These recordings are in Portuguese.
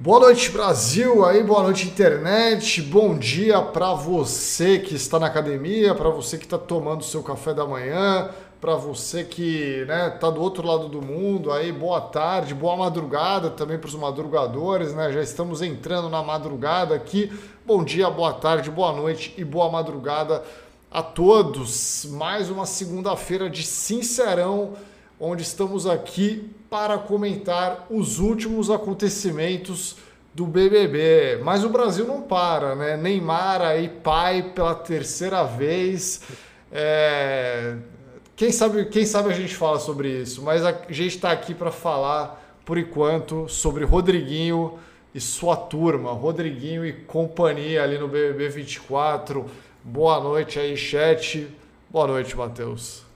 Boa noite, Brasil, aí, boa noite, internet. Bom dia para você que está na academia, para você que está tomando seu café da manhã, para você que né, tá do outro lado do mundo, aí, boa tarde, boa madrugada também para os madrugadores, né? Já estamos entrando na madrugada aqui. Bom dia, boa tarde, boa noite e boa madrugada a todos. Mais uma segunda-feira de Sincerão, onde estamos aqui para comentar os últimos acontecimentos do BBB. Mas o Brasil não para, né? Neymar aí, pai, pela terceira vez. É... Quem, sabe, quem sabe a gente fala sobre isso, mas a gente está aqui para falar, por enquanto, sobre Rodriguinho e sua turma. Rodriguinho e companhia ali no BBB 24. Boa noite aí, chat. Boa noite, Matheus.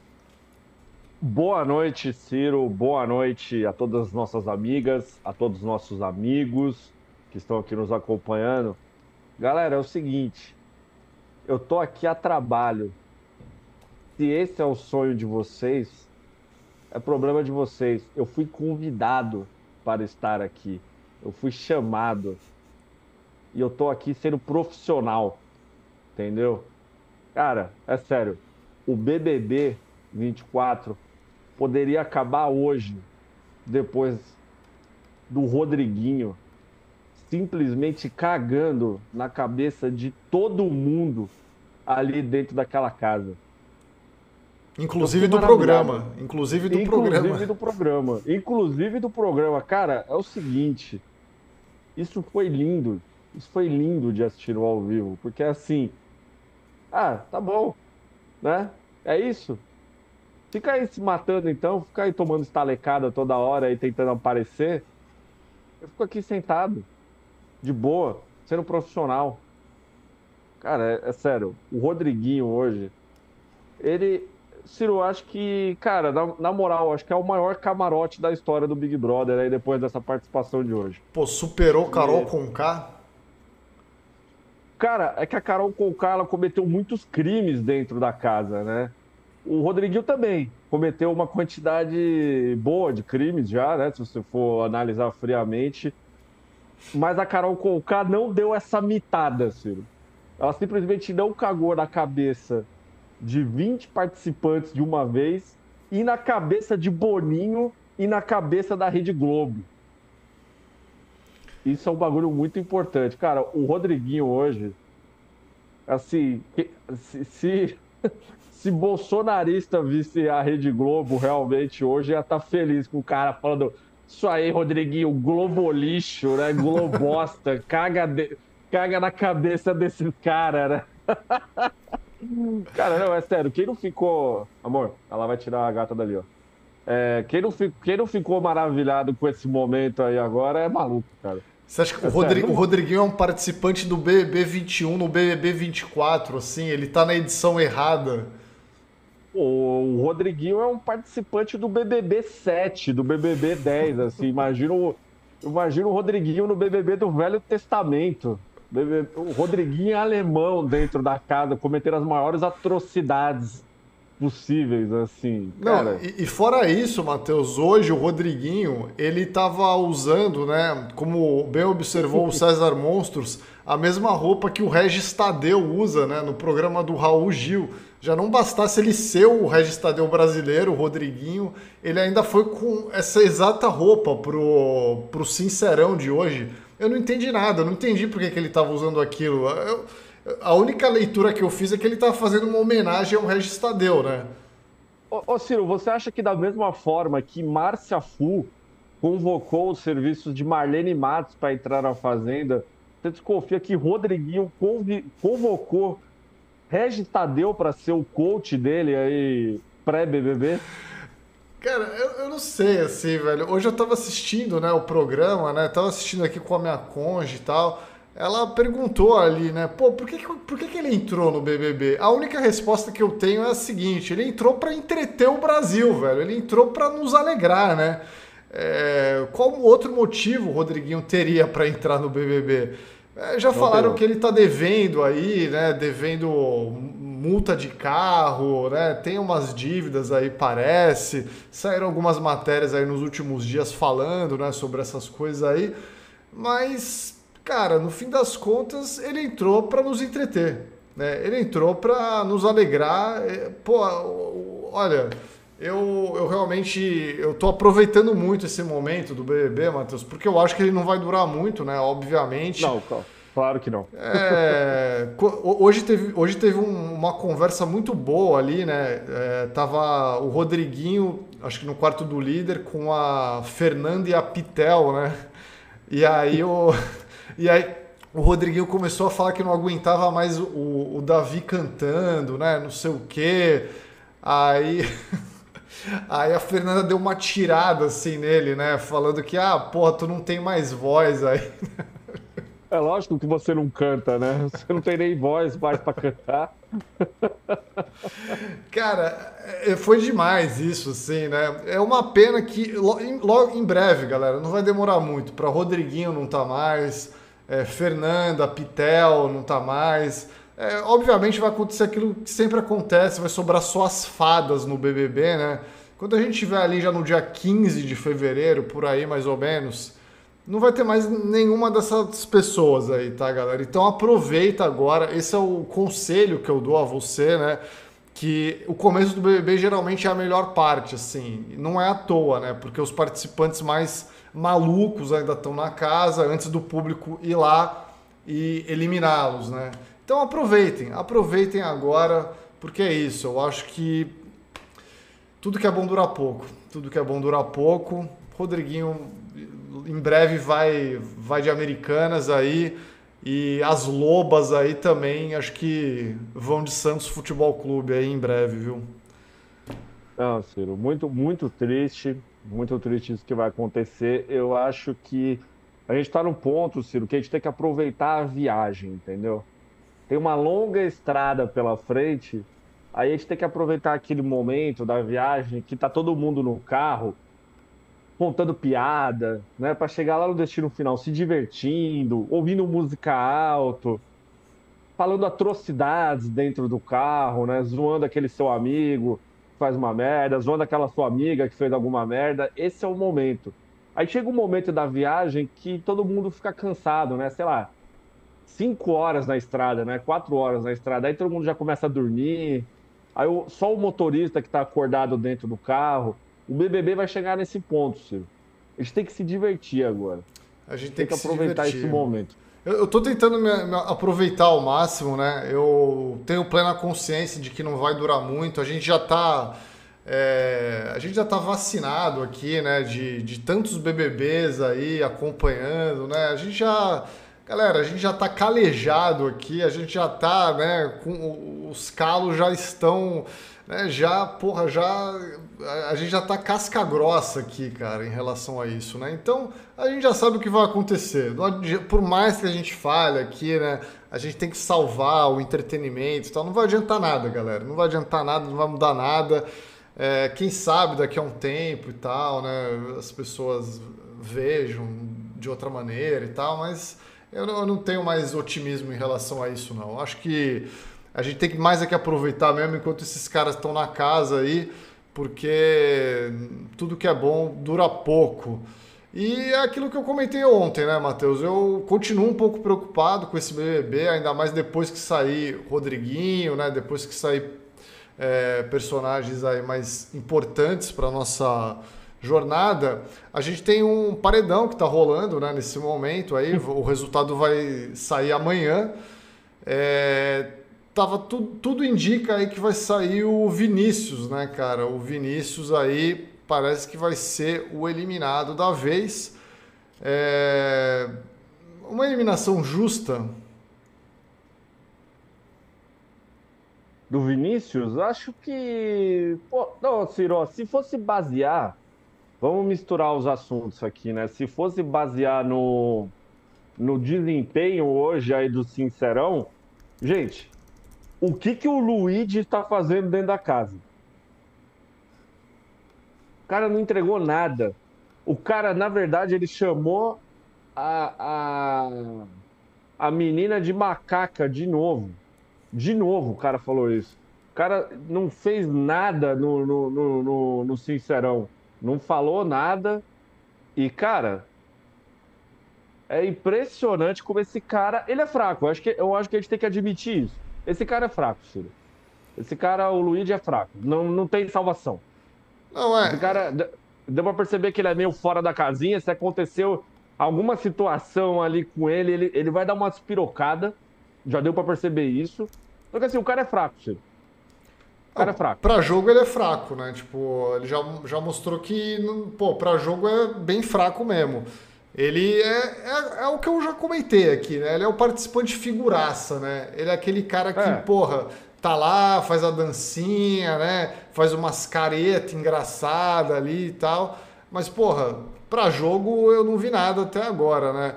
Boa noite, Ciro. Boa noite a todas as nossas amigas, a todos os nossos amigos que estão aqui nos acompanhando. Galera, é o seguinte, eu tô aqui a trabalho. Se esse é o sonho de vocês, é problema de vocês. Eu fui convidado para estar aqui. Eu fui chamado. E eu tô aqui sendo profissional. Entendeu? Cara, é sério. O BBB 24 poderia acabar hoje, depois do Rodriguinho simplesmente cagando na cabeça de todo mundo ali dentro daquela casa. Inclusive do programa. Inclusive do Inclusive programa. Inclusive do programa. Inclusive do programa. Cara, é o seguinte. Isso foi lindo. Isso foi lindo de assistir ao vivo. Porque assim. Ah, tá bom. Né? É isso. Fica aí se matando então, fica aí tomando estalecada toda hora e tentando aparecer. Eu fico aqui sentado, de boa, sendo profissional. Cara, é, é sério, o Rodriguinho hoje, ele. Ciro, acho que, cara, na, na, moral, acho que é o maior camarote da história do Big Brother aí depois dessa participação de hoje. Pô, superou Carol e... Conká? Cara, é que a Carol Conká ela cometeu muitos crimes dentro da casa, né? O Rodriguinho também cometeu uma quantidade boa de crimes já, né? Se você for analisar friamente. Mas a Carol Conká não deu essa mitada, Ciro. Ela simplesmente não cagou na cabeça de 20 participantes de uma vez e na cabeça de Boninho e na cabeça da Rede Globo. Isso é um bagulho muito importante. Cara, o Rodriguinho hoje, assim, se, se se bolsonarista visse a Rede Globo realmente hoje, ia estar tá feliz com o cara falando isso aí, Rodriguinho, Globo lixo, né? Globosta, caga, de... caga na cabeça desses caras, né? cara, não, é sério, quem não ficou. Amor, ela vai tirar a gata dali, ó. É, quem, não fico... quem não ficou maravilhado com esse momento aí agora é maluco, cara. Você acha que é o, Rodrigo, o, Rodriguinho é um participante do BBB 21 no BBB 24, assim? Ele tá na edição errada. O Rodriguinho é um participante do BBB 7, do BBB 10, assim, imagino, imagino o Rodriguinho no BBB do Velho Testamento. O Rodriguinho é alemão dentro da casa, cometendo as maiores atrocidades possíveis, assim. Não, e, e, fora isso, Matheus, hoje o Rodriguinho, ele tava usando, né, como bem observou o César Monstros, a mesma roupa que o Regis Tadeu usa, né, no programa do Raul Gil já não bastasse ele ser o Regis Tadeu brasileiro, o Rodriguinho, ele ainda foi com essa exata roupa pro, pro Sincerão de hoje. Eu não entendi nada, eu não entendi por que, ele estava usando aquilo. Eu, a única leitura que eu fiz é que ele estava fazendo uma homenagem ao Regis Tadeu, né? Ô, ô Ciro, você acha que da mesma forma que Márcia Fu convocou os serviços de Marlene Matos para entrar na Fazenda, você desconfia que Rodriguinho convocou Regis Tadeu para ser o coach dele aí pré-BBB? Cara, eu, eu não sei, assim, velho. Hoje eu tava assistindo, né, o programa, né? Tava assistindo aqui com a minha conge e tal. Ela perguntou ali, né? Pô, por que, por que, que ele entrou no BBB? A única resposta que eu tenho é a seguinte: ele entrou para entreter o Brasil, velho. Ele entrou para nos alegrar, né? É, qual outro motivo o Rodriguinho teria para entrar no BBB? É, já não falaram que ele está devendo aí, né? Devendo multa de carro, né? Tem umas dívidas aí, parece. Saíram algumas matérias aí nos últimos dias falando, né? Sobre essas coisas aí. mas, cara, no fim das contas, ele entrou para nos entreter. Né? Ele entrou para nos alegrar. É, pô, olha, eu, eu realmente eu tô aproveitando muito esse momento do BBB, Matheus, porque eu acho que ele não vai durar muito, né? Obviamente. Não, claro que não. É, hoje teve, hoje teve um, uma conversa muito boa ali, né? É, tava o Rodriguinho, acho que no quarto do líder, com a Fernanda e a Pitel, né? E aí o. E aí, o Rodriguinho começou a falar que não aguentava mais o, o Davi cantando, né? Não sei o quê. Aí. Aí a Fernanda deu uma tirada assim nele, né? Falando que, ah, porra, tu não tem mais voz aí. É lógico que você não canta, né? Você não tem nem voz mais para cantar. Cara, é, foi demais isso, assim, né? É uma pena que logo em breve, galera, não vai demorar muito. Para Rodriguinho não tá mais, é, Fernanda, Pitel não tá mais. É, obviamente vai acontecer aquilo que sempre acontece, vai sobrar só as fadas no BBB, né? Quando a gente estiver ali já no dia 15 de fevereiro, por aí mais ou menos, não vai ter mais nenhuma dessas pessoas aí, tá, galera? Então aproveita agora, esse é o conselho que eu dou a você, né? Que o começo do BBB geralmente é a melhor parte, assim, não é à toa, né? Porque os participantes mais malucos ainda estão na casa antes do público ir lá e eliminá-los, né? Então aproveitem, aproveitem agora, porque é isso. Eu acho que tudo que é bom dura pouco. Tudo que é bom dura pouco. Rodriguinho em breve vai vai de Americanas aí e as Lobas aí também, acho que vão de Santos Futebol Clube aí em breve, viu? Não, Ciro, muito muito triste, muito triste isso que vai acontecer. Eu acho que a gente está no ponto, Ciro, que a gente tem que aproveitar a viagem, entendeu? tem uma longa estrada pela frente, aí a gente tem que aproveitar aquele momento da viagem que tá todo mundo no carro contando piada, né, para chegar lá no destino final se divertindo, ouvindo música alto, falando atrocidades dentro do carro, né, zoando aquele seu amigo faz uma merda, zoando aquela sua amiga que fez alguma merda. Esse é o momento. Aí chega um momento da viagem que todo mundo fica cansado, né? Sei lá, cinco horas na estrada, né? Quatro horas na estrada. Aí todo mundo já começa a dormir. Aí só o motorista que está acordado dentro do carro. O BBB vai chegar nesse ponto, Ciro. A gente tem que se divertir agora. A gente tem, tem que, que aproveitar esse momento. Eu, estou tentando me, me aproveitar ao máximo, né? Eu tenho plena consciência de que não vai durar muito. A gente já está é, a gente já está vacinado aqui, né? De, de tantos BBBs aí acompanhando, né? A gente já Galera, a gente já está calejado aqui, a gente já está, né, com os calos já estão, né, já, porra, já a gente já está casca grossa aqui, cara, em relação a isso, né? Então, a gente já sabe o que vai acontecer. Por mais que a gente fale aqui, né, a gente tem que salvar o entretenimento e tal, não vai adiantar nada, galera. Não vai adiantar nada, não vai mudar nada. É, quem sabe daqui a um tempo e tal, né, as pessoas vejam de outra maneira e tal, mas eu não tenho mais otimismo em relação a isso, não. Acho que a gente tem mais é que aproveitar mesmo enquanto esses caras estão na casa aí, porque tudo que é bom dura pouco. E é aquilo que eu comentei ontem, né, Matheus? Eu continuo um pouco preocupado com esse BBB, ainda mais depois que sair Rodriguinho, né? Depois que sair é, personagens aí mais importantes para nossa jornada, a gente tem um paredão que está rolando né, nesse momento aí, o resultado vai sair amanhã. É, tava tudo, tudo indica aí que vai sair o Vinícius, né, cara? O Vinícius aí parece que vai ser o eliminado da vez. É, uma eliminação justa. Do Vinícius? Acho que. Pô, não, Ciro, se fosse basear Vamos misturar os assuntos aqui, né? Se fosse basear no, no desempenho hoje aí do Sincerão, gente, o que que o Luigi está fazendo dentro da casa? O cara não entregou nada. O cara, na verdade, ele chamou a, a, a menina de macaca de novo. De novo o cara falou isso. O cara não fez nada no, no, no, no, no Sincerão não falou nada. E, cara, É impressionante como esse cara, ele é fraco. Eu acho que, eu acho que a gente tem que admitir isso. Esse cara é fraco, Ciro. Esse cara, o Luigi, é fraco. Não, não tem salvação. Não é. Esse cara, deu pra perceber que ele é meio fora da casinha. Se aconteceu alguma situação ali com ele, ele, ele vai dar uma espirocada. Já deu para perceber isso. Porque assim, o cara é fraco, Ciro. O cara é fraco. Pra jogo ele é fraco, né? Tipo, ele já, já mostrou que, pô, pra jogo é bem fraco mesmo. Ele é, é, é, o que eu já comentei aqui, né? Ele é o participante figuraça, né? Ele é aquele cara que, é. porra, tá lá, faz a dancinha, né? Faz umas caretas engraçadas ali e tal. Mas, porra, pra jogo eu não vi nada até agora, né?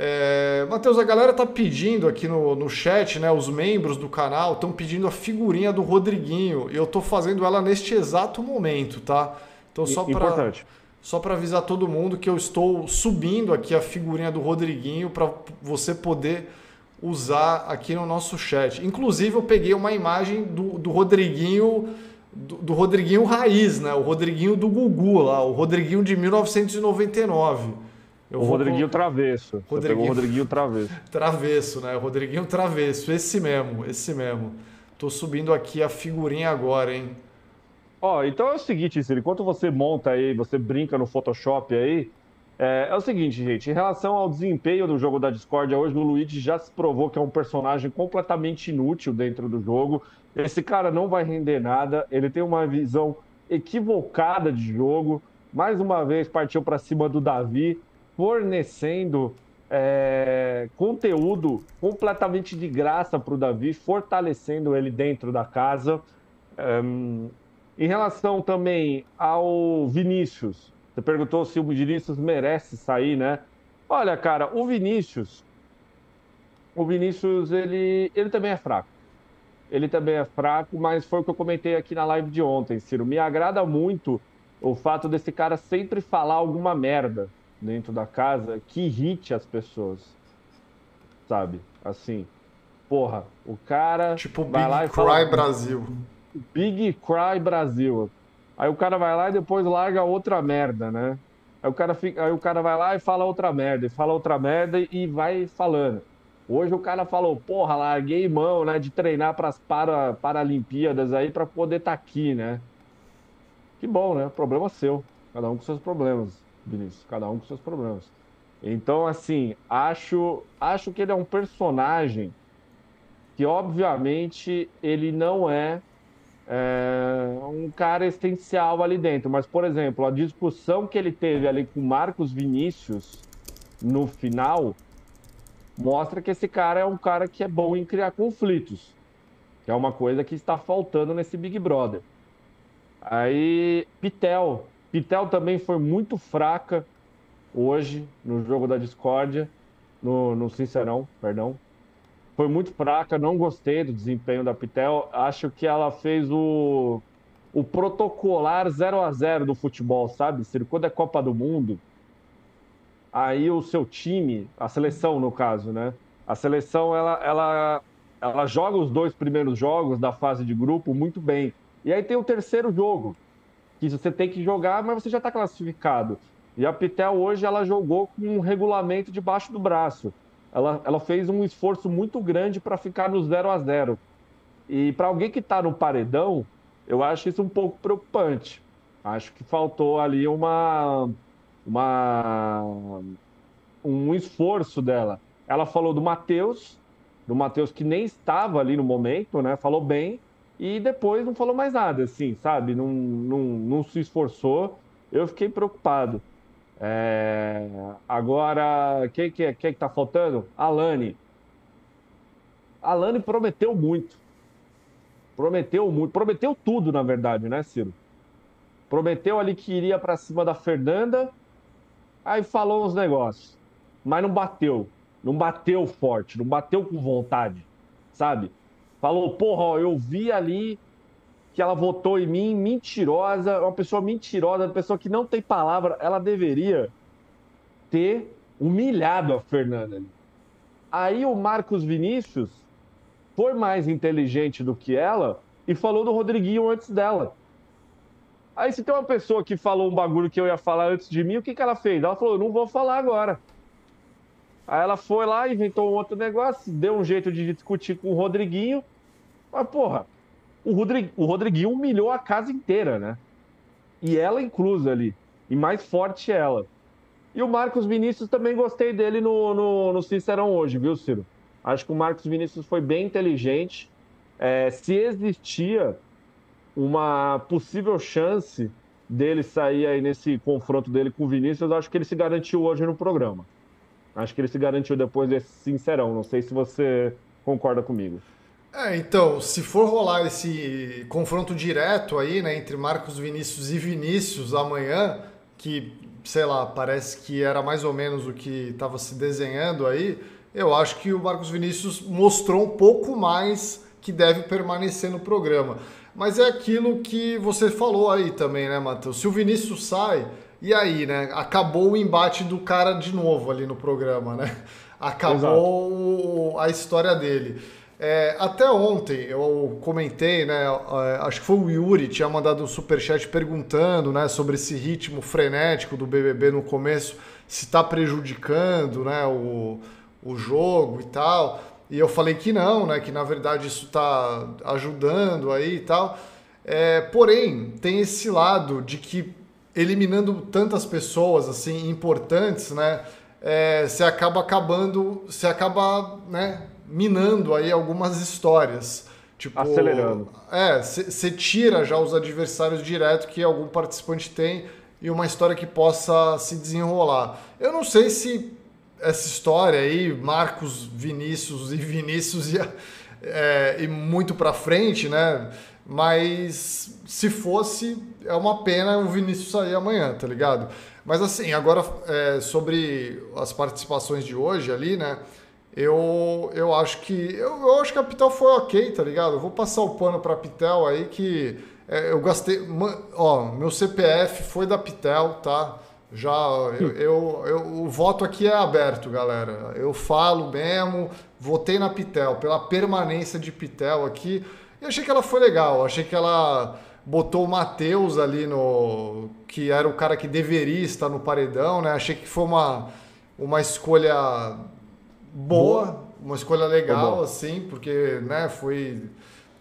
É, Matheus, a galera tá pedindo aqui no, no chat, né? Os membros do canal estão pedindo a figurinha do Rodriguinho. E eu tô fazendo ela neste exato momento, tá? Então só para só para avisar todo mundo que eu estou subindo aqui a figurinha do Rodriguinho para você poder usar aqui no nosso chat. Inclusive eu peguei uma imagem do, do Rodriguinho do, do, Rodriguinho raiz, né? O Rodriguinho do Gugu lá, o Rodriguinho de 1999. Eu o Rodriguinho Travesso. Rodriguinho... o Rodriguinho Travesso. Travesso, né? O Rodriguinho Travesso. Esse mesmo, esse mesmo. Tô subindo aqui a figurinha agora, hein? Ó, então é o seguinte, Ciro, enquanto você monta aí, você brinca no Photoshop aí, é, é, o seguinte, gente, em relação ao desempenho do jogo da Discord, hoje o Luigi já se provou que é um personagem completamente inútil dentro do jogo. Esse cara não vai render nada, ele tem uma visão equivocada de jogo. Mais uma vez partiu para cima do Davi, fornecendo é, conteúdo completamente de graça para o Davi, fortalecendo ele dentro da casa. Um, em relação também ao Vinícius, você perguntou se o Vinícius merece sair, né? Olha, cara, o Vinícius, o Vinícius, ele, ele também é fraco. Ele também é fraco, mas foi o que eu comentei aqui na live de ontem, Ciro. Me agrada muito o fato desse cara sempre falar alguma merda dentro da casa que irrite as pessoas. Sabe? Assim, porra, o cara. Tipo vai Big lá e Cry fala, Brasil. Big Cry Brasil. Aí o cara vai lá e depois larga outra merda, né? Aí o cara, fica, aí o cara vai lá e fala outra merda, e fala outra merda e vai falando. Hoje o cara falou, porra, larguei mão, né, de treinar para as para, Paralimpíadas aí para poder estar tá aqui, né? Que bom, né? Problema seu. Cada um com seus problemas. Vinícius, cada um com seus problemas. Então, assim, acho, acho que ele é um personagem que, obviamente, ele não é, é, um cara essencial ali dentro. Mas, por exemplo, a discussão que ele teve ali com Marcos Vinícius no final mostra que esse cara é um cara que é bom em criar conflitos, que é uma coisa que está faltando nesse Big Brother. Aí, Pitel, Pitel também foi muito fraca hoje no jogo da discórdia, no, no Sincerão, perdão. Foi muito fraca, não gostei do desempenho da Pitel. Acho que ela fez o, o protocolar 0 a 0 do futebol, sabe? Quando é Copa do Mundo, aí o seu time, a seleção no caso, né? A seleção ela, ela, ela joga os dois primeiros jogos da fase de grupo muito bem. E aí tem o terceiro jogo, que você tem que jogar, mas você já está classificado. E a Pitel hoje ela jogou com um regulamento debaixo do braço. Ela, ela fez um esforço muito grande para ficar no 0 a 0 E para alguém que está no paredão, eu acho isso um pouco preocupante. Acho que faltou ali uma, uma um esforço dela. Ela falou do Matheus, do Matheus que nem estava ali no momento, né? Falou bem, e depois não falou mais nada, assim, sabe? Não, não, não se esforçou. Eu fiquei preocupado. É... Agora, quem que, quem que tá faltando? Alane. Alane prometeu muito. Prometeu muito. Prometeu tudo, na verdade, né, Ciro? Prometeu ali que iria para cima da Fernanda, aí falou uns negócios. Mas não bateu. Não bateu forte, não bateu com vontade, sabe? Falou, porra, ó, eu vi ali que ela votou em mim, mentirosa, uma pessoa mentirosa, uma pessoa que não tem palavra. Ela deveria ter humilhado a Fernanda. Aí o Marcos Vinícius foi mais inteligente do que ela e falou do Rodriguinho antes dela. Aí se tem uma pessoa que falou um bagulho que eu ia falar antes de mim, o que, que ela fez? Ela falou, não vou falar agora. Aí ela foi lá, inventou um outro negócio, deu um jeito de discutir com o Rodriguinho. Mas, porra, o, Rodrig... o Rodriguinho humilhou a casa inteira, né? E ela inclusa ali. E mais forte ela. E o Marcos Vinícius também gostei dele no, no, no Sincerão hoje, viu, Ciro? Acho que o Marcos Vinícius foi bem inteligente. É, se existia uma possível chance dele sair aí nesse confronto dele com o Vinícius, acho que ele se garantiu hoje no programa. Acho que ele se garantiu depois desse sincerão. Não sei se você concorda comigo. É, então, se for rolar esse confronto direto aí, né, entre Marcos Vinícius e Vinícius amanhã, que, sei lá, parece que era mais ou menos o que estava se desenhando aí, eu acho que o Marcos Vinícius mostrou um pouco mais que deve permanecer no programa. Mas é aquilo que você falou aí também, né, Matheus? Se o Vinícius sai, e aí, né? Acabou o embate do cara de novo ali no programa, né? Acabou Exato. a história dele. É, até ontem eu comentei, né? É, acho que foi o Yuri tinha mandado um superchat perguntando, né, sobre esse ritmo frenético do BBB no começo, se está prejudicando, né, o, o jogo e tal. E eu falei que não, né? Que na verdade isso está ajudando aí e tal. É, porém, tem esse lado de que eliminando tantas pessoas assim importantes, né? É, você acaba acabando, você acaba, né? Minando aí algumas histórias. Tipo, Acelerando. É, você tira já os adversários direto que algum participante tem e uma história que possa se desenrolar. Eu não sei se essa história aí, Marcos, Vinícius e Vinícius ia, é, e muito para frente, né? Mas se fosse, é uma pena o Vinícius sair amanhã, tá ligado? Mas assim, agora é, sobre as participações de hoje ali, né? Eu, eu acho que eu, eu acho que a Pitel foi ok, tá ligado? Eu vou passar o pano pra Pitel aí que é, eu gastei. Ó, meu CPF foi da Pitel, tá? Já eu, eu, eu, o voto aqui é aberto, galera. Eu falo mesmo, votei na Pitel, pela permanência de Pitel aqui. E achei que ela foi legal. Achei que ela botou o Matheus ali no. que era o cara que deveria estar no paredão, né? Achei que foi uma, uma escolha boa, boa. uma escolha legal, assim, porque né, foi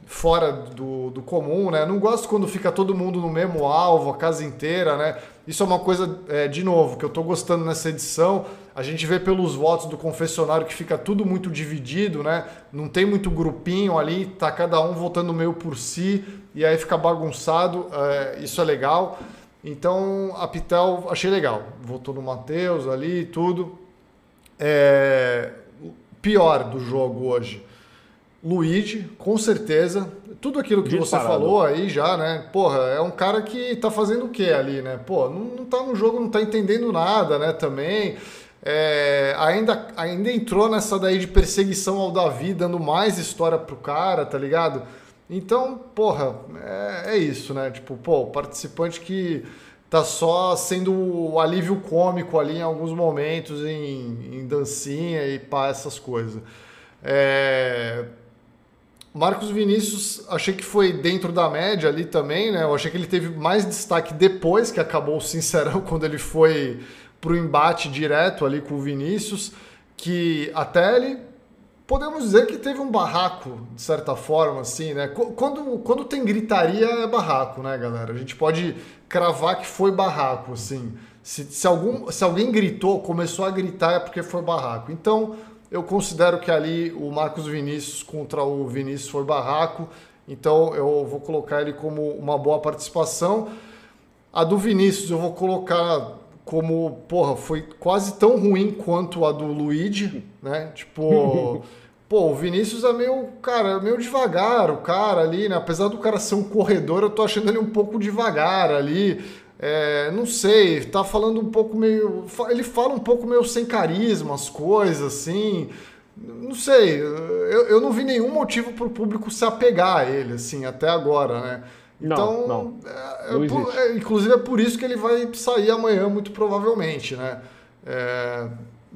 fora do, do comum, né? Não gosto quando fica todo mundo no mesmo alvo, a casa inteira, né? Isso é uma coisa, é, de novo, que eu estou gostando nessa edição. A gente vê pelos votos do confessionário que fica tudo muito dividido, né? Não tem muito grupinho ali, tá cada um votando meio por si e aí fica bagunçado. É, isso é legal. Então a Pitel achei legal. Votou no Matheus ali e tudo. É, pior do jogo hoje Luigi, com certeza. Tudo aquilo que você falou aí já, né? Porra, é um cara que tá fazendo o que ali, né? Pô, não, não tá no jogo, não tá entendendo nada, né? Também. É, ainda, ainda entrou nessa daí de perseguição ao Davi, dando mais história pro cara, tá ligado? Então, porra, é, é isso, né? Tipo, pô, o participante que tá só sendo o alívio cômico ali em alguns momentos, em, em dancinha e pá, essas coisas. É, Marcos Vinícius, achei que foi dentro da média ali também, né? Eu achei que ele teve mais destaque depois que acabou o Sincerão, quando ele foi pro embate direto ali com o Vinícius, que até ele podemos dizer que teve um barraco, de certa forma, assim, né? Quando, quando tem gritaria é barraco, né, galera? A gente pode cravar que foi barraco, assim. Se, se, algum, se alguém gritou, começou a gritar é porque foi barraco. Então, eu considero que ali o Marcos Vinícius contra o Vinícius foi barraco, então eu vou colocar ele como uma boa participação. A do Vinícius eu vou colocar como, porra, foi quase tão ruim quanto a do Luigi, né? Tipo, pô, o Vinícius é meio, cara, é meio devagar, o cara ali, né? Apesar do cara ser um corredor, eu tô achando ele um pouco devagar ali. É, não sei, tá falando um pouco meio. Ele fala um pouco meio sem carisma, as coisas, assim. Não sei, eu, eu não vi nenhum motivo para o público se apegar a ele, assim, até agora, né? Então, não, não. É, não é, inclusive é por isso que ele vai sair amanhã, muito provavelmente, né? É,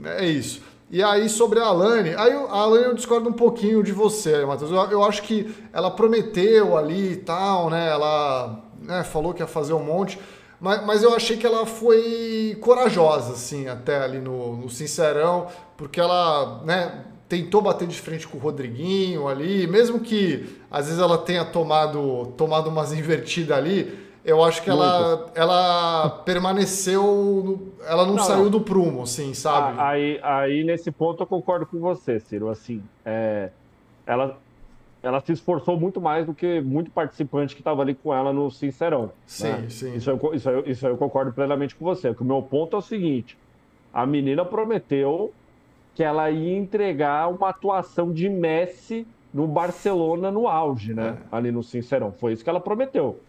é isso. E aí, sobre a Alane, aí a Alane eu discordo um pouquinho de você, Matheus. Eu, eu acho que ela prometeu ali e tal, né? Ela né, falou que ia fazer um monte. Mas, mas eu achei que ela foi corajosa, assim, até ali no, no Sincerão, porque ela, né, tentou bater de frente com o Rodriguinho ali, mesmo que às vezes ela tenha tomado, tomado umas invertidas ali, eu acho que ela, ela permaneceu, ela não, não saiu não. do prumo, assim, sabe? Aí, aí nesse ponto eu concordo com você, Ciro, assim, é, ela ela se esforçou muito mais do que muito participante que estava ali com ela no Sincerão. Sim, né? sim. Isso eu, isso, eu, isso eu concordo plenamente com você. o meu ponto é o seguinte: a menina prometeu que ela ia entregar uma atuação de Messi no Barcelona no auge, né? É. Ali no Sincerão. Foi isso que ela prometeu.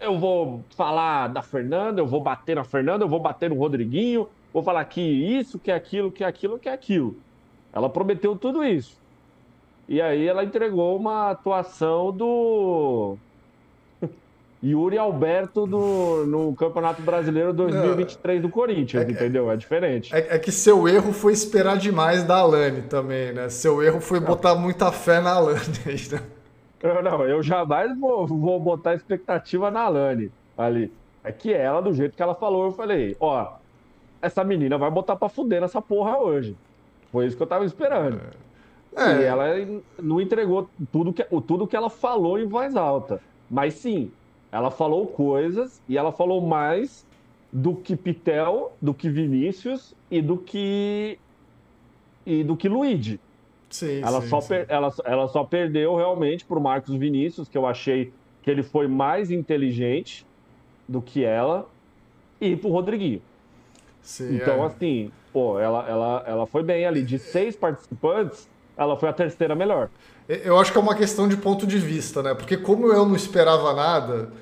Eu vou falar da Fernanda, eu vou bater na Fernanda, eu vou bater no Rodriguinho, vou falar que isso, que aquilo, que aquilo, que aquilo. Ela prometeu tudo isso. E aí ela entregou uma atuação do Yuri Alberto do, no Campeonato Brasileiro 2023 do Corinthians, é, entendeu? É diferente. É, é, que seu erro foi esperar demais da Alane também, né? Seu erro foi botar muita fé na Alane. Né? Não, não, eu jamais vou, vou botar expectativa na Alane ali. É que ela, do jeito que ela falou, eu falei, ó, essa menina vai botar pra fuder nessa porra hoje. Foi isso que eu tava esperando. É. É. E ela não entregou tudo que, tudo que ela falou em voz alta. Mas sim, ela falou coisas e ela falou mais do que Pitel, do que Vinícius e do que e do que Luigi. Sim, ela, sim, só sim. Per, ela, ela só perdeu realmente para o Marcos Vinícius, que eu achei que ele foi mais inteligente do que ela, e para o Rodriguinho. Sim, então, é. assim, pô, ela, ela, ela foi bem ali. De seis participantes, ela foi a terceira melhor. Eu acho que é uma questão de ponto de vista, né? Porque como eu não esperava nada,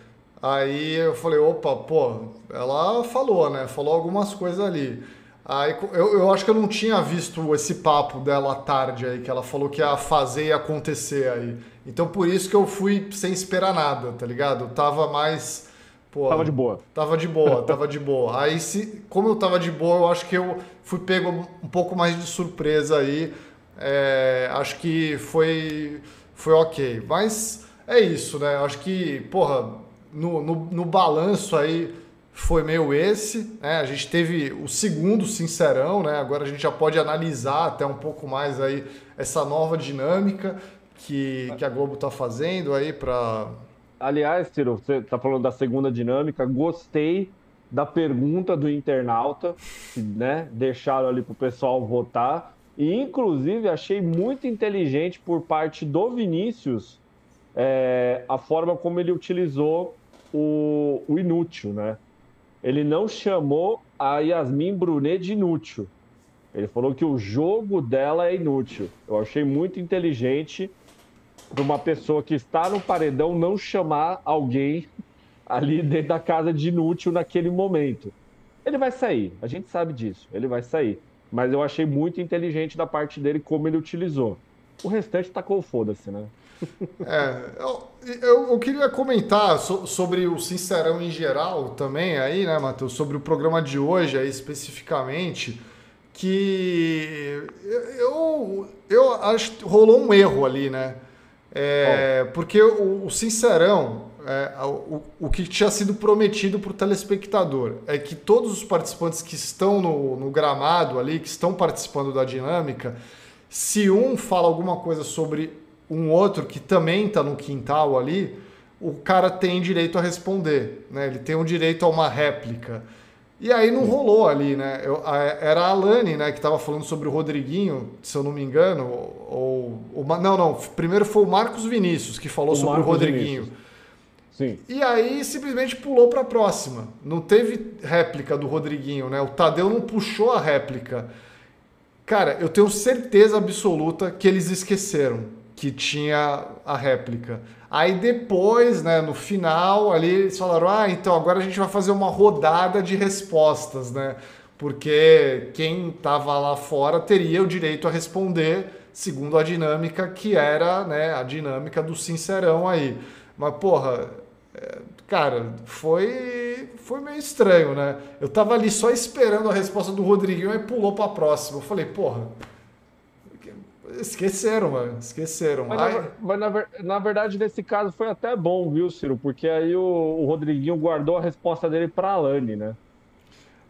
aí eu falei, opa, pô, ela falou, né? Falou algumas coisas ali. Aí eu, eu acho que eu não tinha visto esse papo dela à tarde aí, que ela falou que ia fazer e acontecer aí. Então por isso que eu fui sem esperar nada, tá ligado? Eu tava mais. Pô, tava de boa. Tava de boa, tava de boa. Aí, se, como eu tava de boa, eu acho que eu fui pego um pouco mais de surpresa aí é, acho que foi, foi ok. Mas é isso, né? Acho que, porra, no, no, no balanço aí foi meio esse. Né? A gente teve o segundo Sincerão, né? Agora a gente já pode analisar até um pouco mais aí essa nova dinâmica que, que a Globo está fazendo aí para. Aliás, Ciro, você está falando da segunda dinâmica. Gostei da pergunta do internauta, né? Deixaram ali para o pessoal votar. E, inclusive, achei muito inteligente por parte do Vinícius é, a forma como ele utilizou o, o, inútil, né? Ele não chamou a Yasmin Brunet de inútil. Ele falou que o jogo dela é inútil. Eu achei muito inteligente para uma pessoa que está no paredão não chamar alguém ali dentro da casa de inútil naquele momento. Ele vai sair, a gente sabe disso, ele vai sair mas eu achei muito inteligente da parte dele como ele utilizou. O restante tacou foda-se, né? é, eu, eu, eu, queria comentar so, sobre o Sincerão em geral também aí, né, Matheus? Sobre o programa de hoje aí especificamente, que eu, eu acho que rolou um erro ali, né? É, porque o, o Sincerão, é, o, o que tinha sido prometido para o telespectador é que todos os participantes que estão no, no gramado ali, que estão participando da dinâmica, se um fala alguma coisa sobre um outro que também está no quintal ali, o cara tem direito a responder, né? Ele tem o um direito a uma réplica. E aí não rolou ali, né? Eu, a, era a Alane, né, que estava falando sobre o Rodriguinho, se eu não me engano, ou, ou, não, não, primeiro foi o Marcos Vinícius que falou o sobre Marcos o Rodriguinho. Vinícius. Sim. E aí simplesmente pulou para a próxima. Não teve réplica do Rodriguinho, né? O Tadeu não puxou a réplica. Cara, eu tenho certeza absoluta que eles esqueceram que tinha a réplica. Aí depois, né, no final, ali eles falaram: "Ah, então agora a gente vai fazer uma rodada de respostas, né? Porque quem estava lá fora teria o direito a responder segundo a dinâmica que era, né, a dinâmica do sincerão aí. Mas porra, cara, foi foi meio estranho, né? Eu tava ali só esperando a resposta do Rodriguinho e pulou para a próxima. Eu falei, porra, Esqueceram, mano. Esqueceram. Mas, na, mas na, na, verdade, nesse caso foi até bom, viu, Ciro? Porque aí o, o Rodriguinho guardou a resposta dele pra Alane, né?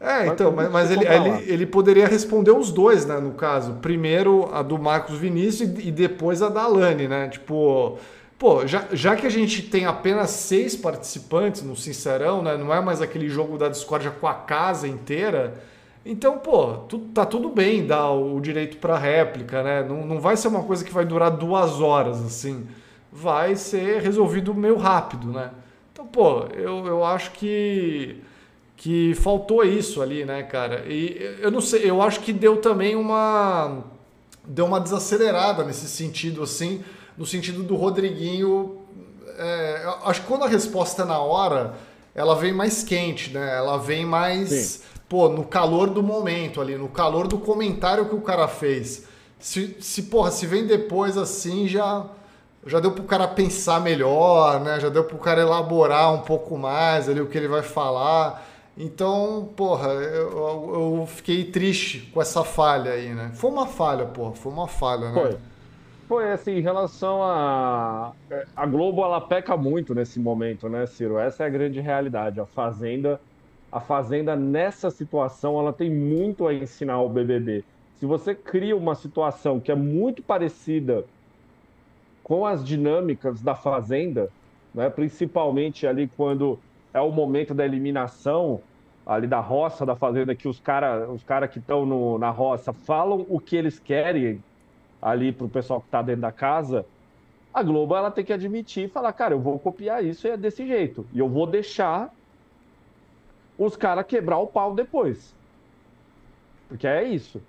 É, então, mas, mas ele, ele, ele, poderia responder os dois, né, no caso. Primeiro a do Marcos Vinícius e depois a da Alane, né? Tipo, pô, já, já que a gente tem apenas seis participantes no Sincerão, né? Não é mais aquele jogo da discórdia com a casa inteira. Então, pô, tu, tá tudo bem dar o, o direito para réplica, né? Não, não vai ser uma coisa que vai durar duas horas, assim. Vai ser resolvido meio rápido, né? Então, pô, eu, eu acho que que faltou isso ali, né, cara? E eu não sei, eu acho que deu também uma deu uma desacelerada nesse sentido, assim, no sentido do Rodriguinho. É, acho que quando a resposta é na hora, ela vem mais quente, né? Ela vem mais, Sim. pô, no calor do momento ali, no calor do comentário que o cara fez. Se, se porra, se vem depois assim, já já deu pro cara pensar melhor, né? Já deu pro cara elaborar um pouco mais ali o que ele vai falar. Então, porra, eu, eu, fiquei triste com essa falha aí, né? Foi uma falha, porra, foi uma falha, né? Foi. Foi assim, em relação a. A Globo, ela peca muito nesse momento, né, Ciro? Essa é a grande realidade. A Fazenda, a Fazenda nessa situação, ela tem muito a ensinar ao BBB. Se você cria uma situação que é muito parecida com as dinâmicas da Fazenda, né, principalmente ali quando é o momento da eliminação ali da roça, da fazenda, que os caras os cara que estão na roça falam o que eles querem ali para o pessoal que está dentro da casa, a Globo ela tem que admitir e falar, cara, eu vou copiar isso e é desse jeito. E eu vou deixar os caras quebrar o pau depois. Porque é isso.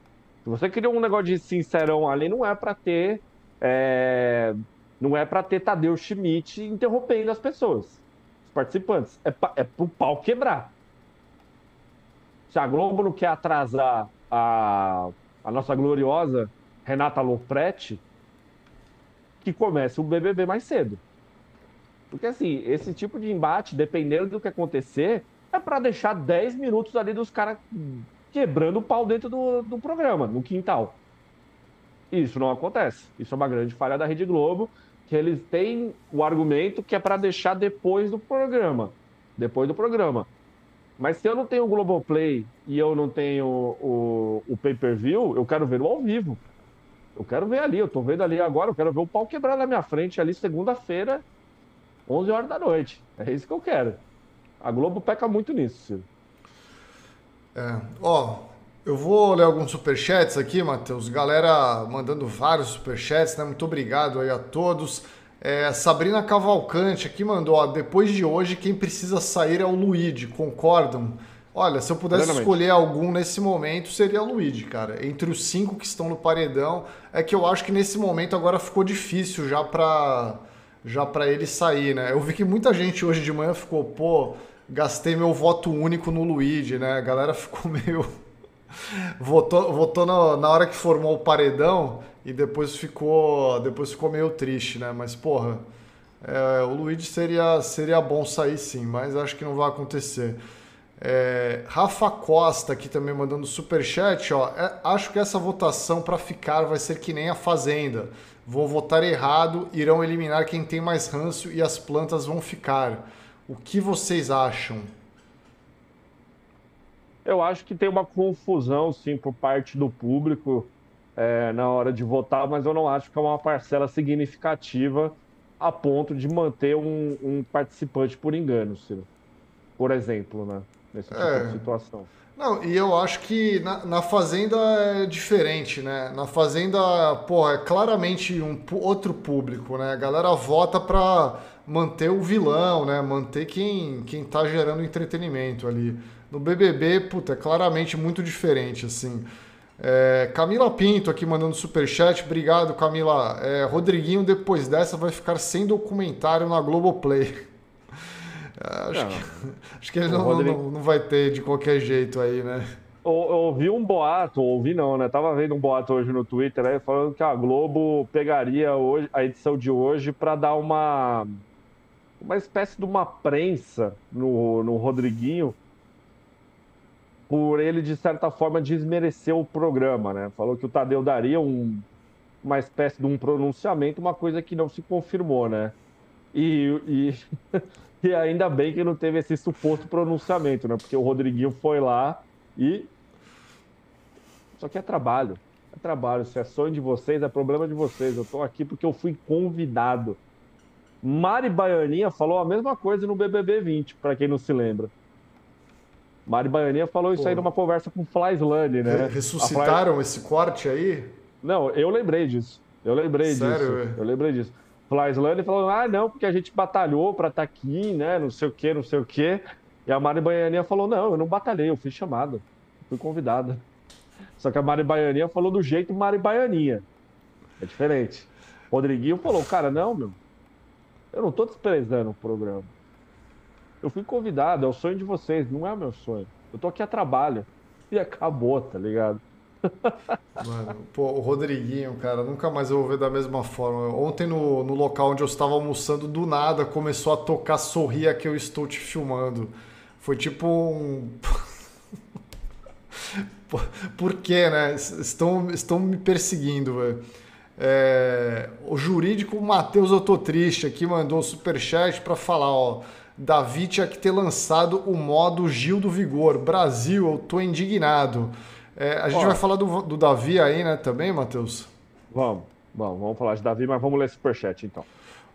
Se você criou um negócio de sincerão ali, não é para ter. É... Não é para ter Tadeu Schmidt interrompendo as pessoas participantes. É, pra, é pro pau quebrar. Se a Globo não quer atrasar a, a nossa gloriosa Renata Lopretti, que comece o BBB mais cedo. Porque, assim, esse tipo de embate, dependendo do que acontecer, é para deixar 10 minutos ali dos caras quebrando o pau dentro do, do programa, no quintal. Isso não acontece. Isso é uma grande falha da Rede Globo que eles têm o argumento que é para deixar depois do programa. Depois do programa. Mas se eu não tenho o Globoplay e eu não tenho o, o pay-per-view, eu quero ver o ao vivo. Eu quero ver ali, eu tô vendo ali agora, eu quero ver o pau quebrar na minha frente ali segunda-feira, 11 horas da noite. É isso que eu quero. A Globo peca muito nisso, Ciro. É. Ó, eu vou ler alguns superchats aqui, Matheus. Galera mandando vários superchats, né? Muito obrigado aí a todos. É, Sabrina Cavalcante aqui mandou, ó, depois de hoje, quem precisa sair é o Luigi, concordam? Olha, se eu pudesse escolher algum nesse momento, seria o Luigi, cara. Entre os cinco que estão no paredão, é que eu acho que nesse momento agora ficou difícil já pra, já pra ele sair, né? Eu vi que muita gente hoje de manhã ficou, pô, gastei meu voto único no Luigi, né? A galera ficou meio votou votou na, na hora que formou o paredão e depois ficou, depois ficou meio triste, né? Mas, porra, é, o Luigi seria, seria bom sair sim, mas acho que não vai acontecer. É, Rafa Costa aqui também mandando super chat, ó. É, acho que essa votação para ficar vai ser que nem a Fazenda. Vou votar errado, irão eliminar quem tem mais ranço e as plantas vão ficar. O que vocês acham? Eu acho que tem uma confusão, sim, por parte do público é, na hora de votar, mas eu não acho que é uma parcela significativa a ponto de manter um, um participante por engano, Ciro. Por exemplo, né? Nesse tipo é. de situação. Não, e eu acho que na, na, Fazenda é diferente, né? Na Fazenda, pô, é claramente um outro público, né? A galera vota pra manter o vilão, né? Manter quem, quem tá gerando entretenimento ali. No BBB, puta, é claramente muito diferente, assim. É, Camila Pinto aqui mandando super chat, obrigado Camila. É, Rodriguinho depois dessa vai ficar sem documentário na Globoplay. É, acho, que, acho, que, ele não, Rodrigo... não, não, vai ter de qualquer jeito aí, né? Eu, eu ouvi um boato, ouvi não, né? Tava vendo um boato hoje no Twitter aí falando que a Globo pegaria hoje, a edição de hoje para dar uma uma espécie de uma prensa no, no Rodriguinho por ele, de certa forma, desmerecer o programa, né? Falou que o Tadeu daria um, uma espécie de um pronunciamento, uma coisa que não se confirmou, né? E, e, e ainda bem que não teve esse suposto pronunciamento, né? Porque o Rodriguinho foi lá e. Só que é trabalho. É trabalho. Se é sonho de vocês, é problema de vocês. Eu tô aqui porque eu fui convidado. Mari Baianinha falou a mesma coisa no BBB 20, para quem não se lembra. Mari Baianinha falou isso Pô. aí numa conversa com o Flyslane, né? Ressuscitaram Fly... esse corte aí? Não, eu lembrei disso. Eu lembrei Sério, disso. Eu lembrei disso. Flyslane falou, ah, não, porque a gente batalhou para estar tá aqui, né? Não sei o quê, não sei o quê. E a Mari Baianinha falou, não, eu não batalhei, eu fui chamada. Fui convidada. Só que a Mari Baianinha falou do jeito Mari Baianinha. É diferente. Rodriguinho falou, cara, não, meu. Eu não tô desprezando o programa. Eu fui convidado, é o sonho de vocês, não é o meu sonho. Eu tô aqui a trabalho. E acabou, tá ligado? Mano, pô, o Rodriguinho, cara, nunca mais eu vou ver da mesma forma. Ontem, no, no local onde eu estava almoçando, do nada começou a tocar Sorria que eu estou te filmando. Foi tipo um. Por quê, né? Estão, estão me perseguindo, velho. É, o jurídico Matheus Eu Tô Triste aqui mandou um superchat para falar, ó. Davi tinha que ter lançado o modo Gil do Vigor. Brasil, eu tô indignado. É, a gente vai falar do, do Davi aí, né, também, Matheus? Vamos, vamos, vamos falar de Davi, mas vamos ler superchat então.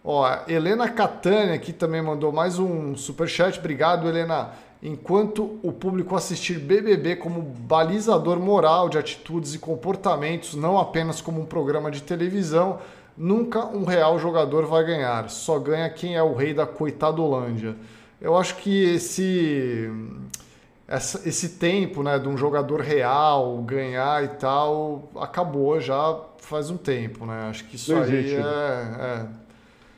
Ó, Helena Catânia aqui também mandou mais um superchat. Obrigado, Helena. Enquanto o público assistir BBB como balizador moral de atitudes e comportamentos, não apenas como um programa de televisão, nunca um real jogador vai ganhar. Só ganha quem é o rei da coitadolândia. Eu acho que esse esse tempo né, de um jogador real ganhar e tal acabou já faz um tempo, né? Acho que isso não aí existe, é, é...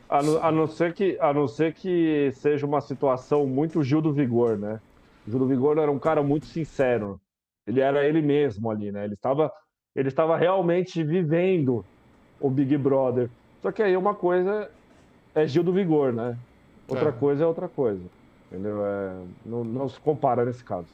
A, não, a, não, ser que, a não ser que seja uma situação muito Gil do Vigor, né? O Gil do Vigor era um cara muito sincero. Ele era ele mesmo ali, né? Ele estava, ele estava realmente vivendo o Big Brother. Só que aí uma coisa é Gil do Vigor, né? Outra é. coisa é outra coisa. Entendeu? É, não, não se compara nesse caso.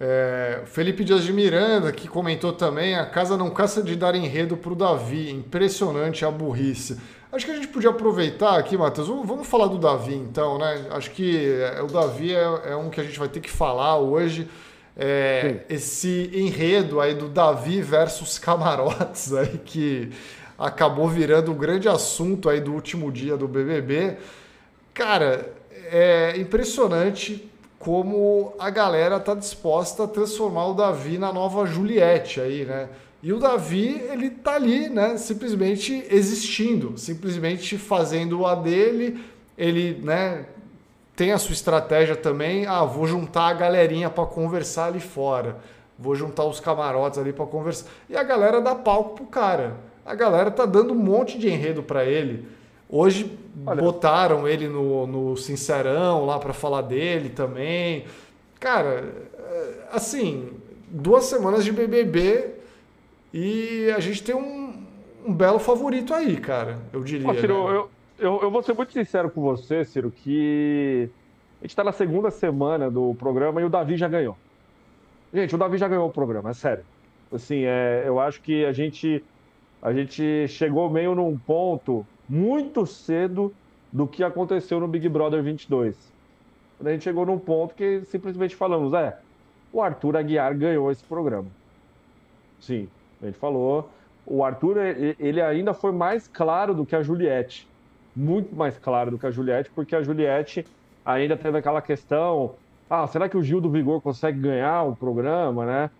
É, Felipe Dias de Miranda, que comentou também, a casa não cansa de dar enredo para o Davi. Impressionante a burrice. Acho que a gente podia aproveitar aqui, Matheus. Vamos falar do Davi, então, né? Acho que é, o Davi é, é um que a gente vai ter que falar hoje. É, esse enredo aí do Davi versus camarotes aí que acabou virando o um grande assunto aí do último dia do BBB. Cara, é impressionante como a galera tá disposta a transformar o Davi na nova Juliette aí, né? E o Davi, ele tá ali, né, simplesmente existindo, simplesmente fazendo a dele, ele, né, tem a sua estratégia também, ah, vou juntar a galerinha para conversar ali fora. Vou juntar os camarotes ali para conversar. E a galera dá palco pro cara. A galera tá dando um monte de enredo para ele. Hoje Olha. botaram ele no, no Sincerão lá para falar dele também. Cara, é, assim, duas semanas de BBB e a gente tem um, um belo favorito aí, cara, eu diria. Ciro, né? eu, eu, eu vou ser muito sincero com você, Ciro, que a gente está na segunda semana do programa e o Davi já ganhou. Gente, o Davi já ganhou o programa, é sério. Assim, é, eu acho que a gente, a gente chegou meio num ponto muito cedo do que aconteceu no Big Brother 22. A gente chegou num ponto que simplesmente falamos, é, o Arthur Aguiar ganhou esse programa. Sim, a gente falou. O Arthur, ele ainda foi mais claro do que a Juliette. Muito mais claro do que a Juliette, porque a Juliette ainda teve aquela questão, ah, será que o Gil do Vigor consegue ganhar o programa, né?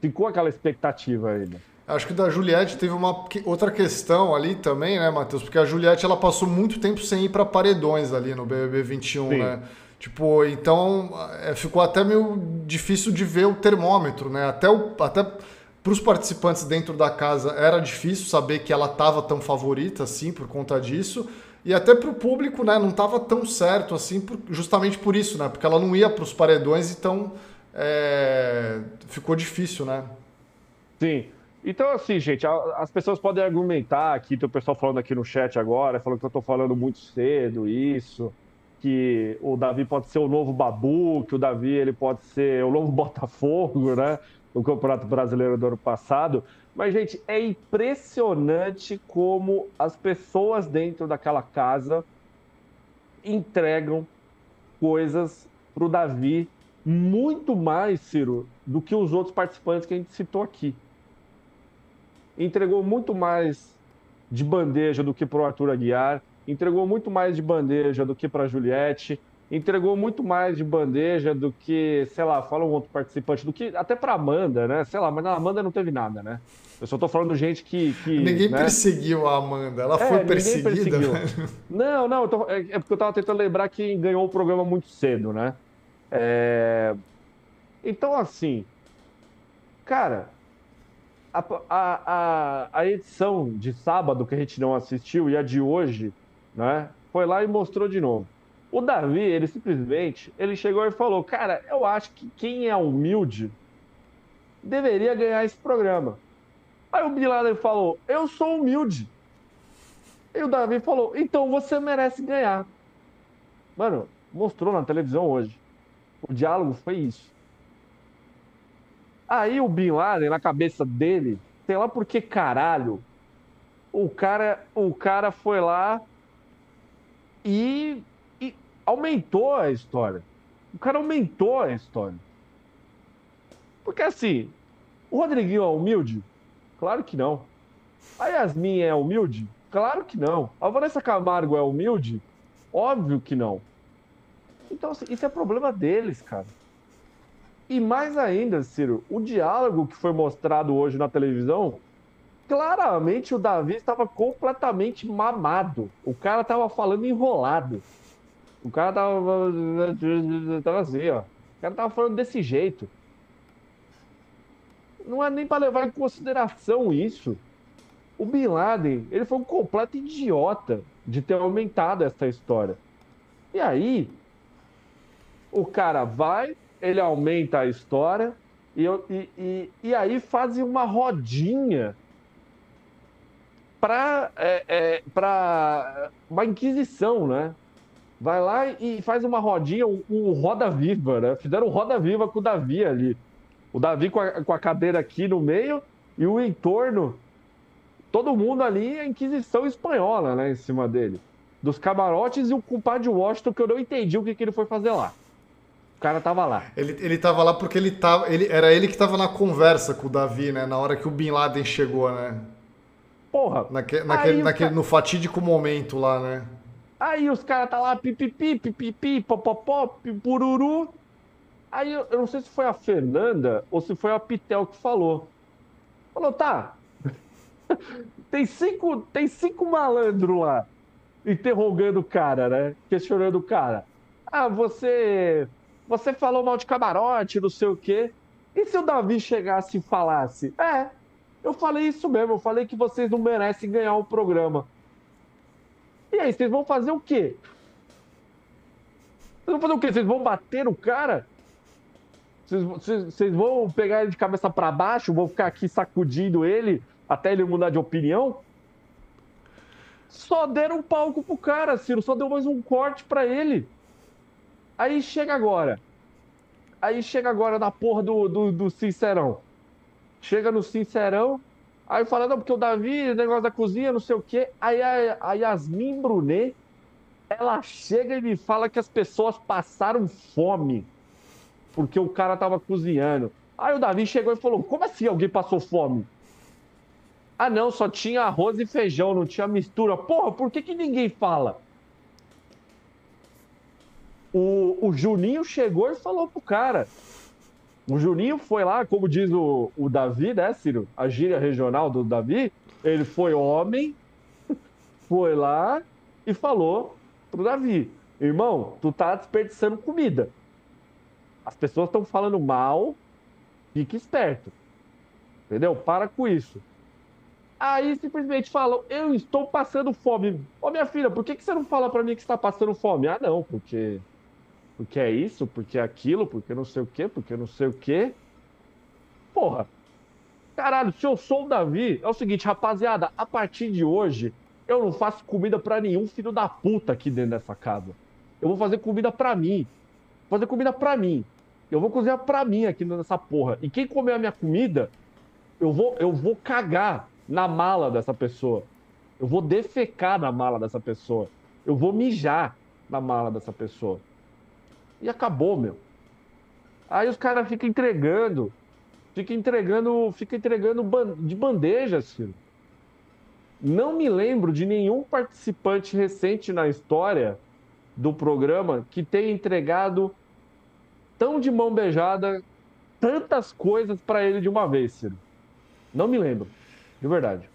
Ficou aquela expectativa ainda. Acho que da Juliette teve uma outra questão ali também, né, Matheus? Porque a Juliette ela passou muito tempo sem ir para paredões ali no BBB 21, Sim. né? Tipo, então é, ficou até meio difícil de ver o termômetro, né? Até o até para os participantes dentro da casa era difícil saber que ela estava tão favorita assim por conta disso. E até para o público, né, não estava tão certo assim, por, justamente por isso, né? Porque ela não ia para os paredões, então é, ficou difícil, né? Sim. Então, assim, gente, as pessoas podem argumentar aqui, tem o pessoal falando aqui no chat agora, falando que eu estou falando muito cedo isso, que o Davi pode ser o novo Babu, que o Davi ele pode ser o novo Botafogo, né? o Campeonato Brasileiro do ano passado. Mas, gente, é impressionante como as pessoas dentro daquela casa entregam coisas para o Davi muito mais, Ciro, do que os outros participantes que a gente citou aqui. Entregou muito mais de bandeja do que para o Arthur Aguiar, entregou muito mais de bandeja do que para a Juliette, entregou muito mais de bandeja do que, sei lá, fala um outro participante, do que até para Amanda, né? Sei lá, mas a Amanda não teve nada, né? Eu só tô falando gente que. que ninguém né? perseguiu a Amanda, ela é, foi perseguida. Não, não, tô, é, é, porque eu tava tentando lembrar que ganhou o programa muito cedo, né? É... Então, assim, cara, a, a, a, edição de sábado que a gente não assistiu e a de hoje, né? Foi lá e mostrou de novo. O Davi, ele simplesmente, ele chegou e falou, cara, eu acho que quem é humilde deveria ganhar esse programa. Aí o Bin falou, eu sou humilde. E o Davi falou, então você merece ganhar. Mano, mostrou na televisão hoje. O diálogo foi isso. Aí o Bin Laden, na cabeça dele, sei lá por que caralho, o cara, o cara foi lá e aumentou a história. O cara aumentou a história. Porque assim, o Rodriguinho é humilde? Claro que não. A Yasmin é humilde? Claro que não. A Vanessa Camargo é humilde? Óbvio que não. Então, assim, isso é problema deles, cara. E mais ainda, Ciro, o diálogo que foi mostrado hoje na televisão, claramente o Davi estava completamente mamado. O cara estava falando enrolado. O cara tava, tava assim, ó. O cara tava falando desse jeito. Não é nem para levar em consideração isso. O Bin Laden, ele foi um completo idiota de ter aumentado essa história. E aí, o cara vai, ele aumenta a história, e, e, e, e aí fazem uma rodinha para é, é, uma inquisição, né? vai lá e faz uma rodinha, o, o Roda Viva, né? Fizeram o Roda Viva com o Davi ali. O Davi com a, com a cadeira aqui no meio e o entorno. Todo mundo ali é Inquisição Espanhola, né? Em cima dele. Dos camarotes e o compadre Washington, que eu não entendi o que, que ele foi fazer lá. O cara tava lá. Ele, ele tava lá porque ele tava. Ele, era ele que tava na conversa com o Davi, né? Na hora que o Bin Laden chegou, né? Porra. Naque, naquele, naquele, No fatídico momento lá, né? Aí os caras tá lá, pipipi, pipipi, popopó, pipururu. Aí eu, eu não sei se foi a Fernanda ou se foi a Pitel que falou. Falou, tá. tem cinco, tem cinco malandros lá interrogando o cara, né? Questionando o cara. Ah, você. Você falou mal de camarote, não sei o quê. E se o Davi chegasse e falasse? É, eu falei isso mesmo, eu falei que vocês não merecem ganhar o programa. E aí, vocês vão fazer o quê? Vocês vão fazer o quê? Vocês vão bater o cara? Vocês, vocês, vocês vão pegar ele de cabeça para baixo, vão ficar aqui sacudindo ele até ele mudar de opinião? Só deram um palco pro cara, Ciro, só deu mais um corte para ele. Aí chega agora. Aí chega agora na porra do, do, do Sincerão. Chega no Sincerão, Aí fala, não, porque o Davi, negócio da cozinha, não sei o quê. Aí a, a Yasmin Brunet, ela chega e me fala que as pessoas passaram fome porque o cara tava cozinhando. Aí o Davi chegou e falou: Como assim alguém passou fome? Ah, não, só tinha arroz e feijão, não tinha mistura. Porra, por que, que ninguém fala? O, o Juninho chegou e falou pro cara: o Juninho foi lá, como diz o, o Davi, né, Ciro? A gíria regional do Davi. Ele foi homem, foi lá e falou pro Davi: Irmão, tu tá desperdiçando comida. As pessoas estão falando mal, fique esperto. Entendeu? Para com isso. Aí simplesmente falam: Eu estou passando fome. Ô minha filha, por que, que você não fala para mim que está passando fome? Ah, não, porque porque é isso, porque é aquilo, porque não sei o quê, porque não sei o quê. Porra. Caralho, se eu sou o Davi, é o seguinte, rapaziada, a partir de hoje, eu não faço comida para nenhum filho da puta aqui dentro dessa casa. Eu vou fazer comida para mim. Vou fazer comida para mim. Eu vou cozinhar pra mim aqui nessa porra. E quem comer a minha comida, eu vou, eu vou cagar na mala dessa pessoa. Eu vou defecar na mala dessa pessoa. Eu vou mijar na mala dessa pessoa. E acabou, meu. Aí os caras ficam entregando. Fica entregando, fica entregando de bandeja, filho. Não me lembro de nenhum participante recente na história do programa que tenha entregado tão de mão beijada tantas coisas para ele de uma vez, Ciro. Não me lembro, de verdade.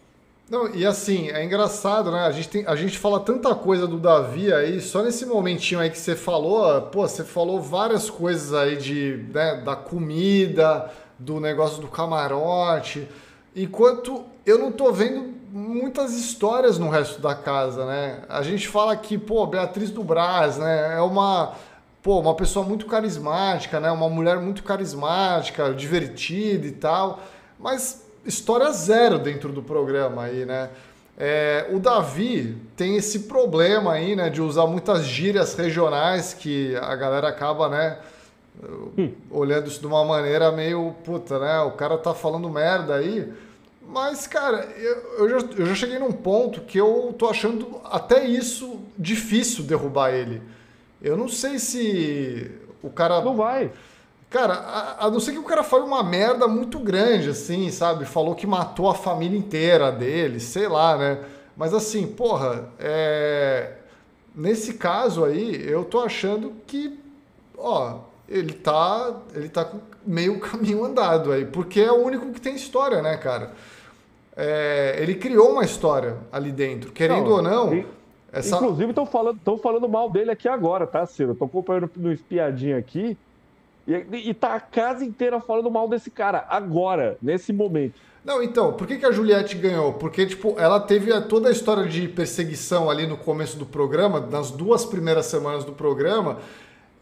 Não, e assim, é engraçado, né? A gente, tem, a gente fala tanta coisa do Davi aí, só nesse momentinho aí que você falou, pô, você falou várias coisas aí de, né, da comida, do negócio do camarote, enquanto eu não tô vendo muitas histórias no resto da casa, né? A gente fala que, pô, Beatriz do Braz, né, é uma, pô, uma pessoa muito carismática, né? Uma mulher muito carismática, divertida e tal, mas história zero dentro do programa aí, né? É, o Davi tem esse problema aí, né, de usar muitas gírias regionais que a galera acaba, né, hum. olhando isso de uma maneira meio puta, né? O cara tá falando merda aí. Mas, cara, eu, eu, já, eu já cheguei num ponto que eu tô achando até isso difícil derrubar ele. Eu não sei se o cara. Não vai. Cara, a, a, não ser que o cara fale uma merda muito grande, assim, sabe? Falou que matou a família inteira dele, sei lá, né? Mas assim, porra, é... nesse caso aí, eu tô achando que, ó, ele tá, ele tá com meio caminho andado aí, porque é o único que tem história, né, cara? É... ele criou uma história ali dentro, querendo não, ou não. E, essa... Inclusive, estão falando, falando mal dele aqui agora, tá, Ciro? Tô acompanhando no espiadinho aqui. E, e tá a casa inteira falando mal desse cara, agora, nesse momento. Não, então, por que, que a Juliette ganhou? Porque, tipo, ela teve toda a história de perseguição ali no começo do programa, nas duas primeiras semanas do programa,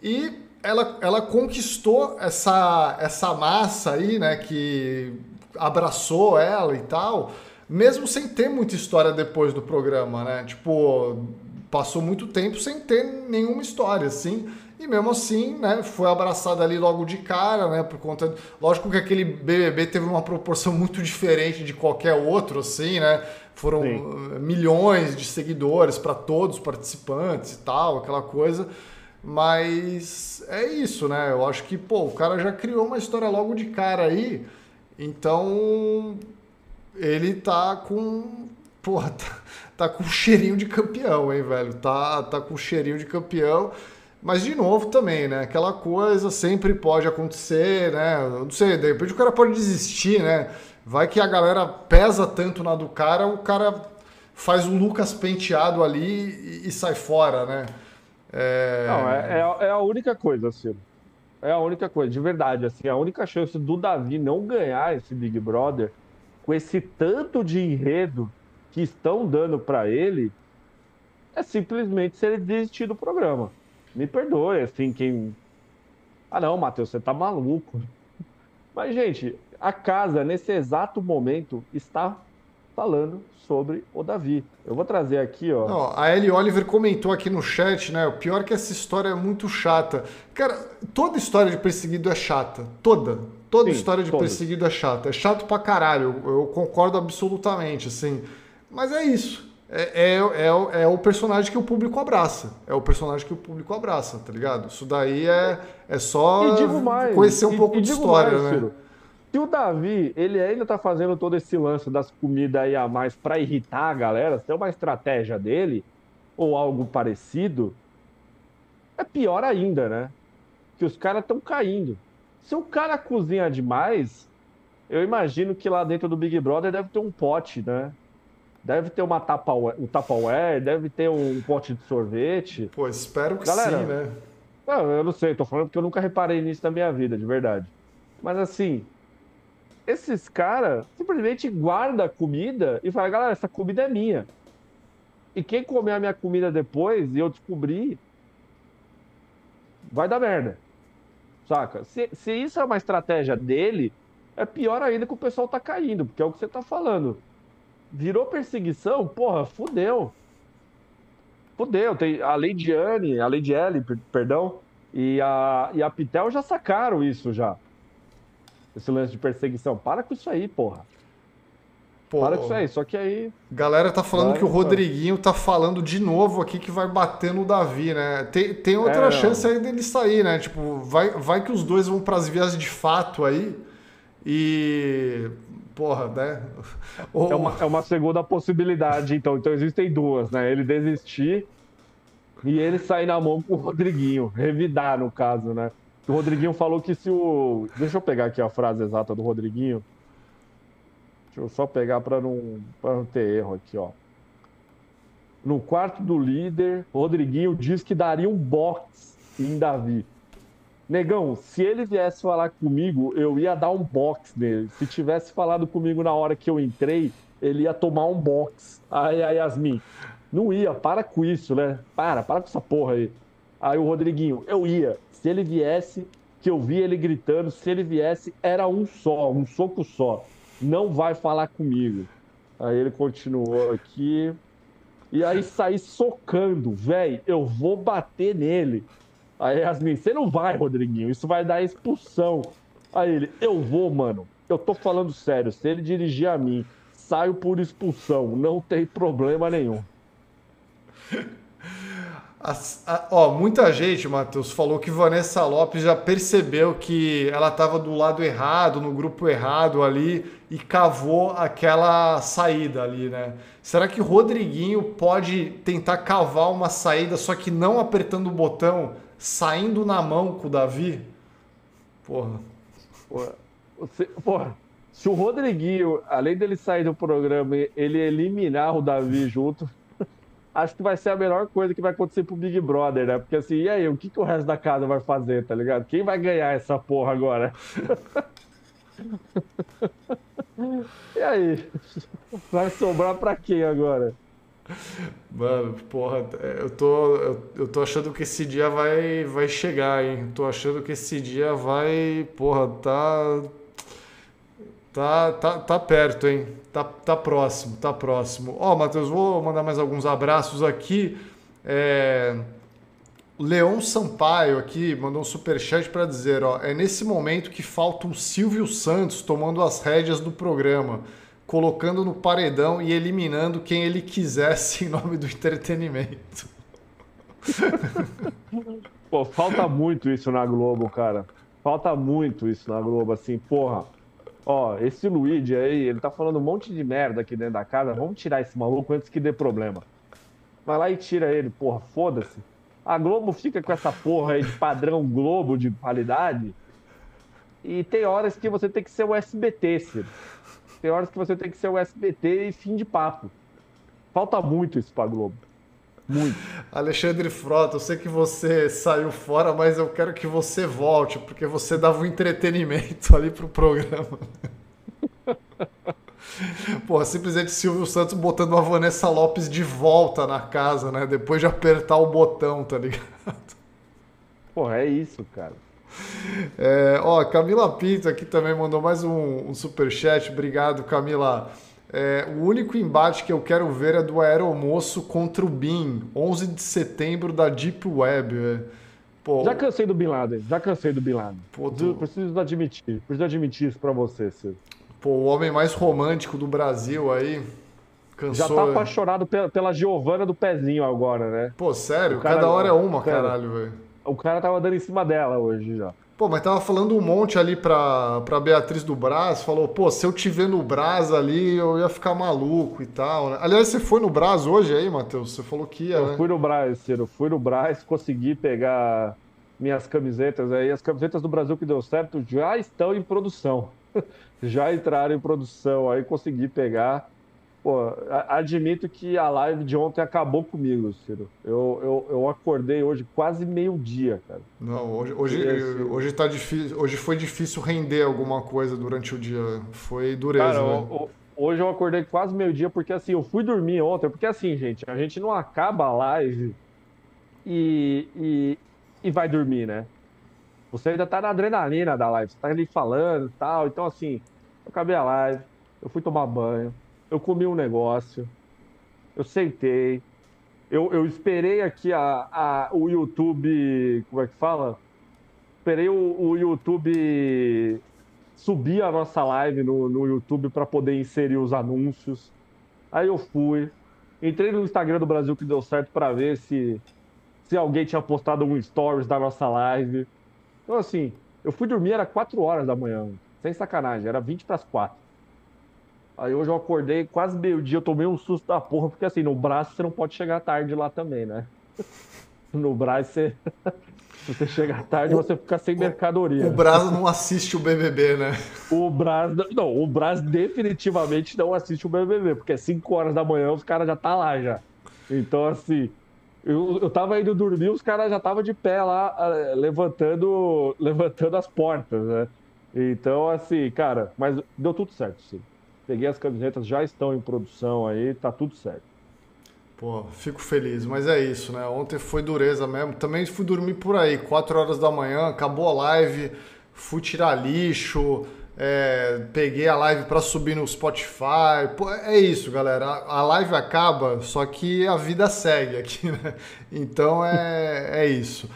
e ela, ela conquistou essa, essa massa aí, né, que abraçou ela e tal, mesmo sem ter muita história depois do programa, né? Tipo, passou muito tempo sem ter nenhuma história, assim. E mesmo assim, né, foi abraçada ali logo de cara, né, por conta... Lógico que aquele BBB teve uma proporção muito diferente de qualquer outro, assim, né? Foram Sim. milhões de seguidores para todos os participantes e tal, aquela coisa. Mas é isso, né? Eu acho que, pô, o cara já criou uma história logo de cara aí, então ele tá com... Porra, tá, tá com cheirinho de campeão, hein, velho? Tá, tá com cheirinho de campeão. Mas, de novo, também, né? Aquela coisa sempre pode acontecer, né? Eu não sei, de repente o cara pode desistir, né? Vai que a galera pesa tanto na do cara, o cara faz o Lucas penteado ali e, e sai fora, né? É... Não, é, é, é, a única coisa, Ciro. É a única coisa, de verdade. Assim, a única chance do Davi não ganhar esse Big Brother com esse tanto de enredo que estão dando para ele é simplesmente se ele desistir do programa me perdoe, assim, quem. Ah, não, Matheus, você tá maluco. Mas, gente, a casa, nesse exato momento, está falando sobre o Davi. Eu vou trazer aqui, ó. Não, a Ellie Oliver comentou aqui no chat, né? O pior é que essa história é muito chata. Cara, toda história de perseguido é chata. Toda. Toda Sim, história de todas. perseguido é chata. É chato pra caralho. Eu, eu concordo absolutamente, assim. Mas é isso é, é, é, é, o personagem que o público abraça. É o personagem que o público abraça, tá ligado? Isso daí é, é só mais, conhecer um e, pouco e de história, mais, né? Ciro, se o Davi, ele ainda tá fazendo todo esse lance das comidas aí a mais para irritar a galera, se é uma estratégia dele, ou algo parecido, é pior ainda, né? Que os caras estão caindo. Se o cara cozinha demais, eu imagino que lá dentro do Big Brother deve ter um pote, né? Deve ter uma tupperware, um Tupperware, deve ter um pote de sorvete. Pô, espero que Galera, sim, né? Não, eu não sei, tô falando porque eu nunca reparei nisso na minha vida, de verdade. Mas assim, esses caras simplesmente guardam a comida e falam, galera, essa comida é minha. E quem comer a minha comida depois e eu descobrir, vai dar merda. Saca? Se, se isso é uma estratégia dele, é pior ainda que o pessoal tá caindo, porque é o que você tá falando virou perseguição, porra, fudeu. Fudeu. Tem a Lady Anne, a Lady Ellie, perdão, E a, e a Pitel já sacaram isso já. Esse lance de perseguição. Para com isso aí, porra. Pô, Para com isso aí, só que aí. Galera tá falando que o Rodriguinho tá falando de novo aqui que vai bater no Davi, né? Tem, tem outra é, chance aí dele sair, né? Tipo, vai, vai que os dois vão pras vias de fato aí e. Porra, né? É, uma, é uma segunda possibilidade, então. Então existem duas, né? Ele desistir e ele sair na mão com o Rodriguinho. Revidar, no caso, né? O Rodriguinho falou que se o. Deixa eu pegar aqui a frase exata do Rodriguinho. Deixa eu só pegar para não, não ter erro aqui, ó. No quarto do líder, Rodriguinho diz que daria um box em Davi. Negão, se ele viesse falar comigo, eu ia dar um box nele. Se tivesse falado comigo na hora que eu entrei, ele ia tomar um box. Aí a Yasmin, não ia, para com isso, né? Para, para com essa porra aí. Aí o Rodriguinho, eu ia. Se ele viesse, que eu vi ele gritando, se ele viesse, era um só, um soco só não vai falar comigo. Aí ele continuou aqui. E aí saí socando, velho, eu vou bater nele. Aí Yasmin, você não vai, Rodriguinho, isso vai dar expulsão. Aí ele, eu vou, mano. Eu tô falando sério, se ele dirigir a mim, saio por expulsão, não tem problema nenhum. A, ó, muita gente, Matheus, falou que Vanessa Lopes já percebeu que ela estava do lado errado, no grupo errado ali e cavou aquela saída ali, né? Será que Rodriguinho pode tentar cavar uma saída, só que não apertando o botão, saindo na mão com o Davi? Porra. Porra, você, porra se o Rodriguinho, além dele sair do programa, ele eliminar o Davi junto, acho que vai ser a melhor coisa que vai acontecer pro Big Brother, né? Porque assim, e aí, o que, que o resto da casa vai fazer, tá ligado? Quem vai ganhar essa porra agora? e aí? Vai sobrar pra quem agora? Mano, porra, eu tô, eu tô achando que esse dia vai, vai chegar, hein? Tô achando que esse dia vai, porra, tá Tá, tá, tá perto, hein? Tá, tá próximo, tá próximo. Ó, oh, Matheus, vou mandar mais alguns abraços aqui. É... Leon Sampaio aqui mandou um superchat para dizer, ó, é nesse momento que falta um Silvio Santos tomando as rédeas do programa, colocando no paredão e eliminando quem ele quisesse em nome do entretenimento. Pô, falta muito isso na Globo, cara. Falta muito isso na Globo, assim, porra Ó, esse Luigi aí, ele tá falando um monte de merda aqui dentro da casa. Vamos tirar esse maluco antes que dê problema. Vai lá e tira ele, porra, foda-se. A Globo fica com essa porra aí de padrão Globo de qualidade. E tem horas que você tem que ser o SBT, Ciro. Tem horas que você tem que ser o SBT e fim de papo. Falta muito isso pra Globo. Muito. Alexandre Frota, eu sei que você saiu fora, mas eu quero que você volte, porque você dava um entretenimento ali pro programa. Porra, simplesmente Silvio Santos botando a Vanessa Lopes de volta na casa, né? Depois de apertar o botão, tá ligado? Porra, é isso, cara. É, ó, Camila Pinto aqui também mandou mais um, um superchat. Obrigado, Camila. É, o único embate que eu quero ver é do Aeromoço contra o Bin, 11 de setembro da Deep Web. É. Pô, já cansei do Bin Laden, já cansei do Bin Laden. Pô, tu... Preciso admitir, preciso admitir isso pra você, Ciro. Pô, o homem mais romântico do Brasil aí. Cansou, já tá apaixonado pela, pela Giovana do pezinho agora, né? Pô, sério? Cara, Cada hora é uma, caralho, velho. O cara tava dando em cima dela hoje já. Pô, mas tava falando um monte ali pra, pra Beatriz do Brás, falou, pô, se eu te ver no Brás ali, eu ia ficar maluco e tal, né? Aliás, você foi no Brás hoje aí, Matheus? Você falou que ia, Eu né? fui no Brás, Ciro, fui no Brás, consegui pegar minhas camisetas aí, as camisetas do Brasil que deu certo já estão em produção. já entraram em produção, aí consegui pegar. Pô, admito que a live de ontem acabou comigo, Ciro. Eu, eu, eu acordei hoje quase meio-dia, cara. Não, hoje, hoje, esse... hoje, tá difícil, hoje foi difícil render alguma coisa durante o dia. Foi dureza. Cara, né? hoje eu acordei quase meio-dia porque assim, eu fui dormir ontem. Porque assim, gente, a gente não acaba a live e, e, e vai dormir, né? Você ainda tá na adrenalina da live, você tá ali falando e tal. Então, assim, eu acabei a live, eu fui tomar banho eu comi um negócio, eu sentei, eu, eu esperei aqui a, a, o YouTube. Como é que fala? Esperei o, o YouTube subir a nossa live no, no YouTube para poder inserir os anúncios. Aí eu fui. Entrei no Instagram do Brasil que deu certo para ver se, se alguém tinha postado um stories da nossa live. Então, assim, eu fui dormir, era 4 horas da manhã. Sem sacanagem, era 20 para as 4. Aí hoje eu acordei quase meio-dia, eu tomei um susto da porra, porque assim, no braço você não pode chegar tarde lá também, né? No braço você. Se você chegar tarde, o, você fica sem mercadoria. O Braz não assiste o BBB, né? O Braz, não, o Braz definitivamente não assiste o BBB, porque é 5 horas da manhã os caras já tá lá já. Então, assim, eu, eu tava indo dormir, os caras já estavam de pé lá, ah, levantando, levantando as portas, né? Então, assim, cara, mas deu tudo certo, sim. Peguei as camisetas, já estão em produção aí, tá tudo certo. Pô, fico feliz, mas é isso, né? Ontem foi dureza mesmo. Também fui dormir por aí, 4 horas da manhã, acabou a live, fui tirar lixo, é, peguei a live para subir no Spotify. Pô, é isso, galera. A live acaba, só que a vida segue aqui, né? Então é, é isso.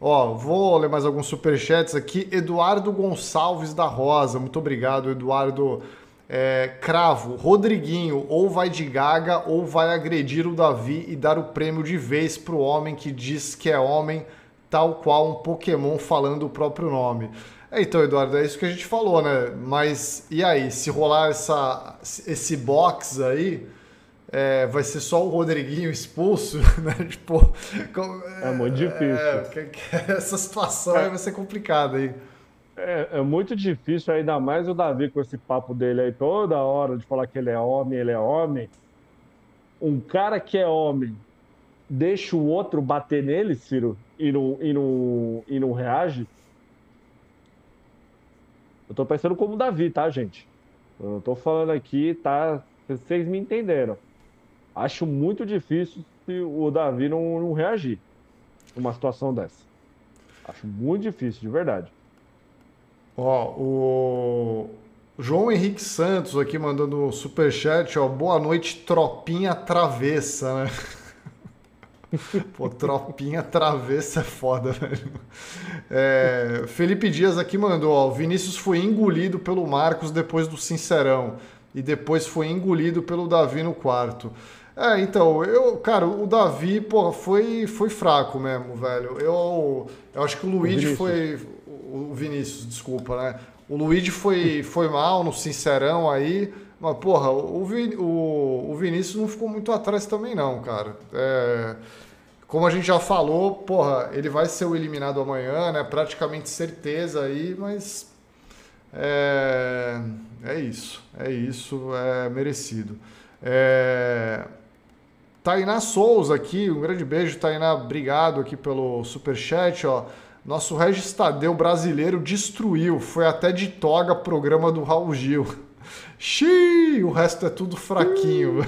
Ó, vou ler mais alguns superchats aqui. Eduardo Gonçalves da Rosa, muito obrigado, Eduardo é, cravo, Rodriguinho ou vai de gaga ou vai agredir o Davi e dar o prêmio de vez pro homem que diz que é homem, tal qual um Pokémon falando o próprio nome. É, então, Eduardo, é isso que a gente falou, né? Mas e aí, se rolar essa, esse box aí, é, vai ser só o Rodriguinho expulso, né? Tipo, é, é muito difícil. É, essa situação vai ser complicada aí. É, é, muito difícil, ainda mais o Davi com esse papo dele aí toda hora de falar que ele é homem, ele é homem. Um cara que é homem deixa o outro bater nele, Ciro, e não, e não, e não reage. Eu tô pensando como o Davi, tá, gente? Eu não tô falando aqui, tá? Vocês me entenderam. Acho muito difícil se o Davi não, não reagir numa situação dessa. Acho muito difícil, de verdade. Ó, o João Henrique Santos aqui mandando super chat, ó, boa noite, tropinha travessa, né? Pô, tropinha travessa é foda, velho. É, Felipe Dias aqui mandou, ó, Vinícius foi engolido pelo Marcos depois do Sincerão e depois foi engolido pelo Davi no quarto. É, então, eu, cara, o Davi, pô, foi, foi fraco mesmo, velho. Eu, eu acho que o Luigi foi o Vinícius, desculpa, né? O Luigi foi, foi mal no Sincerão aí, mas, porra, o, Vin, o, o Vinícius não ficou muito atrás também, não, cara. É, como a gente já falou, porra, ele vai ser o eliminado amanhã, né? Praticamente certeza aí, mas. É, é isso, é isso, é merecido. É, Tainá Souza aqui, um grande beijo, Tainá, obrigado aqui pelo superchat, ó. Nosso Regis Tadeu brasileiro destruiu. Foi até de toga programa do Raul Gil. Xiii, o resto é tudo fraquinho.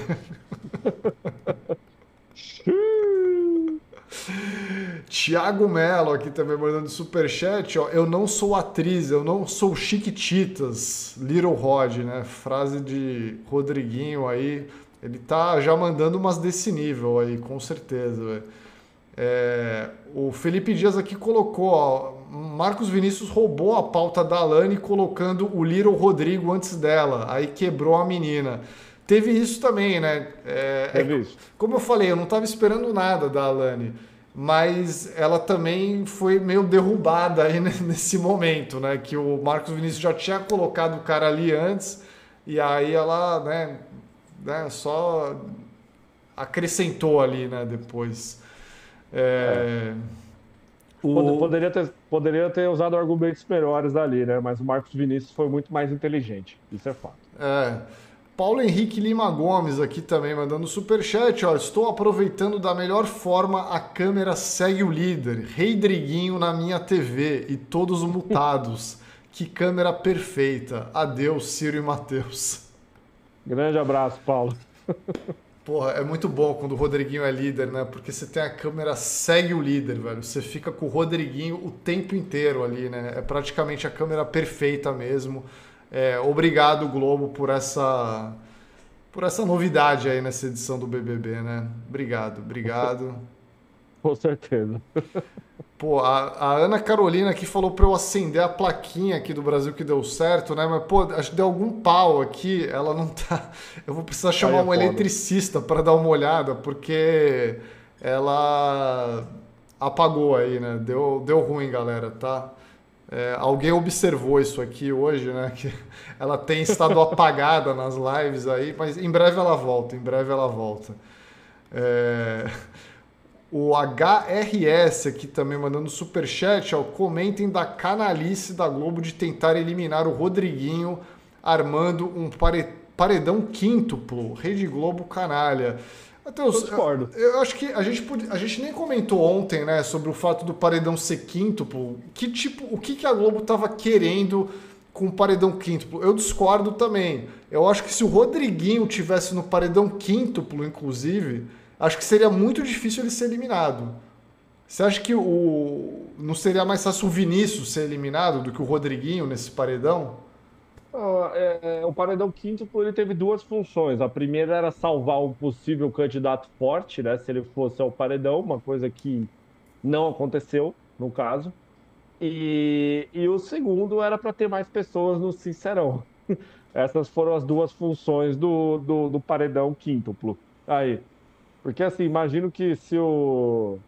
Tiago Melo aqui também mandando superchat, ó. Eu não sou atriz, eu não sou Chiquititas. Little Rod, né? Frase de Rodriguinho aí. Ele tá já mandando umas desse nível aí, com certeza, velho. É, o Felipe Dias aqui colocou, ó, Marcos Vinícius roubou a pauta da Alane colocando o Little Rodrigo antes dela, aí quebrou a menina. Teve isso também, né? É, é, isso. Como eu falei, eu não estava esperando nada da Alane, mas ela também foi meio derrubada aí nesse momento, né? Que o Marcos Vinícius já tinha colocado o cara ali antes, e aí ela, né, né só acrescentou ali, né, depois. É... O... Poderia, ter, poderia ter usado argumentos melhores ali, né? Mas o Marcos Vinícius foi muito mais inteligente. Isso é fato. É. Paulo Henrique Lima Gomes aqui também mandando superchat. Ó, estou aproveitando da melhor forma a câmera segue o líder. Rei Driguinho na minha TV e todos mutados. que câmera perfeita. Adeus, Ciro e Matheus. Grande abraço, Paulo. Porra, é muito bom quando o Rodriguinho é líder, né? Porque você tem a câmera segue o líder, velho. Você fica com o Rodriguinho o tempo inteiro ali, né? É praticamente a câmera perfeita mesmo. É, obrigado, Globo, por essa por essa novidade aí nessa edição do BBB, né? Obrigado, obrigado. Com certeza. Pô, a, a, Ana Carolina aqui falou para eu acender a plaquinha aqui do Brasil que deu certo, né? Mas, pô, acho que deu algum pau aqui. Ela não tá. Eu vou precisar chamar é um foda. eletricista para dar uma olhada, porque ela apagou aí, né? Deu, deu ruim, galera, tá? É, alguém observou isso aqui hoje, né? Que ela tem estado apagada nas lives aí, mas em breve ela volta, em breve ela volta. É... O HRS aqui também mandando super chat, ó, comentem da canalice da Globo de tentar eliminar o Rodriguinho armando um paredão quíntuplo. Rede Globo canalha. Matheus, eu, eu, acho que a gente, a gente nem comentou ontem, né, sobre o fato do paredão ser quíntuplo. Que tipo, o que, que a Globo estava querendo com o paredão quíntuplo? Eu discordo também. Eu acho que se o Rodriguinho tivesse no paredão quíntuplo, inclusive, acho que seria muito difícil ele ser eliminado. Você acha que o não seria mais fácil o Vinícius ser eliminado do que o Rodriguinho nesse paredão? é, é, o paredão quinto ele teve duas funções. A primeira era salvar um possível candidato forte, né? Se ele fosse ao paredão, uma coisa que não aconteceu no caso. E, e o segundo era para ter mais pessoas no Sincerão. Essas foram as duas funções do, do, do paredão quíntuplo. Aí. Porque assim, imagino que se o.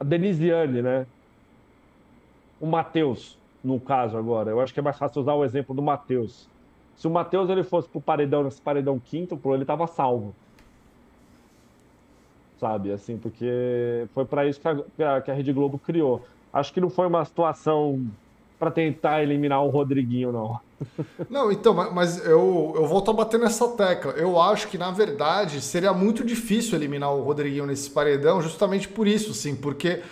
A Denisiane, né? O Matheus no caso agora. Eu acho que é mais fácil usar o exemplo do Matheus. Se o Matheus ele fosse pro paredão, nesse paredão quinto, ele tava salvo. Sabe, assim, porque foi para isso que a, que a Rede Globo criou. Acho que não foi uma situação para tentar eliminar o Rodriguinho, não. Não, então, mas eu, eu volto a bater nessa tecla. Eu acho que, na verdade, seria muito difícil eliminar o Rodriguinho nesse paredão, justamente por isso, sim, porque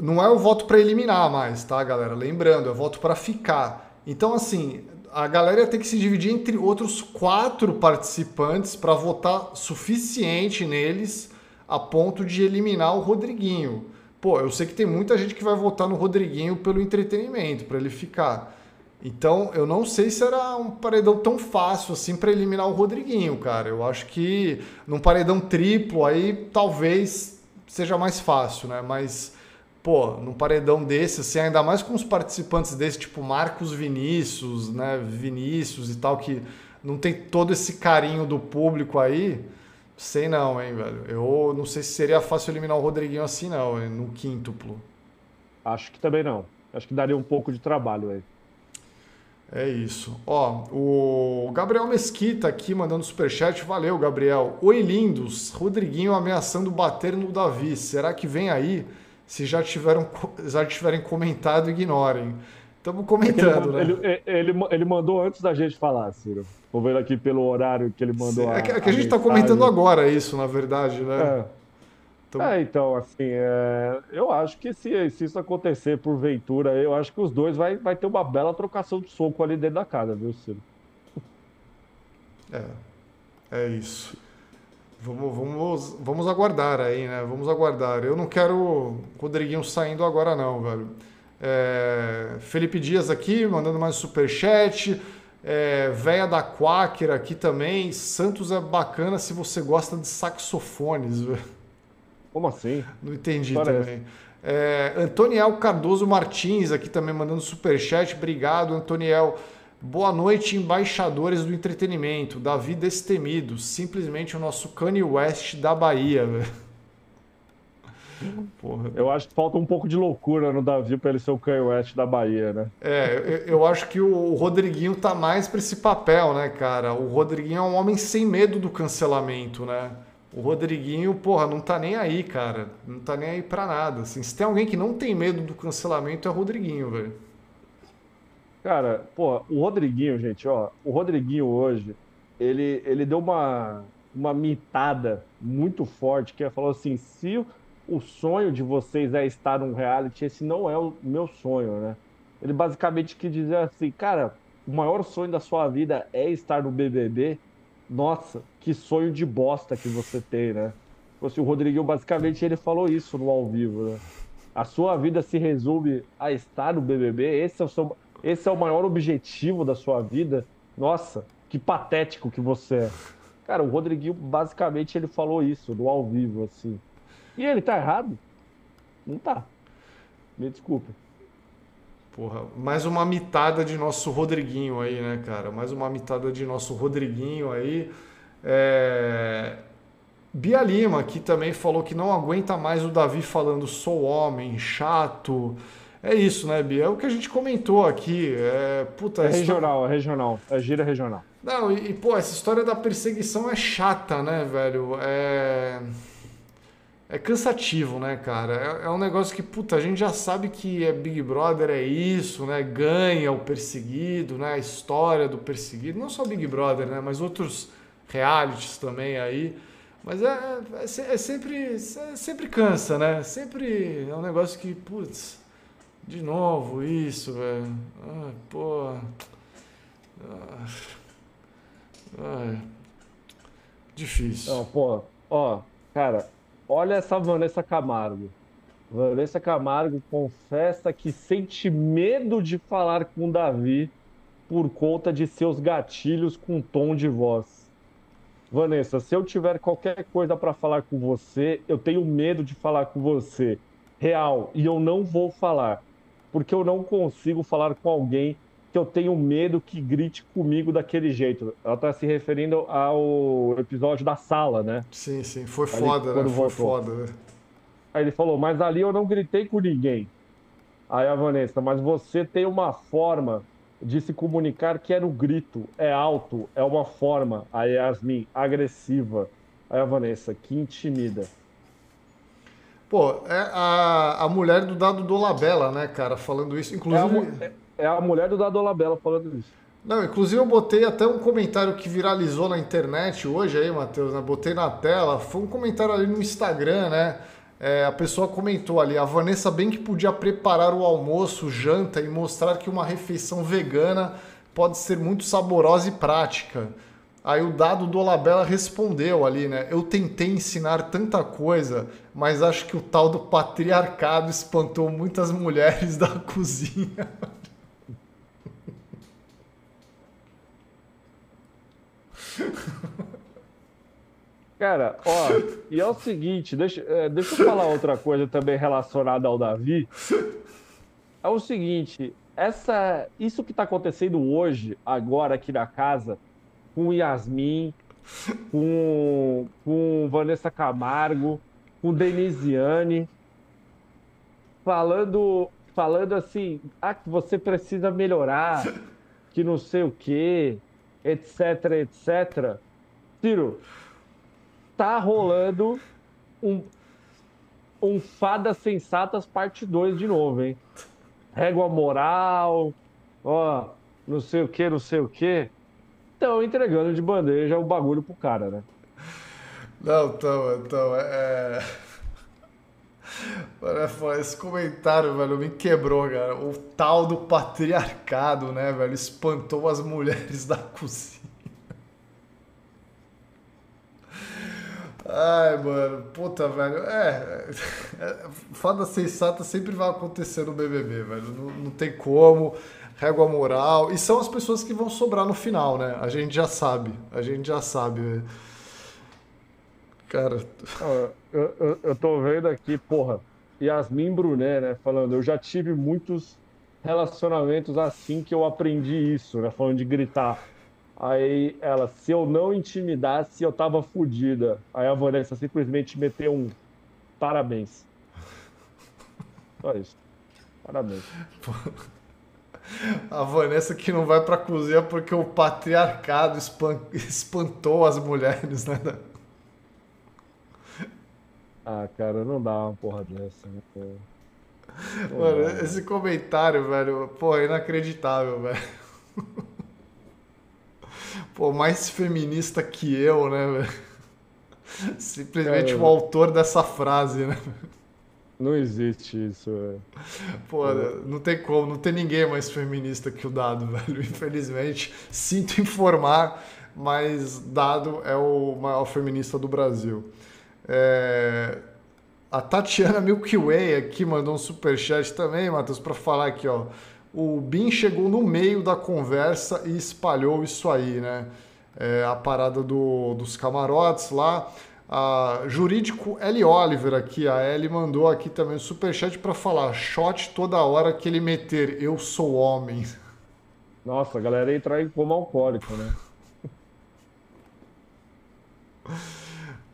não é o voto para eliminar mais, tá, galera? Lembrando, é voto para ficar. Então, assim, a galera tem que se dividir entre outros quatro participantes para votar suficiente neles a ponto de eliminar o Rodriguinho. Pô, eu sei que tem muita gente que vai votar no Rodriguinho pelo entretenimento, para ele ficar. Então, eu não sei se era um paredão tão fácil assim para eliminar o Rodriguinho, cara. Eu acho que num paredão triplo aí talvez seja mais fácil, né? Mas pô, num paredão desse, assim, ainda mais com os participantes desse, tipo Marcos Vinícius, né? Vinícius e tal, que não tem todo esse carinho do público aí. Sei não, hein, velho. Eu não sei se seria fácil eliminar o Rodriguinho assim, não, hein, no quíntuplo. Acho que também não. Acho que daria um pouco de trabalho aí. É isso. Ó, o Gabriel Mesquita aqui mandando superchat. Valeu, Gabriel. Oi, lindos. Rodriguinho ameaçando bater no Davi. Será que vem aí? Se já, tiveram, já tiverem comentado, ignorem. Estamos comentando, ele, né? Ele, ele, ele, mandou antes da gente falar, Ciro. Vou ver aqui pelo horário que ele mandou. Sim, a, é que, é que a, a gente está comentando agora isso, na verdade, né? É. Então, é, então assim, é, eu acho que se, se isso acontecer porventura, eu acho que os dois vai, vai ter uma bela trocação de soco ali dentro da casa, viu, Ciro? É, é isso. Vamos, vamos, vamos aguardar aí, né? Vamos aguardar. Eu não quero o Rodriguinho saindo agora, não, velho. É, Felipe Dias aqui, mandando mais superchat. É, Véia da Quaker aqui também. Santos é bacana se você gosta de saxofones. Como assim? Não entendi Parece. também. É, Antoniel Cardoso Martins aqui também mandando superchat. Obrigado, Antoniel. Boa noite, embaixadores do entretenimento. Davi Destemido, simplesmente o nosso Kanye West da Bahia, velho. Porra. Eu acho que falta um pouco de loucura no Davi para ele ser o Kanye West da Bahia, né? É, eu, eu acho que o Rodriguinho tá mais para esse papel, né, cara? O Rodriguinho é um homem sem medo do cancelamento, né? O Rodriguinho, porra, não tá nem aí, cara. Não tá nem aí pra nada. Assim, se tem alguém que não tem medo do cancelamento, é o Rodriguinho, velho. Cara, pô, o Rodriguinho, gente, ó, o Rodriguinho hoje, ele, ele deu uma, uma mitada muito forte, que é falou assim, se o sonho de vocês é estar num reality, esse não é o meu sonho, né? Ele basicamente quis dizer assim, cara, o maior sonho da sua vida é estar no BBB. Nossa, que sonho de bosta que você tem, né? Assim, o Rodriguinho basicamente ele falou isso no ao vivo, né? A sua vida se resume a estar no BBB, esse é o seu esse é o maior objetivo da sua vida, nossa, que patético que você é. Cara, o Rodriguinho, basicamente, ele falou isso no ao vivo, assim. E ele tá errado? Não tá. Me desculpa. Porra, mais uma mitada de nosso Rodriguinho aí, né, cara? Mais uma mitada de nosso Rodriguinho aí. É... Bia Lima, que também falou que não aguenta mais o Davi falando sou homem, chato. É isso, né, Bia? É o que a gente comentou aqui. É, puta, é regional, é regional. É gira regional. Não, e, e, pô, essa história da perseguição é chata, né, velho? É. É cansativo, né, cara? É, é um negócio que, puta, a gente já sabe que é Big Brother, é isso, né? Ganha o perseguido, né? A história do perseguido. Não só Big Brother, né? Mas outros realities também aí. Mas é, é, é sempre, é, sempre cansa, né? Sempre é um negócio que, putz, de novo isso, velho. Ah, pô. Ah, ah, difícil. Não, pô, ó, cara, olha essa Vanessa Camargo. Vanessa Camargo confessa que sente medo de falar com Davi por conta de seus gatilhos com tom de voz. Vanessa, se eu tiver qualquer coisa para falar com você, eu tenho medo de falar com você. Real. E eu não vou falar porque eu não consigo falar com alguém que eu tenho medo que grite comigo daquele jeito. Ela está se referindo ao episódio da sala, né? Sim, sim, foi ali, foda, né? Foi voltou. foda, né? Aí ele falou, mas ali eu não gritei com ninguém. Aí a Vanessa, mas você tem uma forma de se comunicar que é no grito, é alto, é uma forma. Aí a Yasmin, agressiva. Aí a Vanessa, que intimida. Pô, é a, a mulher do Dado Dolabella, né, cara, falando isso. Inclusive. É a, é a mulher do Dado Dolabella falando isso. Não, inclusive eu botei até um comentário que viralizou na internet hoje aí, Matheus, né? Botei na tela. Foi um comentário ali no Instagram, né? É, a pessoa comentou ali, a Vanessa bem que podia preparar o almoço, janta e mostrar que uma refeição vegana pode ser muito saborosa e prática. Aí o dado do Olabella respondeu ali, né? Eu tentei ensinar tanta coisa, mas acho que o tal do patriarcado espantou muitas mulheres da cozinha. Cara, ó, e é o seguinte, deixa, é, deixa eu falar outra coisa também relacionada ao Davi. É o seguinte, essa, isso que está acontecendo hoje, agora aqui na casa, com Yasmin, com, com Vanessa Camargo, com Denisiane, falando, falando assim, ah, que você precisa melhorar, que não sei o quê, etc, etc. Ciro, tá rolando um, um Fadas Sensatas parte 2 de novo, hein? Régua moral, ó, não sei o que, não sei o que estão entregando de bandeja o bagulho pro cara, né? Não, então, então, é. É esse comentário, velho, me quebrou, cara. O tal do patriarcado, né, velho, espantou as mulheres da cozinha. Ai, mano, puta, velho. É, é fada sensata sempre vai acontecer no BBB, velho. Não, não tem como régua moral. E são as pessoas que vão sobrar no final, né? A gente já sabe. A gente já sabe. Né? Cara. Eu, eu, tô vendo aqui, porra, Yasmin Brunet, né? Falando, eu já tive muitos relacionamentos assim que eu aprendi isso, né? Falando de gritar. Aí ela, se eu não intimidasse, eu tava fodida. Aí a Vanessa simplesmente meteu um parabéns. Só isso. Parabéns. A Vanessa que não vai pra cozinha porque o patriarcado espantou as mulheres, né? Ah, cara, não dá uma porra dessa, né? Mano, dá, esse comentário, velho, pô, é inacreditável, velho. Pô, mais feminista que eu, né, velho? Simplesmente o autor dessa frase, né? Não existe isso, velho. Pô, não tem como, não tem ninguém mais feminista que o Dado, velho. Infelizmente, sinto informar, mas Dado é o maior feminista do Brasil. É... A Tatiana Milky Way aqui mandou um superchat também, Matheus, para falar aqui, ó. o Bin chegou no meio da conversa e espalhou isso aí, né? É, a parada do, dos camarotes lá. A jurídico L. Oliver aqui, a Ellie mandou aqui também o superchat para falar shot toda hora que ele meter, eu sou homem. Nossa, a galera entrar em coma alcoólico, né?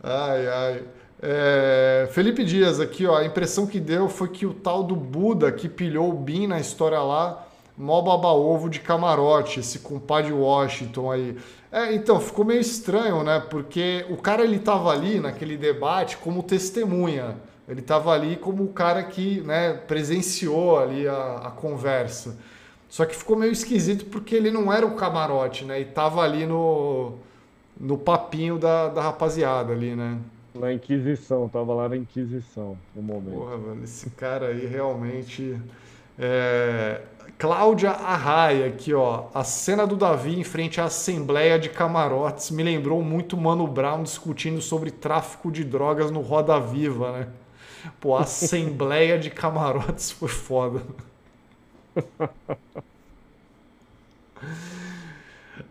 ai, ai. É, Felipe Dias aqui, ó, a impressão que deu foi que o tal do Buda que pilhou o Bin na história lá, mó baba-ovo de camarote, esse compadre Washington aí. É, então, ficou meio estranho, né? Porque o cara ele tava ali naquele debate como testemunha. Ele tava ali como o cara que né, presenciou ali a, a conversa. Só que ficou meio esquisito porque ele não era o camarote, né? E tava ali no, no papinho da, da rapaziada ali, né? Na Inquisição, tava lá na Inquisição no momento. Porra, mano, esse cara aí realmente. É... Cláudia Arraia, aqui, ó. A cena do Davi em frente à Assembleia de Camarotes me lembrou muito Mano Brown discutindo sobre tráfico de drogas no Roda Viva, né? Pô, a Assembleia de Camarotes foi foda.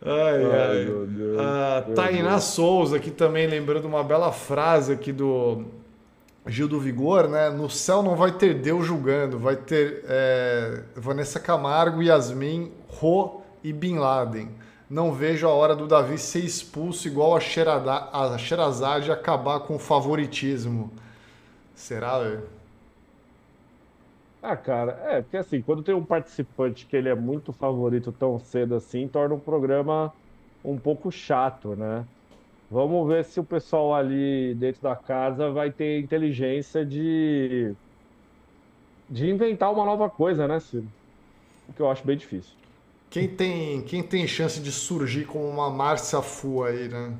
Ai, ai. ai. Meu Deus, a Tainá Souza, aqui também lembrando uma bela frase aqui do Gil do Vigor, né? No céu não vai ter Deus julgando, vai ter é, Vanessa Camargo, Yasmin, Ro e Bin Laden. Não vejo a hora do Davi ser expulso igual a, Xerada, a Sherazade acabar com o favoritismo. Será, velho? Ah, cara, é, porque assim, quando tem um participante que ele é muito favorito tão cedo assim, torna o programa um pouco chato, né? Vamos ver se o pessoal ali dentro da casa vai ter inteligência de, de inventar uma nova coisa, né, Ciro? O que eu acho bem difícil. Quem tem, quem tem chance de surgir como uma Márcia Fu aí, né?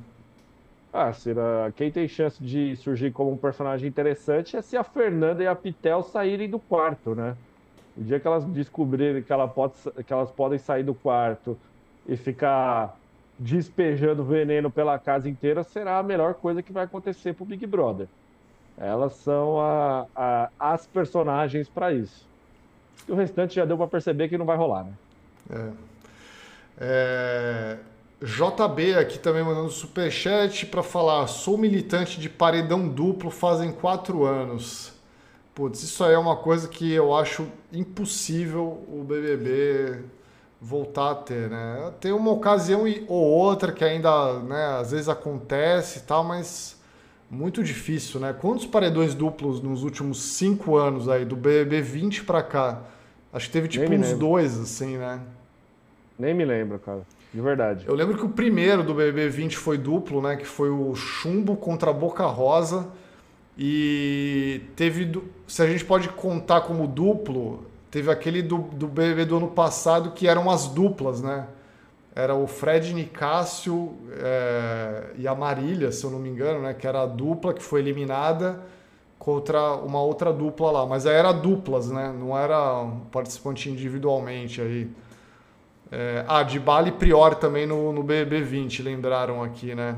Ah, Ciro, quem tem chance de surgir como um personagem interessante é se a Fernanda e a Pitel saírem do quarto, né? O dia que elas descobrirem que, ela pode, que elas podem sair do quarto e ficar despejando veneno pela casa inteira será a melhor coisa que vai acontecer pro Big Brother. Elas são a, a, as personagens para isso. E o restante já deu para perceber que não vai rolar, né? É. É... JB aqui também mandando superchat para falar: sou militante de paredão duplo fazem quatro anos. Putz, isso aí é uma coisa que eu acho impossível o BBB voltar a ter, né? Tem uma ocasião ou outra que ainda, né, às vezes acontece e tal, mas muito difícil, né? Quantos paredões duplos nos últimos cinco anos aí, do BBB 20 para cá? Acho que teve tipo uns dois, assim, né? Nem me lembro, cara. De verdade. Eu lembro que o primeiro do BBB 20 foi duplo, né? Que foi o Chumbo contra a Boca Rosa. E teve. Se a gente pode contar como duplo, Teve aquele do, do BBB do ano passado que eram as duplas, né? Era o Fred Nicásio é, e a Marília, se eu não me engano, né? Que era a dupla que foi eliminada contra uma outra dupla lá. Mas aí era duplas, né? Não era um participante individualmente aí. É, ah, de Bali Prior também no, no BBB 20, lembraram aqui, né?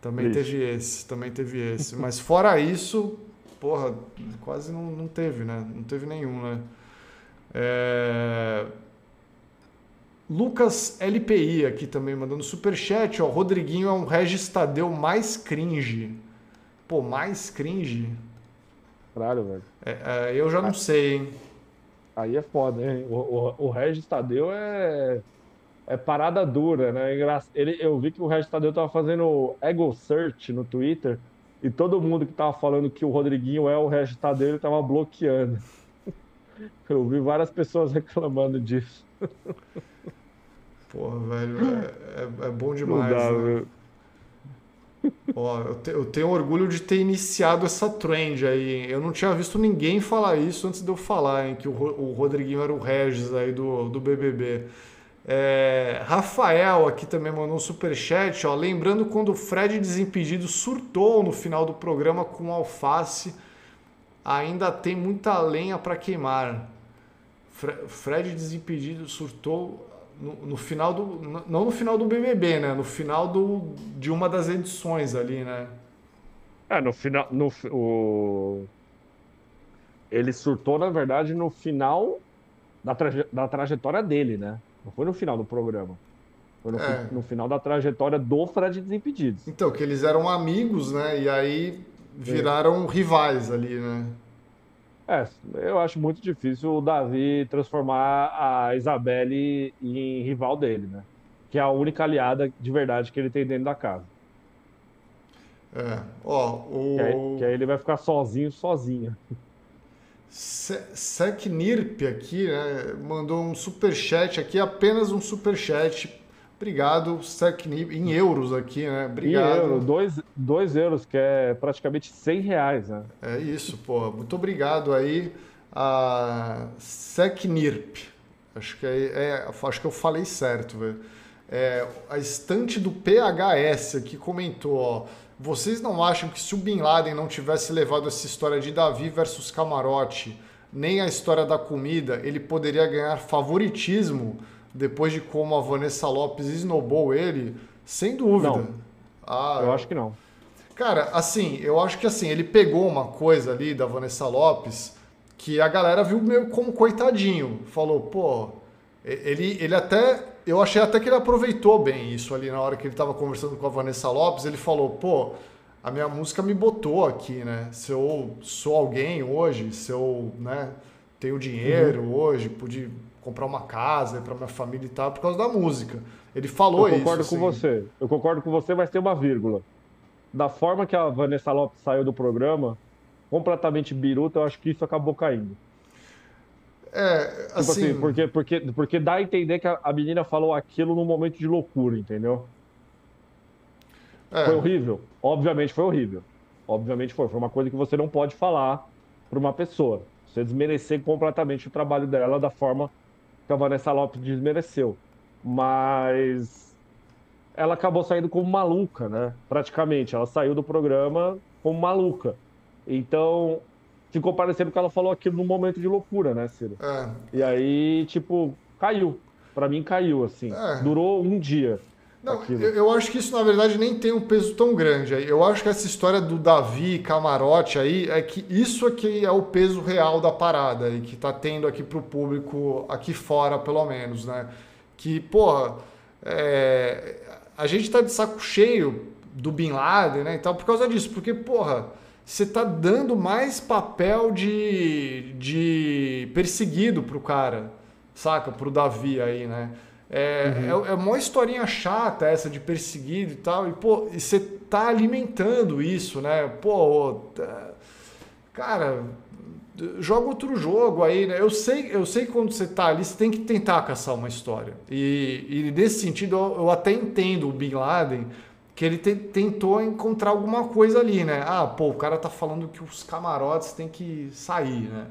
Também teve esse, também teve esse. Mas fora isso, porra, quase não, não teve, né? Não teve nenhum, né? É... Lucas LPI aqui também mandando superchat, ó. Rodriguinho é um Regis Tadeu mais cringe. Pô, mais cringe? Caralho, velho. É, é, eu já não sei, hein? Aí é foda, hein? O, o, o Regis Tadeu é, é parada dura, né? Ele, eu vi que o Regis Tadeu tava fazendo ego search no Twitter e todo mundo que tava falando que o Rodriguinho é o Regis Tadeu, ele tava bloqueando. Eu vi várias pessoas reclamando disso. Porra, velho, é, é, é bom demais. Dá, né? Ó, eu, te, eu, tenho orgulho de ter iniciado essa trend aí. Eu não tinha visto ninguém falar isso antes de eu falar, hein, que o, o Rodriguinho era o Regis aí do, do BBB. É, Rafael aqui também mandou um superchat, ó, lembrando quando o Fred Desimpedido surtou no final do programa com alface ainda tem muita lenha para queimar. Fred Desimpedido surtou no, no, final do. Não no final do BBB, né? No final do, de uma das edições ali, né? É, no final. No, o... Ele surtou, na verdade, no final da, traje, da trajetória dele, né? Não foi no final do programa. Foi no, é. no final da trajetória do Fred Desimpedidos. Então, que eles eram amigos, né? E aí viraram é. rivais ali, né? É, eu acho muito difícil o Davi transformar a Isabelle em rival dele, né? Que é a única aliada de verdade que ele tem dentro da casa. É, ó, o... que, aí, que aí ele vai ficar sozinho, sozinho. Sec Nirp aqui, né, mandou um super chat aqui, apenas um super chat Obrigado, Secnib, em euros aqui, né? Obrigado. Em euro, dois, dois euros, que é praticamente 100 reais, né? É isso, pô. Muito obrigado aí a Secnirp. Acho que, é, é, acho que eu falei certo, velho. É, a estante do PHS aqui comentou, ó. Vocês não acham que se o Bin Laden não tivesse levado essa história de Davi versus Camarote, nem a história da comida, ele poderia ganhar favoritismo depois de como a Vanessa Lopes esnobou ele, sem dúvida. Não. Ah, eu acho que não. Cara, assim, eu acho que assim, ele pegou uma coisa ali da Vanessa Lopes que a galera viu meio como coitadinho. Falou, pô, ele, ele até. Eu achei até que ele aproveitou bem isso ali na hora que ele estava conversando com a Vanessa Lopes. Ele falou, pô, a minha música me botou aqui, né? Se eu sou alguém hoje, se eu né, tenho dinheiro uhum. hoje, pude comprar uma casa para minha família e tal, por causa da música. Ele falou isso. Eu concordo isso, com assim. você. Eu concordo com você, mas tem uma vírgula. Da forma que a Vanessa Lopes saiu do programa, completamente biruta, eu acho que isso acabou caindo. É, tipo assim... assim porque, porque, porque dá a entender que a, a menina falou aquilo num momento de loucura, entendeu? É. Foi horrível? Obviamente foi horrível. Obviamente foi. Foi uma coisa que você não pode falar para uma pessoa. Você desmerecer completamente o trabalho dela da forma que a Vanessa Lopes desmereceu. Mas ela acabou saindo como maluca, né? Praticamente. Ela saiu do programa como maluca. Então, ficou parecendo que ela falou aquilo num momento de loucura, né, Ciro? É. E aí, tipo, caiu. Para mim, caiu, assim. É. Durou um dia. Não, eu, eu, acho que isso na verdade nem tem um peso tão grande. Eu acho que essa história do Davi camarote aí é que isso aqui é o peso real da parada e que tá tendo aqui pro público aqui fora, pelo menos, né? Que, porra, é, a gente tá de saco cheio do Bin Laden, né? Então, por causa disso, porque, porra, você tá dando mais papel de, de perseguido pro cara, saca? Pro Davi aí, né? É, uhum. é, é uma historinha chata essa de perseguido e tal. E, pô, e você tá alimentando isso, né? Pô, cara, joga outro jogo aí, né? Eu sei, eu sei que quando você tá ali, você tem que tentar caçar uma história. E, e nesse sentido, eu, eu, até entendo o Bin Laden, que ele te, tentou encontrar alguma coisa ali, né? Ah, pô, o cara tá falando que os camarotes têm que sair, né?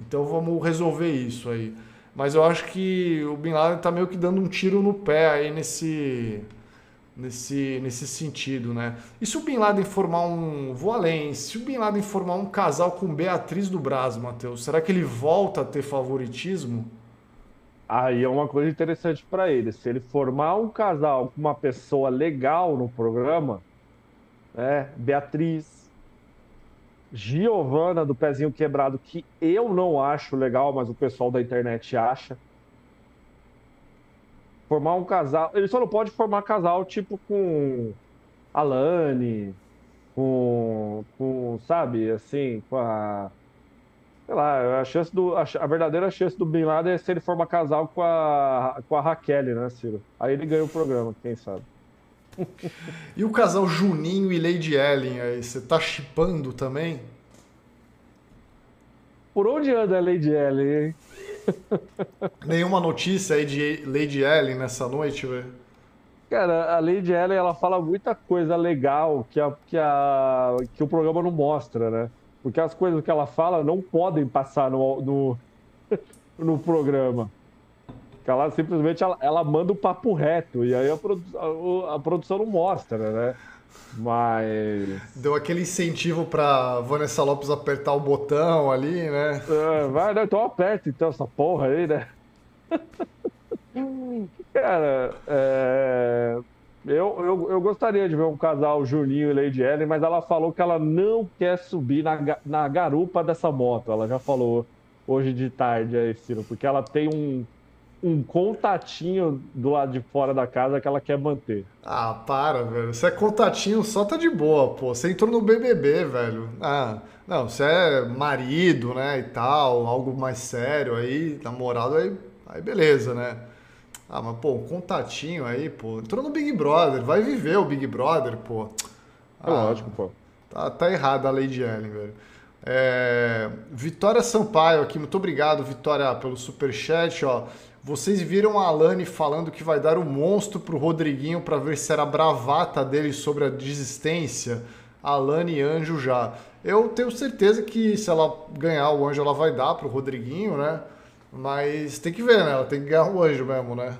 Então vamos resolver isso aí. Mas eu acho que o Bin Laden está meio que dando um tiro no pé aí nesse, nesse, nesse sentido, né? E se o Bin Laden formar um. Vou além, se o Bin Laden formar um casal com Beatriz do Braz, Matheus, será que ele volta a ter favoritismo? Aí é uma coisa interessante para ele. Se ele formar um casal com uma pessoa legal no programa, né? Beatriz, Giovana do Pezinho Quebrado, que eu não acho legal, mas o pessoal da internet acha. Formar um casal. Ele só não pode formar casal tipo com Alane, com, com sabe, assim, com a. Sei lá, a chance do. A, a, verdadeira chance do Bin Laden é se ele formar casal com a, com a Raquel, né, Ciro? Aí ele ganha o programa, quem sabe. e o casal Juninho e Lady Ellen aí, você tá chipando também? Por onde anda a Lady Ellen, hein? Nenhuma notícia aí de Lady Ellen nessa noite, velho? Cara, a Lady Ellen, ela fala muita coisa legal que, a, que, a, que o programa não mostra, né? Porque as coisas que ela fala não podem passar no, no, no programa que ela simplesmente ela, ela, manda o papo reto e aí a, produ a, a, produção não mostra, né? Mas. Deu aquele incentivo pra Vanessa Lopes apertar o botão ali, né? É, vai, né? Então aperta então essa porra aí, né? Cara, é... eu, eu, eu gostaria de ver um casal Juninho e Lady Ellen, mas ela falou que ela não quer subir na, na garupa dessa moto. Ela já falou hoje de tarde aí, Ciro, porque ela tem um, um contatinho do lado de fora da casa que ela quer manter. Ah, para, velho. Você é contatinho só tá de boa, pô. Você entrou no BBB, velho. Ah, não, você é marido, né, e tal, algo mais sério aí, namorado, aí, aí beleza, né? Ah, mas, pô, um contatinho aí, pô. Entrou no Big Brother, vai viver o Big Brother, pô. É ah, lógico, pô. Tá, tá errada a Lady Ellen, velho. É, Vitória Sampaio aqui, muito obrigado, Vitória, pelo superchat, ó. Vocês viram a Alane falando que vai dar o monstro pro Rodriguinho para ver se era bravata dele sobre a desistência? Alane Anjo já. Eu tenho certeza que se ela ganhar o anjo, ela vai dar pro Rodriguinho, né? Mas tem que ver, né? Ela tem que ganhar o anjo mesmo, né?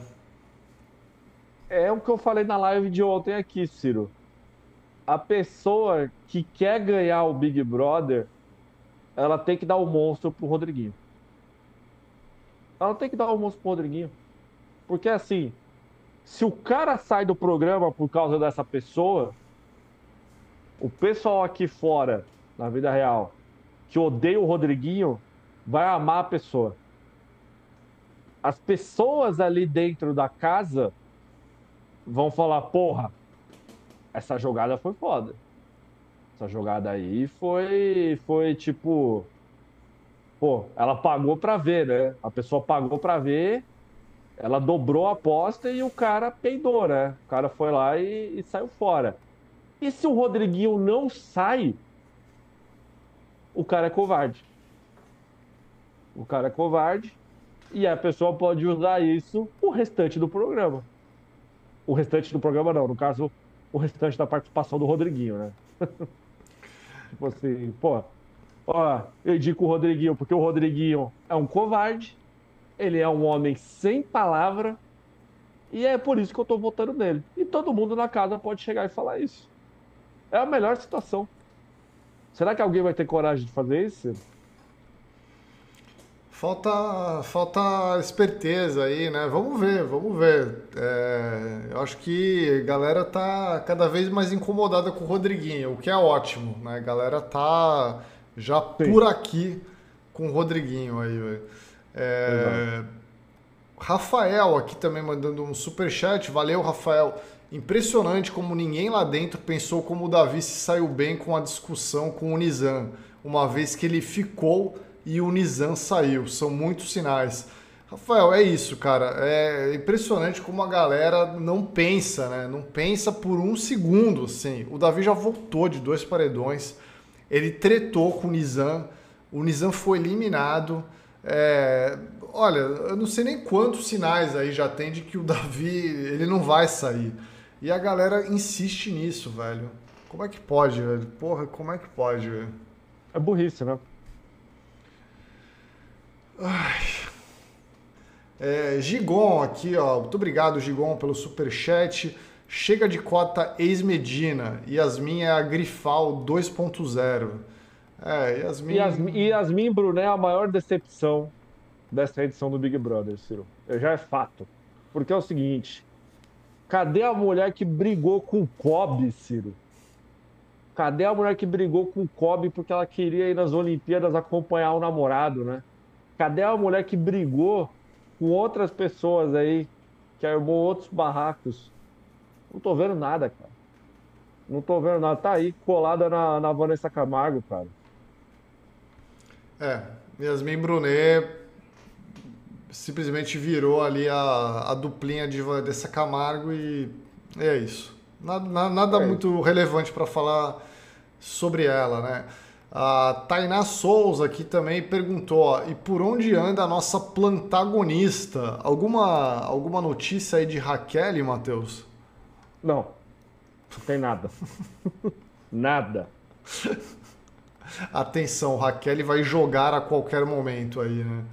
É o que eu falei na live de ontem aqui, Ciro. A pessoa que quer ganhar o Big Brother, ela tem que dar o monstro pro Rodriguinho. Ela tem que dar o monstro pro Rodriguinho. Porque assim, se o cara sai do programa por causa dessa pessoa, o pessoal aqui fora, na vida real, que odeia o Rodriguinho, vai amar a pessoa. As pessoas ali dentro da casa vão falar: porra, essa jogada foi foda. Essa jogada aí foi, foi tipo. Pô, ela pagou pra ver, né? A pessoa pagou pra ver, ela dobrou a aposta e o cara peidou, né? O cara foi lá e, e saiu fora. E se o Rodriguinho não sai, o cara é covarde. O cara é covarde e a pessoa pode usar isso o restante do programa. O restante do programa não, no caso, o restante da participação do Rodriguinho, né? tipo assim, pô, ó, eu indico o Rodriguinho porque o Rodriguinho é um covarde, ele é um homem sem palavra e é por isso que eu tô votando nele. E todo mundo na casa pode chegar e falar isso. É a melhor situação. Será que alguém vai ter coragem de fazer isso? Falta, falta esperteza aí, né? Vamos ver, vamos ver. É, eu acho que a galera tá cada vez mais incomodada com o Rodriguinho, o que é ótimo, né? A galera tá já Sim. por aqui com o Rodriguinho aí, velho. É, Rafael aqui também mandando um super chat. Valeu, Rafael. Impressionante como ninguém lá dentro pensou como o Davi se saiu bem com a discussão com o Nizam, uma vez que ele ficou e o Nizam saiu. São muitos sinais. Rafael, é isso, cara. É impressionante como a galera não pensa, né? Não pensa por um segundo, assim. O Davi já voltou de dois paredões. Ele tretou com o Nizam. O Nizam foi eliminado. É... Olha, eu não sei nem quantos sinais aí já tem de que o Davi ele não vai sair. E a galera insiste nisso, velho. Como é que pode, velho? Porra, como é que pode, velho? É burrice, né? Ai. É, Gigon aqui, ó. Muito obrigado, Gigon, pelo super chat. Chega de cota ex-Medina. Yasmin é a Grifal 2.0. É, Yasmin... Yasmin... Yasmin Brunet é a maior decepção dessa edição do Big Brother, Ciro. Já é fato. Porque é o seguinte, Cadê a mulher que brigou com o Kobe, Ciro? Cadê a mulher que brigou com o Kobe porque ela queria ir nas Olimpíadas acompanhar o namorado, né? Cadê a mulher que brigou com outras pessoas aí, que armou outros barracos? Não tô vendo nada, cara. Não tô vendo nada. Tá aí colada na, na Vanessa Camargo, cara. É, Yasmin Brunet simplesmente virou ali a, a duplinha de dessa Camargo e é isso. Nada, nada é. muito relevante para falar sobre ela, né? A Tainá Souza aqui também perguntou: ó, e por onde anda a nossa plantagonista? Alguma, alguma notícia aí de Raquel, Matheus? Não, não tem nada. nada. Atenção, Raquel vai jogar a qualquer momento aí, né?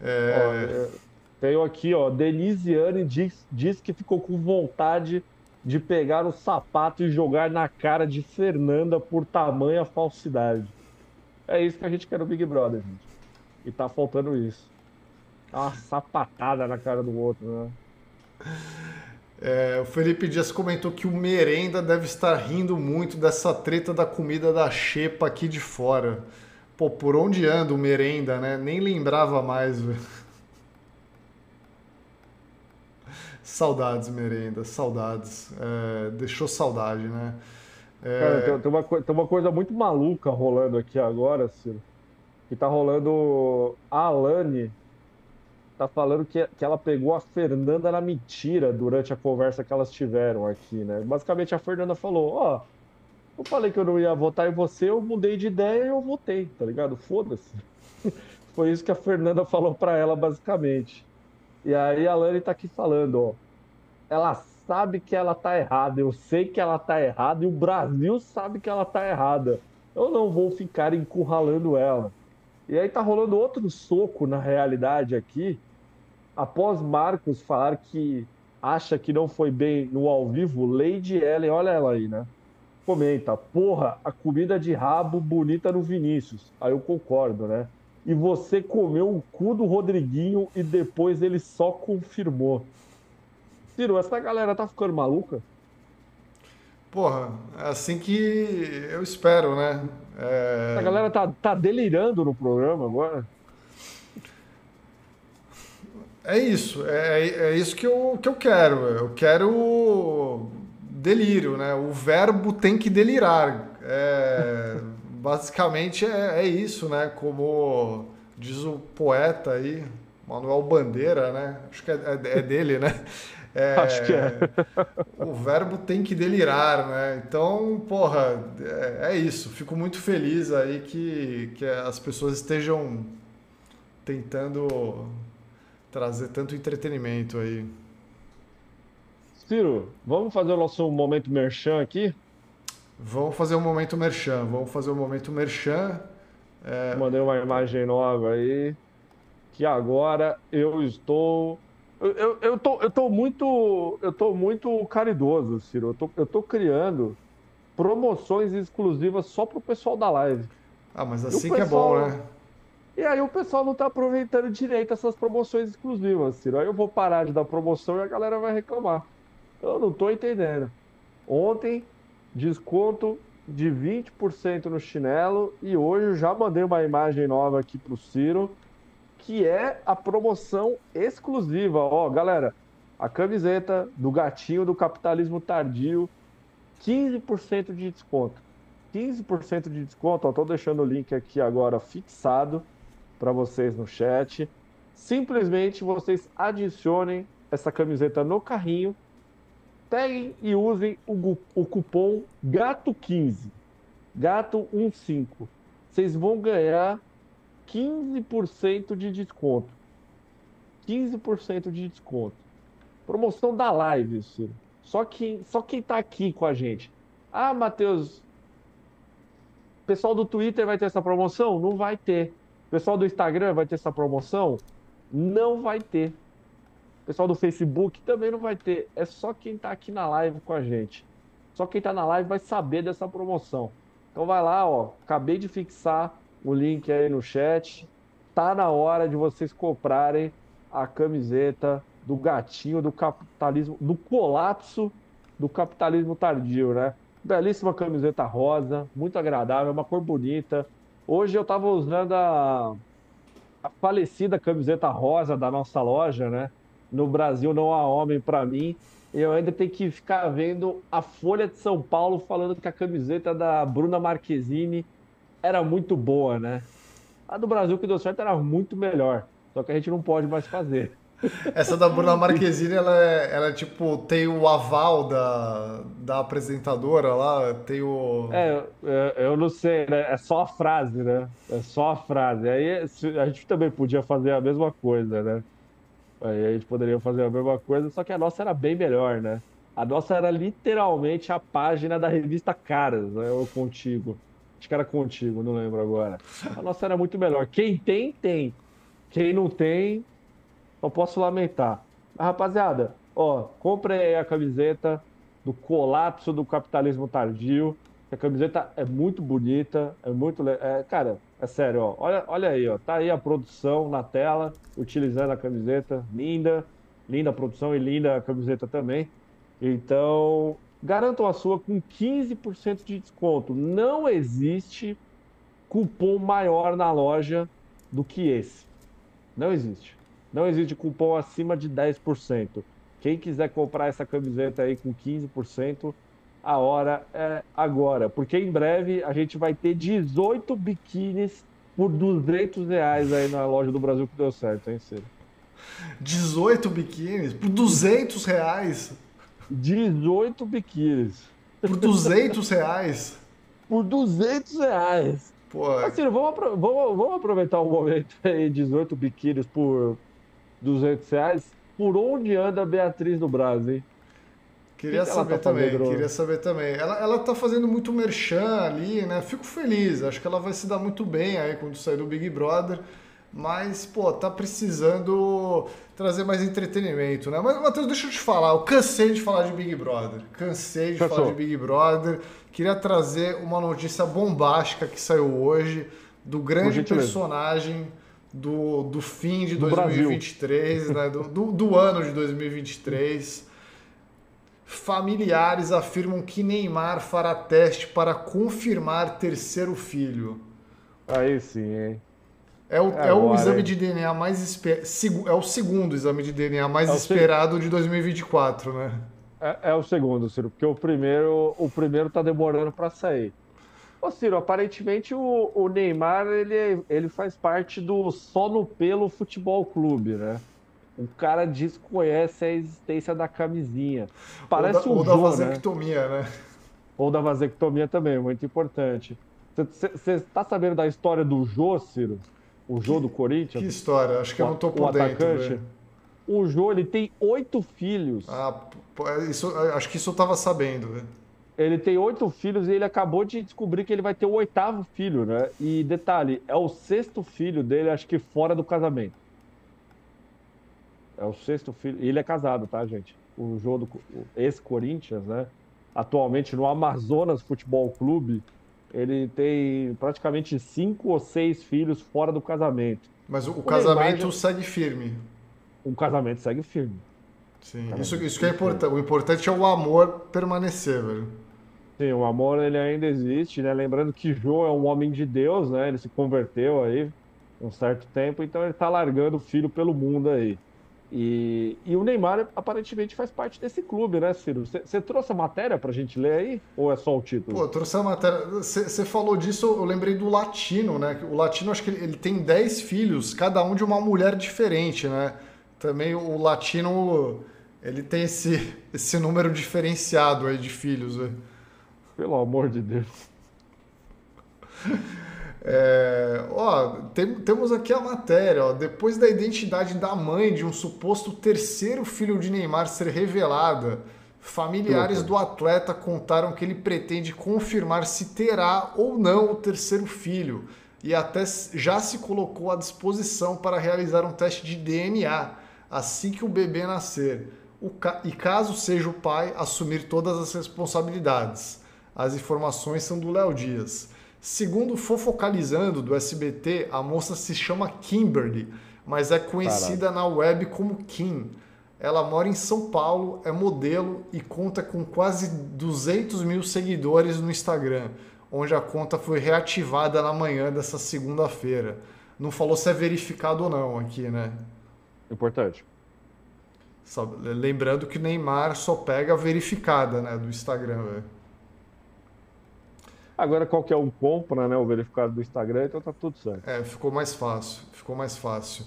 É... Ó, tenho aqui, ó, Denisiane diz, diz que ficou com vontade de pegar o sapato e jogar na cara de Fernanda por tamanha falsidade. É isso que a gente quer no Big Brother, gente. E tá faltando isso. Uma sapatada na cara do outro, né? É, o Felipe Dias comentou que o Merenda deve estar rindo muito dessa treta da comida da Xepa aqui de fora. Pô, por onde anda o merenda, né? Nem lembrava mais. saudades, merenda, saudades. É, deixou saudade, né? É... Cara, tem, tem, uma, tem uma coisa muito maluca rolando aqui agora, Ciro. Que tá rolando. A Alane tá falando que, que ela pegou a Fernanda na mentira durante a conversa que elas tiveram aqui, né? Basicamente a Fernanda falou: Ó, oh, eu falei que eu não ia votar em você, eu mudei de ideia e eu votei, tá ligado? Foda-se. Foi isso que a Fernanda falou para ela, basicamente. E aí a Lani tá aqui falando, ó. Ela sabe que ela tá errada, eu sei que ela tá errada e o Brasil sabe que ela tá errada. Eu não vou ficar encurralando ela. E aí tá rolando outro soco na realidade aqui. Após Marcos falar que acha que não foi bem no ao vivo, Lady Ellen, olha ela aí, né? comenta, porra, a comida de rabo bonita no Vinícius. Aí eu concordo, né? E você comeu o cu do Rodriguinho e depois ele só confirmou. Ciro, essa galera tá ficando maluca? Porra, é assim que eu espero, né? É... A galera tá, tá delirando no programa agora. É isso, é, é isso que eu, que eu quero. Eu quero delírio, né? O verbo tem que delirar. É, basicamente é, é, isso, né? Como diz o poeta aí, Manuel Bandeira, né? Acho que é, é, é dele, né? É, Acho que é. o verbo tem que delirar, né? Então, porra, é, é, isso. Fico muito feliz aí que, que as pessoas estejam tentando trazer tanto entretenimento aí. Ciro, vamos fazer o nosso momento merchan aqui? Vamos fazer um momento merchan, vamos fazer um momento merchan. É... Mandei uma imagem nova aí, que agora eu estou... Eu, eu, eu, tô, eu tô muito eu tô muito caridoso, Ciro. Eu tô, eu tô criando promoções exclusivas só pro pessoal da live. Ah, mas assim pessoal... que é bom, né? E aí o pessoal não tá aproveitando direito essas promoções exclusivas, Ciro. Aí eu vou parar de dar promoção e a galera vai reclamar. Eu não estou entendendo. Ontem, desconto de 20% no chinelo e hoje eu já mandei uma imagem nova aqui para o Ciro, que é a promoção exclusiva. Ó, galera, a camiseta do gatinho do capitalismo tardio, 15% de desconto. 15% de desconto, estou deixando o link aqui agora fixado para vocês no chat. Simplesmente vocês adicionem essa camiseta no carrinho peguem e usem o, o cupom GATO15, GATO15. Vocês vão ganhar 15% de desconto. 15% de desconto. Promoção da live, Ciro. Só, que, só quem tá aqui com a gente. Ah, Matheus, pessoal do Twitter vai ter essa promoção? Não vai ter. Pessoal do Instagram vai ter essa promoção? Não vai ter pessoal do Facebook também não vai ter. É só quem está aqui na live com a gente. Só quem está na live vai saber dessa promoção. Então vai lá, ó. Acabei de fixar o link aí no chat. Tá na hora de vocês comprarem a camiseta do gatinho do capitalismo, do colapso do capitalismo tardio, né? Belíssima camiseta rosa, muito agradável, uma cor bonita. Hoje eu estava usando a, a falecida camiseta rosa da nossa loja, né? no Brasil não há homem para mim. Eu ainda tenho que ficar vendo a Folha de São Paulo falando que a camiseta da Bruna Marquezine era muito boa, né? A do Brasil que deu certo era muito melhor. Só que a gente não pode mais fazer. Essa da Bruna Marquezine, ela, é, ela é, tipo, tem o aval da, da apresentadora lá, tem o. É, eu não sei, né? É só a frase, né? É só a frase. Aí a gente também podia fazer a mesma coisa, né? Aí a gente poderia fazer a mesma coisa, só que a nossa era bem melhor, né? A nossa era literalmente a página da revista Caras, né? Ou Contigo. Acho que era Contigo, não lembro agora. A nossa era muito melhor. Quem tem, tem. Quem não tem, não posso lamentar. Mas, rapaziada, ó, comprei a camiseta do colapso do capitalismo tardio. A camiseta é muito bonita, é muito. É, cara, é sério, ó. Olha, olha aí, ó. Tá aí a produção na tela, utilizando a camiseta. Linda, linda a produção e linda a camiseta também. Então, garantam a sua com 15% de desconto. Não existe cupom maior na loja do que esse. Não existe. Não existe cupom acima de 10%. Quem quiser comprar essa camiseta aí com 15%, a hora é agora. Porque em breve a gente vai ter 18 biquínis por 200 reais aí na loja do Brasil que deu certo, hein, Ciro? 18 biquínis por 200 reais? 18 biquínis. Por 200 reais? por 200 reais. Pô. Assim, vamos, vamos, vamos aproveitar o momento aí, 18 biquínis por 200 reais. Por onde anda a Beatriz no Brasil, hein? Queria que saber tá também, fazendo? queria saber também. Ela, ela tá fazendo muito merchan ali, né? Fico feliz, acho que ela vai se dar muito bem aí quando sair do Big Brother. Mas, pô, tá precisando trazer mais entretenimento, né? Mas, Matheus, deixa eu te falar, eu cansei de falar de Big Brother. Cansei de falar de Big Brother. Queria trazer uma notícia bombástica que saiu hoje do grande personagem do, do fim de do 2023, né? Do, do, do ano de 2023. Familiares afirmam que Neymar fará teste para confirmar terceiro filho. Aí sim, hein? É o, é, é o exame de DNA mais esper... é o segundo exame de DNA mais é esperado seg... de 2024, né? É, é, o segundo, Ciro, porque o primeiro o primeiro tá demorando para sair. Ô, Ciro, aparentemente o, o, Neymar ele, ele faz parte do Só no Pelo Futebol Clube, né? O cara desconhece a existência da camisinha. Parece ou da, um ou da vasectomia, né? né? Ou da vasectomia também, muito importante. Você está sabendo da história do Jô, Ciro? O Jô do Corinthians? Que história? Acho que eu não tô por o dentro. Atacante. O Jô, ele tem oito filhos. Ah, é, isso, é, acho que isso eu tava sabendo, velho. Ele tem oito filhos e ele acabou de descobrir que ele vai ter o oitavo filho, né? E detalhe, é o sexto filho dele, acho que fora do casamento. É o sexto filho. E ele é casado, tá, gente? O Jô do ex-Corinthians, né? Atualmente no Amazonas Futebol Clube ele tem praticamente cinco ou seis filhos fora do casamento. Mas o, o casamento já... segue firme. O casamento segue firme. Sim, isso, isso que é importante. O importante é o amor permanecer, velho. Sim, o amor ele ainda existe, né? Lembrando que Jô é um homem de Deus, né? Ele se converteu aí um certo tempo, então ele tá largando o filho pelo mundo aí. E, e o Neymar aparentemente faz parte desse clube, né, Ciro? Você trouxe a matéria pra gente ler aí? Ou é só o título? Pô, trouxe a matéria. Você falou disso, eu lembrei do Latino, né? O Latino, acho que ele, ele tem 10 filhos, cada um de uma mulher diferente, né? Também o Latino, ele tem esse, esse número diferenciado aí de filhos. Né? Pelo amor de Deus. É, ó, tem, temos aqui a matéria. Ó, depois da identidade da mãe de um suposto terceiro filho de Neymar ser revelada, familiares do atleta contaram que ele pretende confirmar se terá ou não o terceiro filho e até já se colocou à disposição para realizar um teste de DNA assim que o bebê nascer. Ca... E caso seja o pai, assumir todas as responsabilidades. As informações são do Léo Dias. Segundo Fofocalizando do SBT, a moça se chama Kimberly, mas é conhecida na web como Kim. Ela mora em São Paulo, é modelo e conta com quase 200 mil seguidores no Instagram, onde a conta foi reativada na manhã dessa segunda-feira. Não falou se é verificado ou não aqui, né? Importante. Lembrando que Neymar só pega a verificada né, do Instagram. Véio. Agora qualquer um compra né, o verificado do Instagram, então tá tudo certo. É, ficou mais fácil. Ficou mais fácil.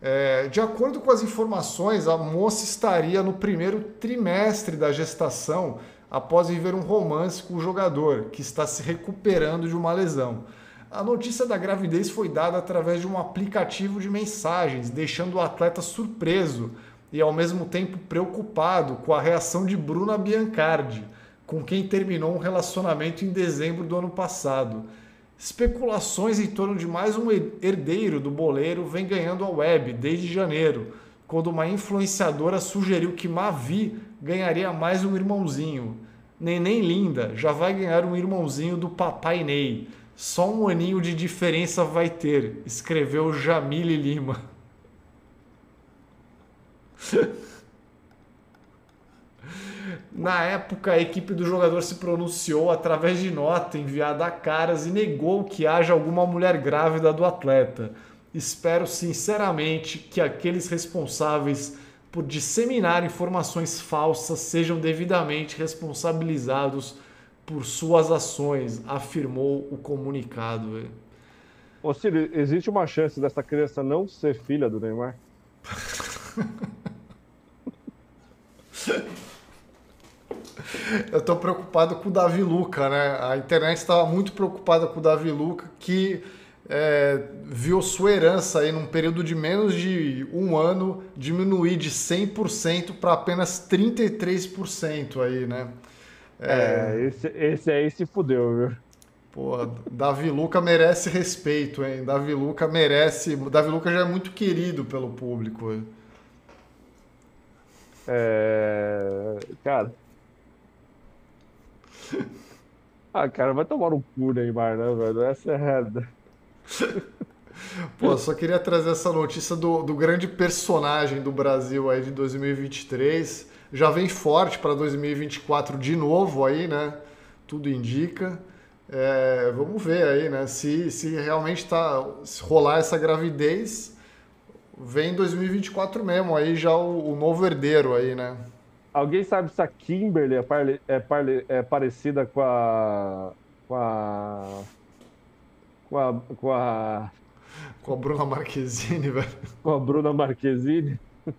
É, de acordo com as informações, a moça estaria no primeiro trimestre da gestação após viver um romance com o jogador, que está se recuperando de uma lesão. A notícia da gravidez foi dada através de um aplicativo de mensagens, deixando o atleta surpreso e ao mesmo tempo preocupado com a reação de Bruna Biancardi com quem terminou um relacionamento em dezembro do ano passado. Especulações em torno de mais um herdeiro do boleiro vem ganhando a web desde janeiro, quando uma influenciadora sugeriu que Mavi ganharia mais um irmãozinho. Neném linda, já vai ganhar um irmãozinho do papai Ney. Só um aninho de diferença vai ter, escreveu Jamile Lima. Na época, a equipe do jogador se pronunciou através de nota enviada a caras e negou que haja alguma mulher grávida do atleta. Espero sinceramente que aqueles responsáveis por disseminar informações falsas sejam devidamente responsabilizados por suas ações, afirmou o comunicado. Ô Ciro, existe uma chance dessa criança não ser filha do Neymar? Eu tô preocupado com o Davi Luca, né? A internet estava muito preocupada com o Davi Luca, que é, viu sua herança aí num período de menos de um ano diminuir de 100% para apenas 33% aí, né? É, é, esse, esse aí se fudeu, viu? Pô, Davi Luca merece respeito, hein? Davi Luca merece. Davi Luca já é muito querido pelo público. É. Cara. Ah, cara, vai tomar um cu, Neymar, né, velho? Essa é a realidade. Pô, só queria trazer essa notícia do, do grande personagem do Brasil aí de 2023. Já vem forte para 2024 de novo aí, né? Tudo indica. É, vamos ver aí, né? Se, se realmente tá, se rolar essa gravidez, vem em 2024 mesmo, aí já o, o novo herdeiro aí, né? Alguém sabe se a Kimberly é, parle, é, parle, é parecida com a. com a com a. Com a, com a Bruna Marquezine, velho. Com a Bruna Marquezine?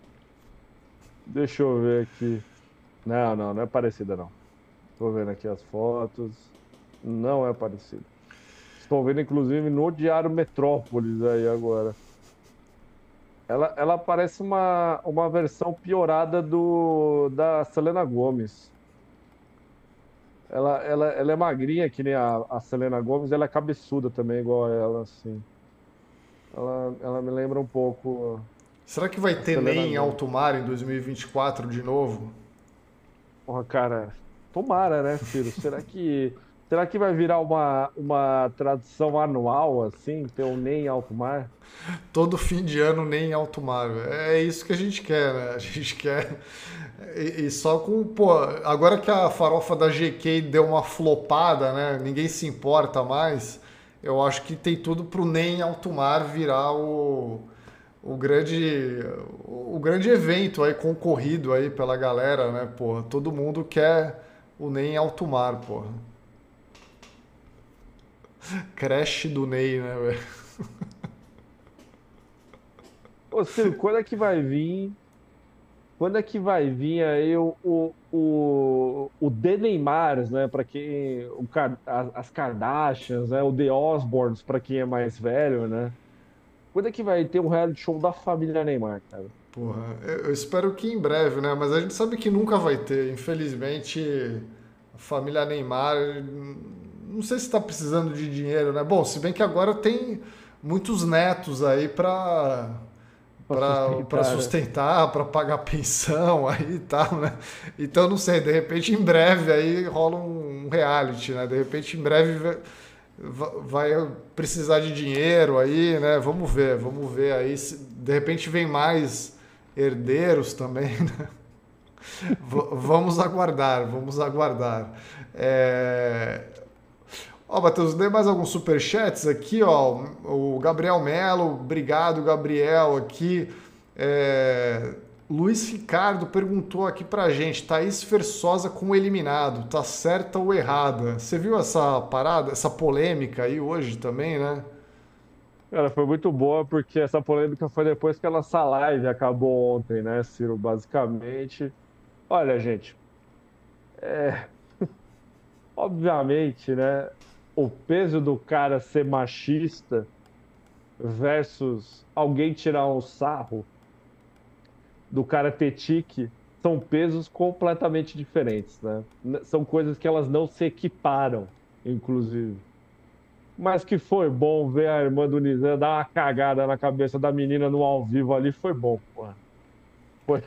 Deixa eu ver aqui. Não, não, não é parecida não. Estou vendo aqui as fotos. Não é parecida. Estou vendo inclusive no Diário Metrópolis aí agora. Ela, ela parece uma, uma versão piorada do da Selena Gomes. Ela, ela, ela é magrinha, que nem a, a Selena Gomes, ela é cabeçuda também, igual a ela, assim. Ela, ela me lembra um pouco. Será que vai ter nem em alto mar em 2024 de novo? Porra, cara, tomara, né, Ciro? Será que. Será que vai virar uma, uma tradição anual, assim, ter um nem alto mar? Todo fim de ano nem alto mar. É isso que a gente quer, né? A gente quer e, e, só com, pô, agora que a farofa da GK deu uma flopada, né? Ninguém se importa mais. Eu acho que tem tudo pro Nem Alto Mar virar o, o grande o grande evento aí concorrido aí pela galera, né, pô? Todo mundo quer o Nem Alto Mar, pô. Crash do Ney, né, velho? Ô, Ciro, quando é que vai vir quando é que vai vir aí o, o, o, o The Neymars, né? Para quem. O, as Kardashians, né? O The Osborns, para quem é mais velho, né? Quando é que vai ter um reality show da família Neymar, cara? Porra, eu espero que em breve, né? Mas a gente sabe que nunca vai ter. Infelizmente, a família Neymar. Não sei se está precisando de dinheiro, né? Bom, se bem que agora tem muitos netos aí para para sustentar, para pagar pensão aí e tal, né? Então não sei, de repente em breve aí rola um reality, né? De repente em breve vai precisar de dinheiro aí, né? Vamos ver, vamos ver aí se de repente vem mais herdeiros também, né? vamos aguardar, vamos aguardar. É... Ó, Matheus, dei mais alguns superchats aqui, ó. O Gabriel Melo, obrigado, Gabriel, aqui. É... Luiz Ricardo perguntou aqui pra gente, Thaís Versosa com eliminado, tá certa ou errada? Você viu essa parada, essa polêmica aí hoje também, né? Cara, foi muito boa porque essa polêmica foi depois que a nossa live acabou ontem, né, Ciro? Basicamente. Olha, gente, é... obviamente, né? O peso do cara ser machista versus alguém tirar um sarro do cara ter tique são pesos completamente diferentes, né? São coisas que elas não se equiparam, inclusive. Mas que foi bom ver a irmã do Nizam dar uma cagada na cabeça da menina no ao vivo ali, foi bom, porra. Foi.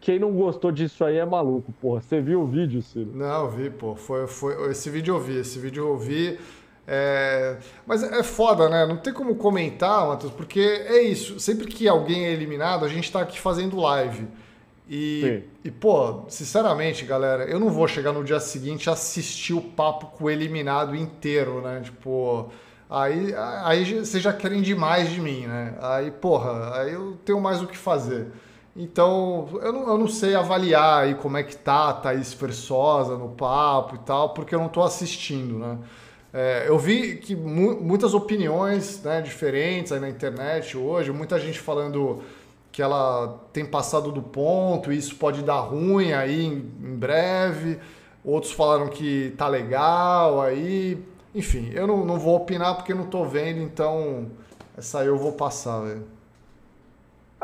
Quem não gostou disso aí é maluco, porra. Você viu o vídeo, Ciro? Não, vi, pô. Foi, foi... Esse vídeo eu vi, esse vídeo eu vi. É... Mas é foda, né? Não tem como comentar, Matheus, porque é isso. Sempre que alguém é eliminado, a gente tá aqui fazendo live. E, e, pô, sinceramente, galera, eu não vou chegar no dia seguinte assistir o papo com o eliminado inteiro, né? Tipo, aí, aí vocês já querem demais de mim, né? Aí, porra, aí eu tenho mais o que fazer. Então, eu não, eu não sei avaliar aí como é que tá a Thaís Versosa no papo e tal, porque eu não tô assistindo, né? É, eu vi que mu muitas opiniões né, diferentes aí na internet hoje, muita gente falando que ela tem passado do ponto, e isso pode dar ruim aí em, em breve. Outros falaram que tá legal aí. Enfim, eu não, não vou opinar porque não tô vendo, então essa aí eu vou passar, velho.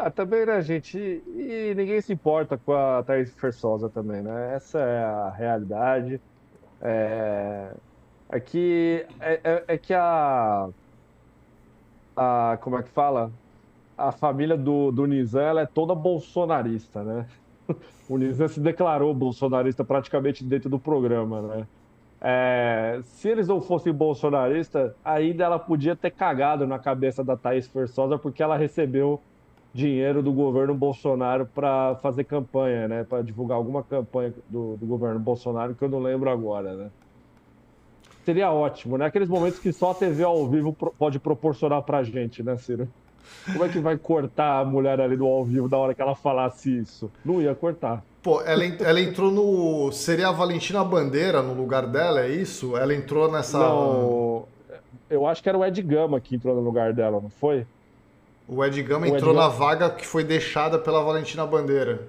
Ah, também, né, gente? E ninguém se importa com a Thaís Fersosa também, né? Essa é a realidade. É, é que, é, é, é que a, a. Como é que fala? a família do, do Nizam ela é toda bolsonarista, né? O Nizam se declarou bolsonarista praticamente dentro do programa, né? É, se eles não fossem bolsonaristas, ainda ela podia ter cagado na cabeça da Thaís Versosa porque ela recebeu dinheiro do governo Bolsonaro para fazer campanha, né? Para divulgar alguma campanha do, do, governo Bolsonaro que eu não lembro agora, né? Seria ótimo, né? Aqueles momentos que só a TV ao vivo pode proporcionar pra gente, né, Ciro? Como é que vai cortar a mulher ali do ao vivo da hora que ela falasse isso? Não ia cortar. Pô, ela, ela entrou no. Seria a Valentina Bandeira no lugar dela, é isso? Ela entrou nessa. Não, eu acho que era o Ed Gama que entrou no lugar dela, não foi? O Ed Gama o entrou Ed na vaga que foi deixada pela Valentina Bandeira.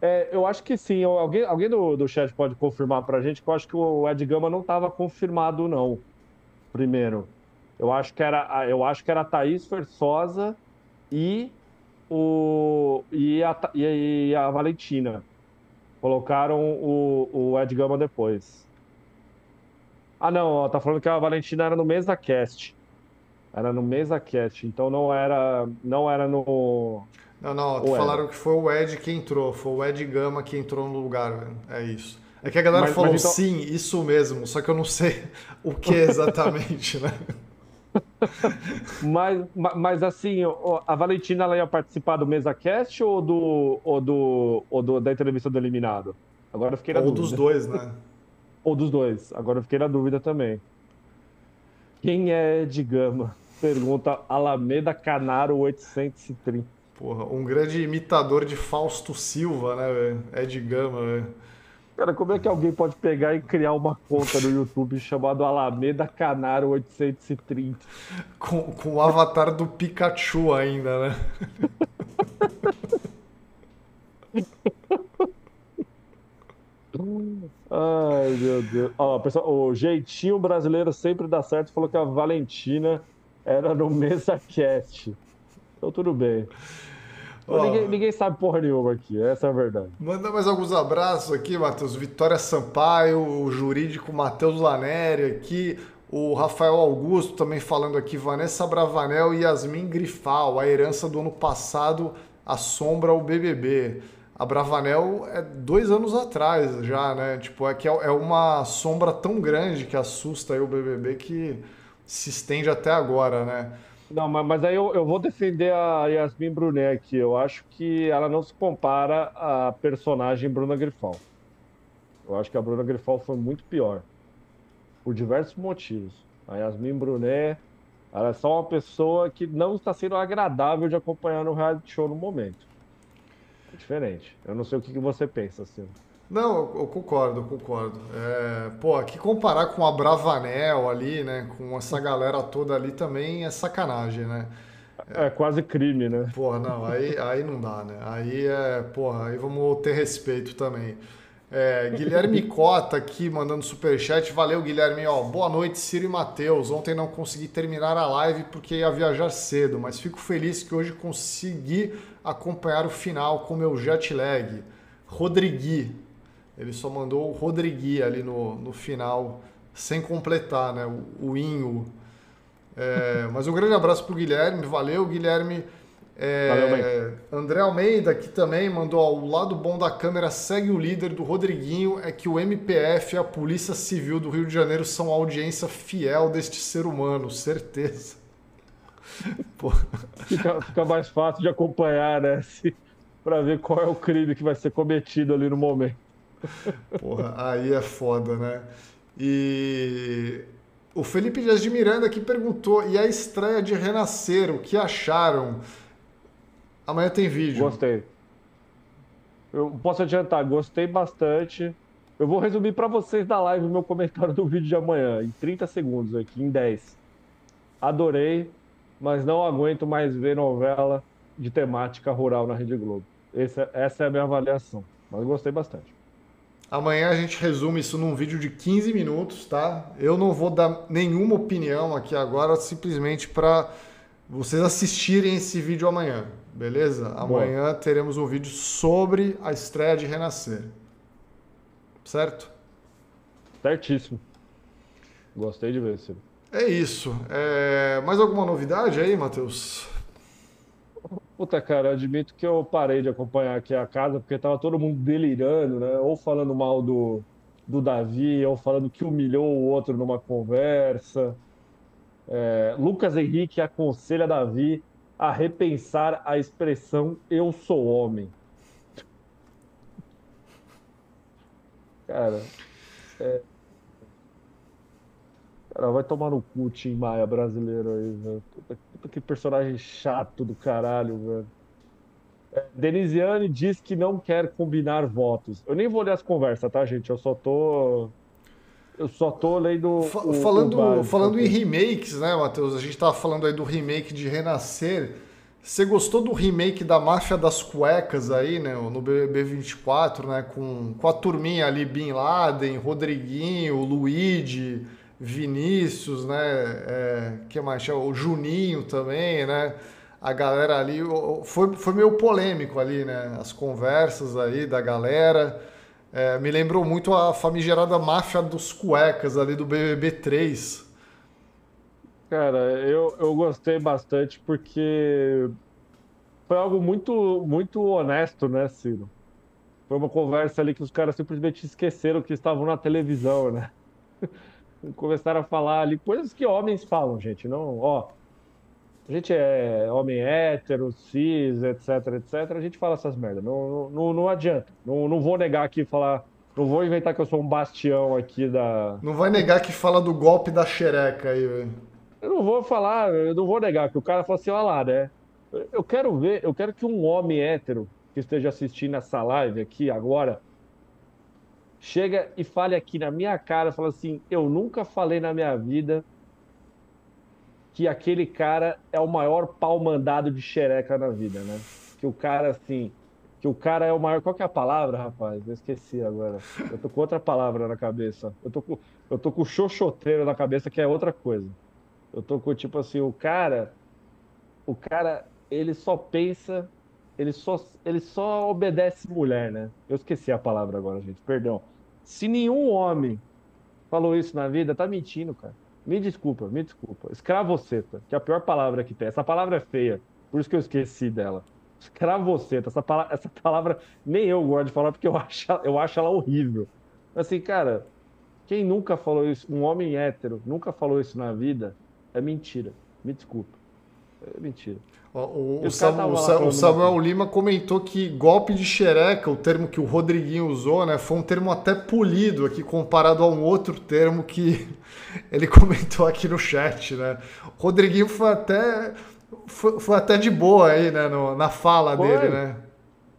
É, eu acho que sim. Alguém, alguém do, do chat pode confirmar pra gente que eu acho que o Ed Gama não estava confirmado, não. Primeiro. Eu acho que era, eu acho que era a Thaís Versosa e, o, e, a, e a Valentina. Colocaram o, o Ed Gama depois. Ah, não, tá falando que a Valentina era no mesa cast. Era no mesa cast, então não era, não era no. Não, não, falaram que foi o Ed que entrou, foi o Ed Gama que entrou no lugar, velho. É isso. É que a galera mas, falou mas então... sim, isso mesmo, só que eu não sei o que exatamente, né? mas, mas assim, a Valentina ela ia participar do MesaCast ou do, ou do, ou do da entrevista do eliminado? Agora eu fiquei na ou dúvida. Ou dos dois, né? Ou dos dois. Agora eu fiquei na dúvida também. Quem é Ed Gama? Pergunta Alameda Canaro 830. Porra, um grande imitador de Fausto Silva, né, velho? Ed Gama, velho. Cara, como é que alguém pode pegar e criar uma conta no YouTube chamado Alameda Canaro 830? Com, com o avatar do Pikachu ainda, né? Ai, meu Deus. Ó, pessoal, o jeitinho brasileiro sempre dá certo. Falou que a Valentina era no Mesa Cast. Então tudo bem. Ninguém, ninguém, sabe porra nenhuma aqui, essa é a verdade. Manda mais alguns abraços aqui, Matheus. Vitória Sampaio, o jurídico Matheus Laneri aqui, o Rafael Augusto também falando aqui, Vanessa Bravanel e Yasmin Grifal, a herança do ano passado assombra o BBB. A Bravanel é dois anos atrás já, né? Tipo, é que é, é uma sombra tão grande que assusta aí o BBB que se estende até agora, né? Não, mas, mas aí eu, eu, vou defender a Yasmin Brunet aqui. Eu acho que ela não se compara à personagem Bruna Grifal. Eu acho que a Bruna Grifal foi muito pior. Por diversos motivos. A Yasmin Brunet, ela é só uma pessoa que não está sendo agradável de acompanhar no reality show no momento. É diferente. Eu não sei o que, que você pensa, assim. Não, eu concordo, eu concordo. É, pô, aqui comparar com a Bravanel ali, né? Com essa galera toda ali também é sacanagem, né? É, é quase crime, né? Porra, não, aí, aí não dá, né? Aí é, porra, aí vamos ter respeito também. É, Guilherme Cota aqui mandando superchat. Valeu, Guilherme. Ó, boa noite, Ciro e Matheus. Ontem não consegui terminar a live porque ia viajar cedo, mas fico feliz que hoje consegui acompanhar o final com meu jet lag. Rodrigui, ele só mandou o Rodrigui ali no, no final, sem completar, né? O, o Inho. É, mas um grande abraço para o Guilherme. Valeu, Guilherme. É, Valeu, André Almeida aqui também mandou ó, o lado bom da câmera segue o líder do Rodriguinho é que o MPF e a Polícia Civil do Rio de Janeiro são a audiência fiel deste ser humano, certeza. Fica, fica, mais fácil de acompanhar, né? Para ver qual é o crime que vai ser cometido ali no momento. Porra, aí é foda, né? E o Felipe Dias de Miranda aqui perguntou: e a estreia de Renascer, o que acharam? Amanhã tem vídeo. Gostei. Eu posso adiantar, gostei bastante. Eu vou resumir para vocês da live o meu comentário do vídeo de amanhã, em 30 segundos aqui, em 10. Adorei, mas não aguento mais ver novela de temática rural na Rede Globo. Essa, essa é a minha avaliação, mas gostei bastante. Amanhã a gente resume isso num vídeo de 15 minutos, tá? Eu não vou dar nenhuma opinião aqui agora, simplesmente para vocês assistirem esse vídeo amanhã, beleza? Amanhã Boa. teremos um vídeo sobre a estreia de Renascer. Certo? Certíssimo. Gostei de ver, Ciro. É isso. É... Mais alguma novidade aí, Matheus? Puta, cara, admito que eu parei de acompanhar aqui a casa porque tava todo mundo delirando, né? Ou falando mal do, do Davi, ou falando que humilhou o outro numa conversa. É, Lucas Henrique aconselha Davi a repensar a expressão eu sou homem. Cara, é... Cara, vai tomar no cu Tim Maia brasileiro aí, velho. Puta, puta, que personagem chato do caralho, velho. É, Denisiane diz que não quer combinar votos. Eu nem vou ler as conversas, tá, gente? Eu só tô. Eu só tô lendo. O, falando o falando em remakes, né, Matheus? A gente tava falando aí do remake de Renascer. Você gostou do remake da Máfia das Cuecas aí, né? No BBB 24, né? Com, com a turminha ali, Bin Laden, Rodriguinho, Luigi. Vinícius, né? É, que mais? O Juninho também, né? A galera ali foi, foi meio polêmico ali, né? As conversas aí da galera. É, me lembrou muito a famigerada máfia dos cuecas ali do BBB 3. Cara, eu, eu gostei bastante porque foi algo muito, muito honesto, né, Ciro? Foi uma conversa ali que os caras simplesmente esqueceram que estavam na televisão, né? começaram a falar ali coisas que homens falam, gente. Não, ó, a gente é homem hétero, cis, etc, etc. A gente fala essas merdas. Não, não, não adianta. Não, não vou negar aqui falar. Não vou inventar que eu sou um bastião aqui da. Não vai negar que fala do golpe da xereca aí, velho. Eu não vou falar, eu não vou negar que o cara fala assim, olha lá, né? Eu quero ver, eu quero que um homem hétero que esteja assistindo essa live aqui agora chega e fale aqui na minha cara, fala assim: eu nunca falei na minha vida que aquele cara é o maior pau mandado de xereca na vida, né? Que o cara, assim, que o cara é o maior. Qual que é a palavra, rapaz? Eu esqueci agora. Eu tô com outra palavra na cabeça. Eu tô com, eu tô com xoxoteiro na cabeça, que é outra coisa. Eu tô com, tipo assim, o cara. O cara, ele só pensa. Ele só, ele só obedece mulher, né? Eu esqueci a palavra agora, gente. Perdão. Se nenhum homem falou isso na vida, tá mentindo, cara. Me desculpa, me desculpa. Escravoceta, que é a pior palavra que tem. Essa palavra é feia, por isso que eu esqueci dela. Escravoceta, essa palavra, essa palavra nem eu gosto de falar porque eu acho, eu acho ela horrível. Assim, cara, quem nunca falou isso, um homem hétero, nunca falou isso na vida, é mentira. Me desculpa. É mentira. O, o, Samuel, o Samuel Lima comentou que golpe de xereca, o termo que o Rodriguinho usou, né, foi um termo até polido aqui comparado a um outro termo que ele comentou aqui no chat, né? O Rodriguinho foi até foi, foi até de boa aí, né, no, na fala foi. dele, né?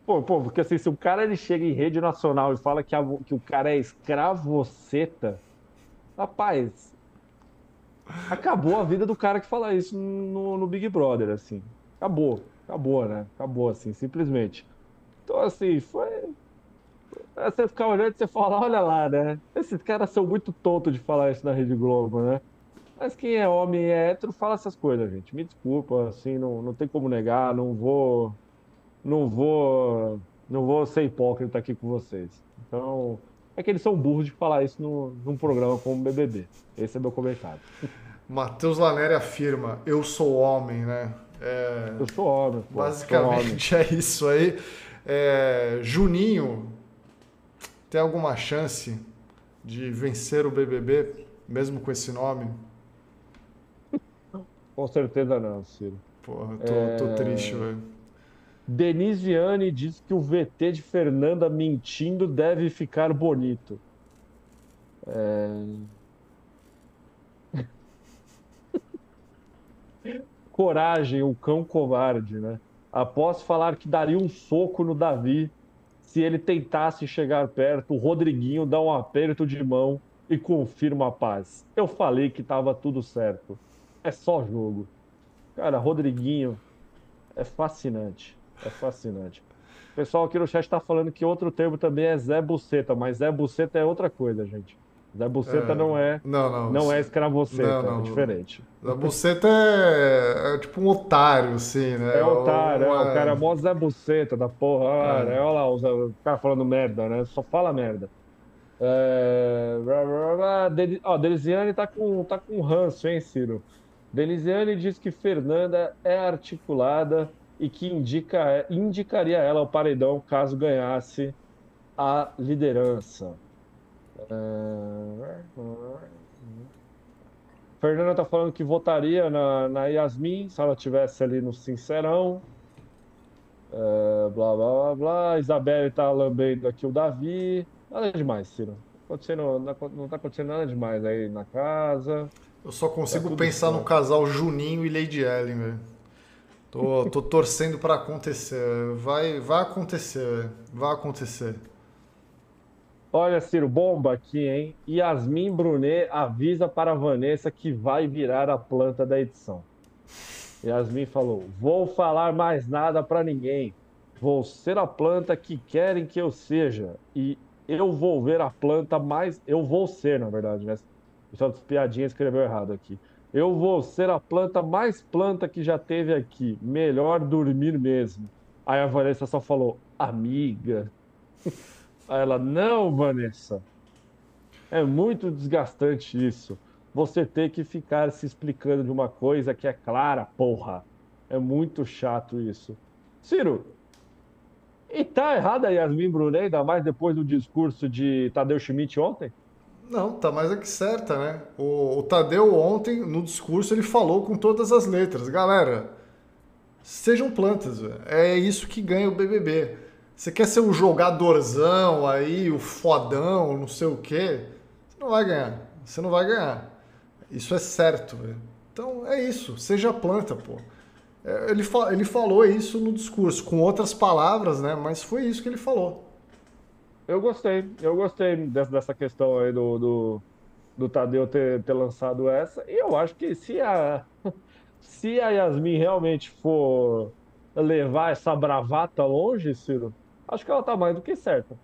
Pô, pô, porque assim, se o cara ele chega em rede nacional e fala que, a, que o cara é escravoceta, rapaz, acabou a vida do cara que fala isso no, no Big Brother, assim. Acabou, acabou, né? Acabou, assim, simplesmente. Então, assim, foi. Você ficar olhando e você fala, olha lá, né? Esses caras são muito tontos de falar isso na Rede Globo, né? Mas quem é homem e é hétero fala essas coisas, gente. Me desculpa, assim, não, não tem como negar, não vou. Não vou. Não vou ser hipócrita aqui com vocês. Então, é que eles são burros de falar isso no, num programa como o BBB. Esse é meu comentário. Matheus Laneri afirma: Eu sou homem, né? É, eu sou homem. Pô, basicamente sou homem. é isso aí. É, Juninho tem alguma chance de vencer o BBB, mesmo com esse nome? Com certeza não, Ciro. Porra, tô, é... tô triste, velho. Denisiane diz que o VT de Fernanda mentindo deve ficar bonito. É... Coragem, o cão covarde, né? Após falar que daria um soco no Davi se ele tentasse chegar perto, o Rodriguinho dá um aperto de mão e confirma a paz. Eu falei que estava tudo certo. É só jogo. Cara, Rodriguinho é fascinante. É fascinante. O pessoal aqui no chat está falando que outro termo também é Zé Buceta, mas Zé Buceta é outra coisa, gente. Zé Buceta é... não é. Não, não. Não é escravoceta, não, não. é diferente. Zé Buceta é... é, tipo um otário, assim, né? É otário, Uma... é, o cara é mó Zé Buceta da porra. Ah, é. Olha lá, o cara falando merda, né? Só fala merda. É... Ó, Delisiane tá com, tá com ranço, hein, Ciro? Delisiane diz que Fernanda é articulada e que indica, indicaria ela ao paredão caso ganhasse a liderança. Fernanda tá falando que votaria na, na Yasmin se ela tivesse ali no Sincerão. Uh, blá blá blá blá. Isabelle tá lambendo aqui o Davi. Nada demais, Ciro. Acontecendo, não tá acontecendo nada demais aí na casa. Eu só consigo tá pensar no casal Juninho e Lady Ellen, velho. Tô, tô torcendo para acontecer. Vai, vai acontecer, vai acontecer. Olha, Ciro, bomba aqui, hein? Yasmin Brunet avisa para Vanessa que vai virar a planta da edição. Yasmin falou: Vou falar mais nada para ninguém. Vou ser a planta que querem que eu seja. E eu vou ver a planta mais. Eu vou ser, na verdade, né? Das piadinhas escreveu errado aqui. Eu vou ser a planta mais planta que já teve aqui. Melhor dormir mesmo. Aí a Vanessa só falou: Amiga. Aí ela, não, Vanessa. É muito desgastante isso. Você ter que ficar se explicando de uma coisa que é clara, porra. É muito chato isso. Ciro, e tá errada a Yasmin Brunet, ainda mais depois do discurso de Tadeu Schmidt ontem? Não, tá mais é que certa, né? O, o Tadeu ontem, no discurso, ele falou com todas as letras. Galera, sejam plantas, é isso que ganha o BBB. Você quer ser o jogadorzão aí, o fodão, não sei o quê? Você não vai ganhar. Você não vai ganhar. Isso é certo. Véio. Então é isso. Seja planta, pô. É, ele, fa ele falou isso no discurso, com outras palavras, né? Mas foi isso que ele falou. Eu gostei. Eu gostei dessa questão aí do, do, do Tadeu ter, ter lançado essa. E eu acho que se a, se a Yasmin realmente for levar essa bravata longe, Ciro, acho que ela está mais do que certa.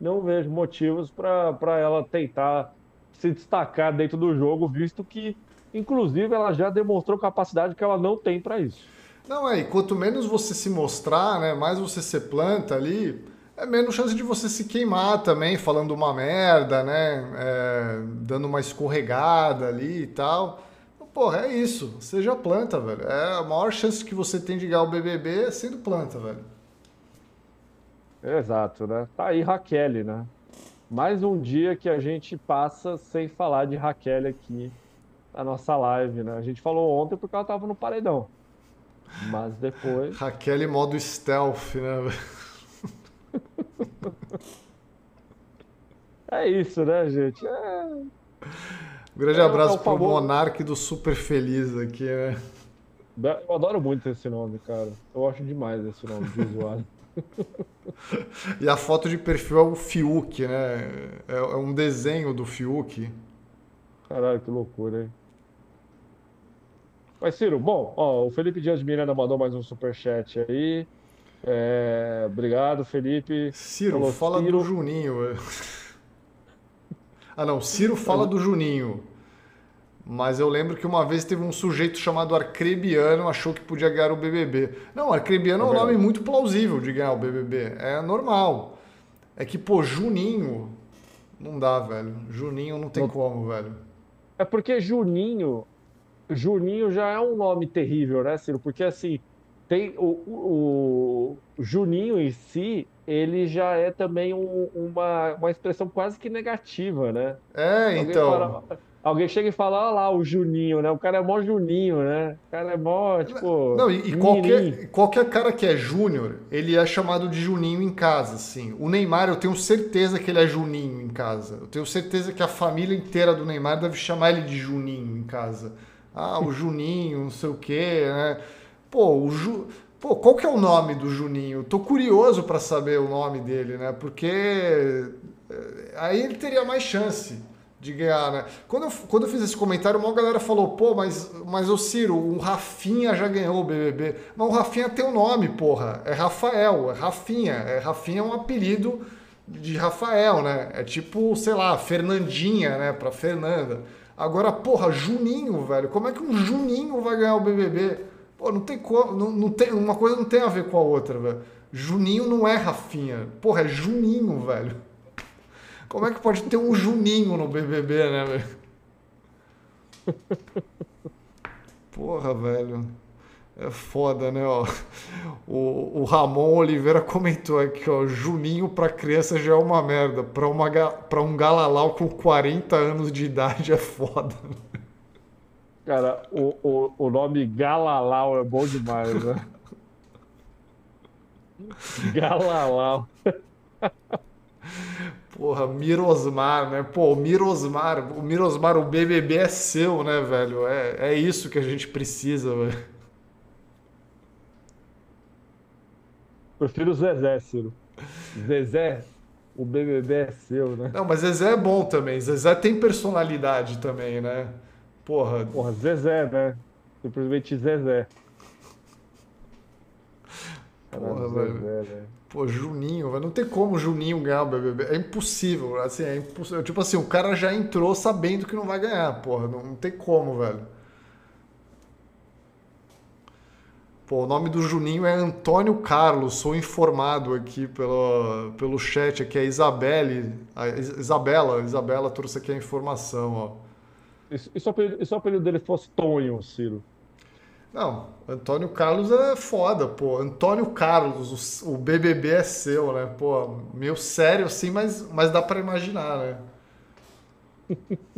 Não vejo motivos para ela tentar se destacar dentro do jogo, visto que, inclusive, ela já demonstrou capacidade que ela não tem para isso. Não, é, e quanto menos você se mostrar, né, mais você se planta ali, é menos chance de você se queimar também, falando uma merda, né, é, dando uma escorregada ali e tal. Porra, é isso, seja planta, velho. É a maior chance que você tem de ganhar o BBB sendo planta, velho. Exato, né? Tá aí Raquel, né? Mais um dia que a gente passa sem falar de Raquel aqui na nossa live, né? A gente falou ontem porque ela tava no paredão. Mas depois. Raquel modo stealth, né? é isso, né, gente? É... Um grande é, abraço é pro famoso... Monarque do Super Feliz aqui, né? Eu adoro muito esse nome, cara. Eu acho demais esse nome de usuário. e a foto de perfil é o Fiuk, né? É, é um desenho do Fiuk. Caralho, que loucura, hein? Mas, Ciro, bom, ó, o Felipe Dias Miranda mandou mais um superchat aí. É, obrigado, Felipe. Ciro, Falou, fala Ciro... do Juninho. ah, não, Ciro fala do Juninho. Mas eu lembro que uma vez teve um sujeito chamado Arcrebiano achou que podia ganhar o BBB. Não, Arcrebiano é, é um nome muito plausível de ganhar o BBB. É normal. É que, pô, Juninho. Não dá, velho. Juninho não tem não... como, velho. É porque Juninho. Juninho já é um nome terrível, né, Ciro? Porque assim, tem o, o, o Juninho em si, ele já é também um, uma, uma expressão quase que negativa, né? É, então. Alguém chega e fala, olha lá, o Juninho, né? O cara é mó Juninho, né? O cara é mó, tipo. Não, e, e qualquer, qualquer cara que é Júnior, ele é chamado de Juninho em casa, assim. O Neymar, eu tenho certeza que ele é Juninho em casa. Eu tenho certeza que a família inteira do Neymar deve chamar ele de Juninho em casa. Ah, o Juninho, não sei o quê, né? Pô, o Ju... Pô, qual que é o nome do Juninho? Tô curioso para saber o nome dele, né? Porque eh, aí ele teria mais chance de ganhar, né? Quando eu, quando eu fiz esse comentário, uma galera falou, pô, mas, mas o Ciro, o Rafinha já ganhou o BBB. Mas o Rafinha tem o um nome, porra. É Rafael, é Rafinha. É, Rafinha é um apelido de Rafael, né? É tipo, sei lá, Fernandinha, né? Pra Fernanda. Agora, porra, Juninho, velho. Como é que um Juninho vai ganhar o BBB? Pô, não tem como. Não, não tem, uma coisa não tem a ver com a outra, velho. Juninho não é Rafinha. Porra, é Juninho, velho. Como é que pode ter um Juninho no BBB, né, velho? Porra, velho. É foda, né, ó. O, o Ramon Oliveira comentou aqui, ó. Juninho pra criança já é uma merda. Pra, uma, pra um galalau com 40 anos de idade é foda. Cara, o, o, o nome Galalau é bom demais, né? Galalau. Porra, Mirosmar, né? Pô, o Mirosmar, o Mirosmar, o BBB é seu, né, velho? É, é isso que a gente precisa, velho. Prefiro o Zezé, Ciro. Zezé, o BBB é seu, né? Não, mas Zezé é bom também. Zezé tem personalidade também, né? Porra. Porra, Zezé, né? Simplesmente Zezé. Porra, velho. Zezé, né? Pô, Juninho, não tem como Juninho ganhar o BBB. É impossível, assim, é impossível. Tipo assim, o cara já entrou sabendo que não vai ganhar, porra. Não, não tem como, velho. Pô, o nome do Juninho é Antônio Carlos, sou informado aqui pelo, pelo chat, aqui é Isabelle, a Isabela, Isabela trouxe aqui a informação, ó. E só o apelido dele fosse Tonho, Ciro? Não, Antônio Carlos é foda, pô. Antônio Carlos, o, o BBB é seu, né? Pô, meio sério assim, mas, mas dá para imaginar, né?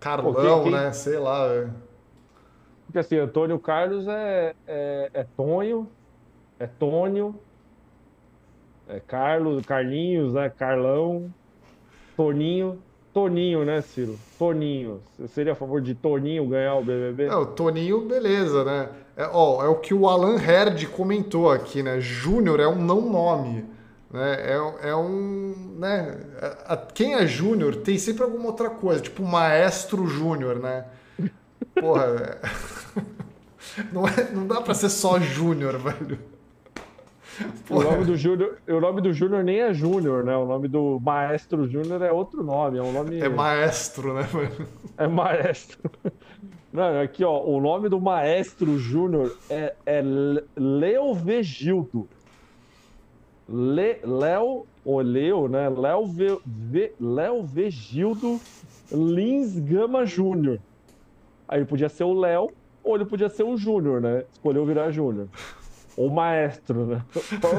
Carlão, pô, quem, né? Sei lá, velho. Porque assim, Antônio Carlos é, é, é Tonho, é Tônio, é Carlos, Carlinhos, né? Carlão, Toninho. Toninho, né, Ciro? Toninho. Você seria a favor de Toninho ganhar o BBB? É, o Toninho, beleza, né? É, ó, é o que o Alan Herd comentou aqui, né? Júnior é um não nome. Né? É, é um. Né? A, quem é Júnior tem sempre alguma outra coisa, tipo Maestro Júnior, né? Porra. É... não, é, não dá pra ser só Júnior, velho. O nome do Júnior, o nome do Júnior nem é Júnior, né? O nome do Maestro Júnior é outro nome, é um nome É Maestro, né? É Maestro. Não, aqui ó, o nome do Maestro Júnior é, é Leo Vegildo. Le, Léo, ou Leo, né? Léo, Ve, Ve, Léo Vegildo Lins Gama Júnior. Aí ele podia ser o Léo ou ele podia ser o Júnior, né? Escolheu virar Júnior. Ou maestro, né? Qual,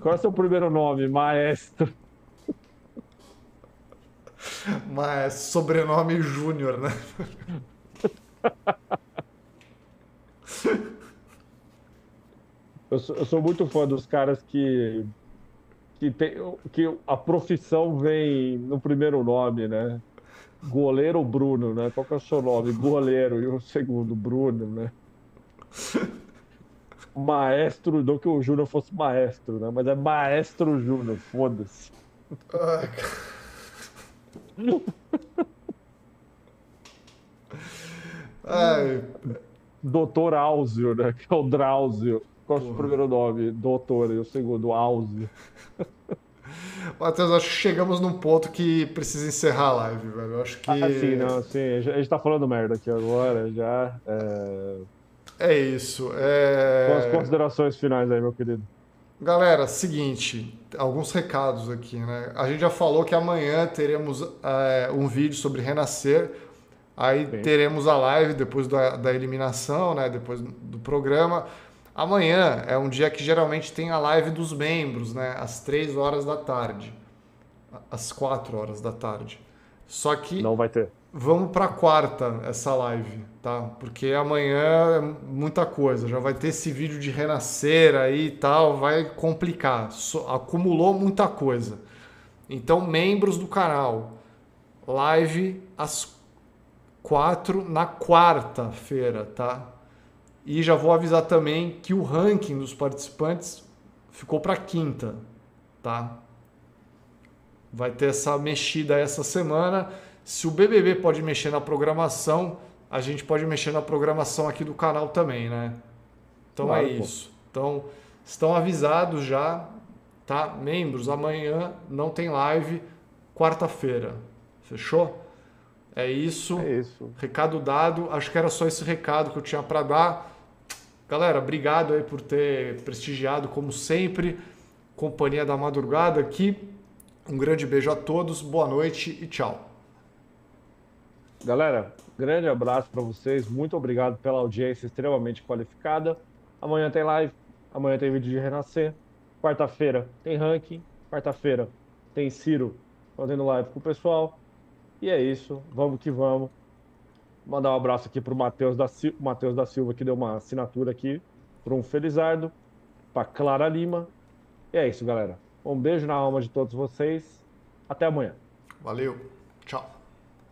qual é o seu primeiro nome? Maestro. Mas sobrenome Júnior, né? Eu sou, eu sou, muito fã dos caras que que, tem, que a profissão vem no primeiro nome, né? Goleiro Bruno, né? Qual que é o seu nome? Goleiro. E o segundo, Bruno, né? Maestro, não que o Júnior fosse maestro, né? Mas é Maestro Júnior, foda-se. Ai. Doutor Áuzio, né? Que é o Drauzio. Qual é o primeiro nome? Doutor, e o segundo, Áuzio. Matheus, acho que chegamos num ponto que precisa encerrar a live, velho. Acho que. Ah, sim, não, sim. A gente tá falando merda aqui agora, já. É... É isso. É... Com as considerações finais aí, meu querido. Galera, seguinte, alguns recados aqui, né? A gente já falou que amanhã teremos é, um vídeo sobre renascer. Aí Sim. teremos a live depois da, da eliminação, né? Depois do programa. Amanhã é um dia que geralmente tem a live dos membros, né? Às 3 horas da tarde. Às 4 horas da tarde. Só que. Não vai ter. Vamos para quarta essa live, tá? Porque amanhã é muita coisa. Já vai ter esse vídeo de renascer aí e tal. Vai complicar. Acumulou muita coisa. Então, membros do canal, live às quatro na quarta-feira, tá? E já vou avisar também que o ranking dos participantes ficou para quinta, tá? Vai ter essa mexida essa semana. Se o BBB pode mexer na programação, a gente pode mexer na programação aqui do canal também, né? Então claro, é isso. Pô. Então, estão avisados já, tá? Membros, amanhã não tem live, quarta-feira. Fechou? É isso. É isso. Recado dado. Acho que era só esse recado que eu tinha para dar. Galera, obrigado aí por ter prestigiado como sempre. Companhia da Madrugada aqui. Um grande beijo a todos, boa noite e tchau. Galera, grande abraço para vocês. Muito obrigado pela audiência extremamente qualificada. Amanhã tem live, amanhã tem vídeo de renascer. Quarta-feira tem ranking. Quarta-feira tem Ciro fazendo live com o pessoal. E é isso, vamos que vamos. Mandar um abraço aqui pro Matheus da, Sil da Silva, que deu uma assinatura aqui, para um Felizardo, para Clara Lima. E é isso, galera. Um beijo na alma de todos vocês. Até amanhã. Valeu. Tchau.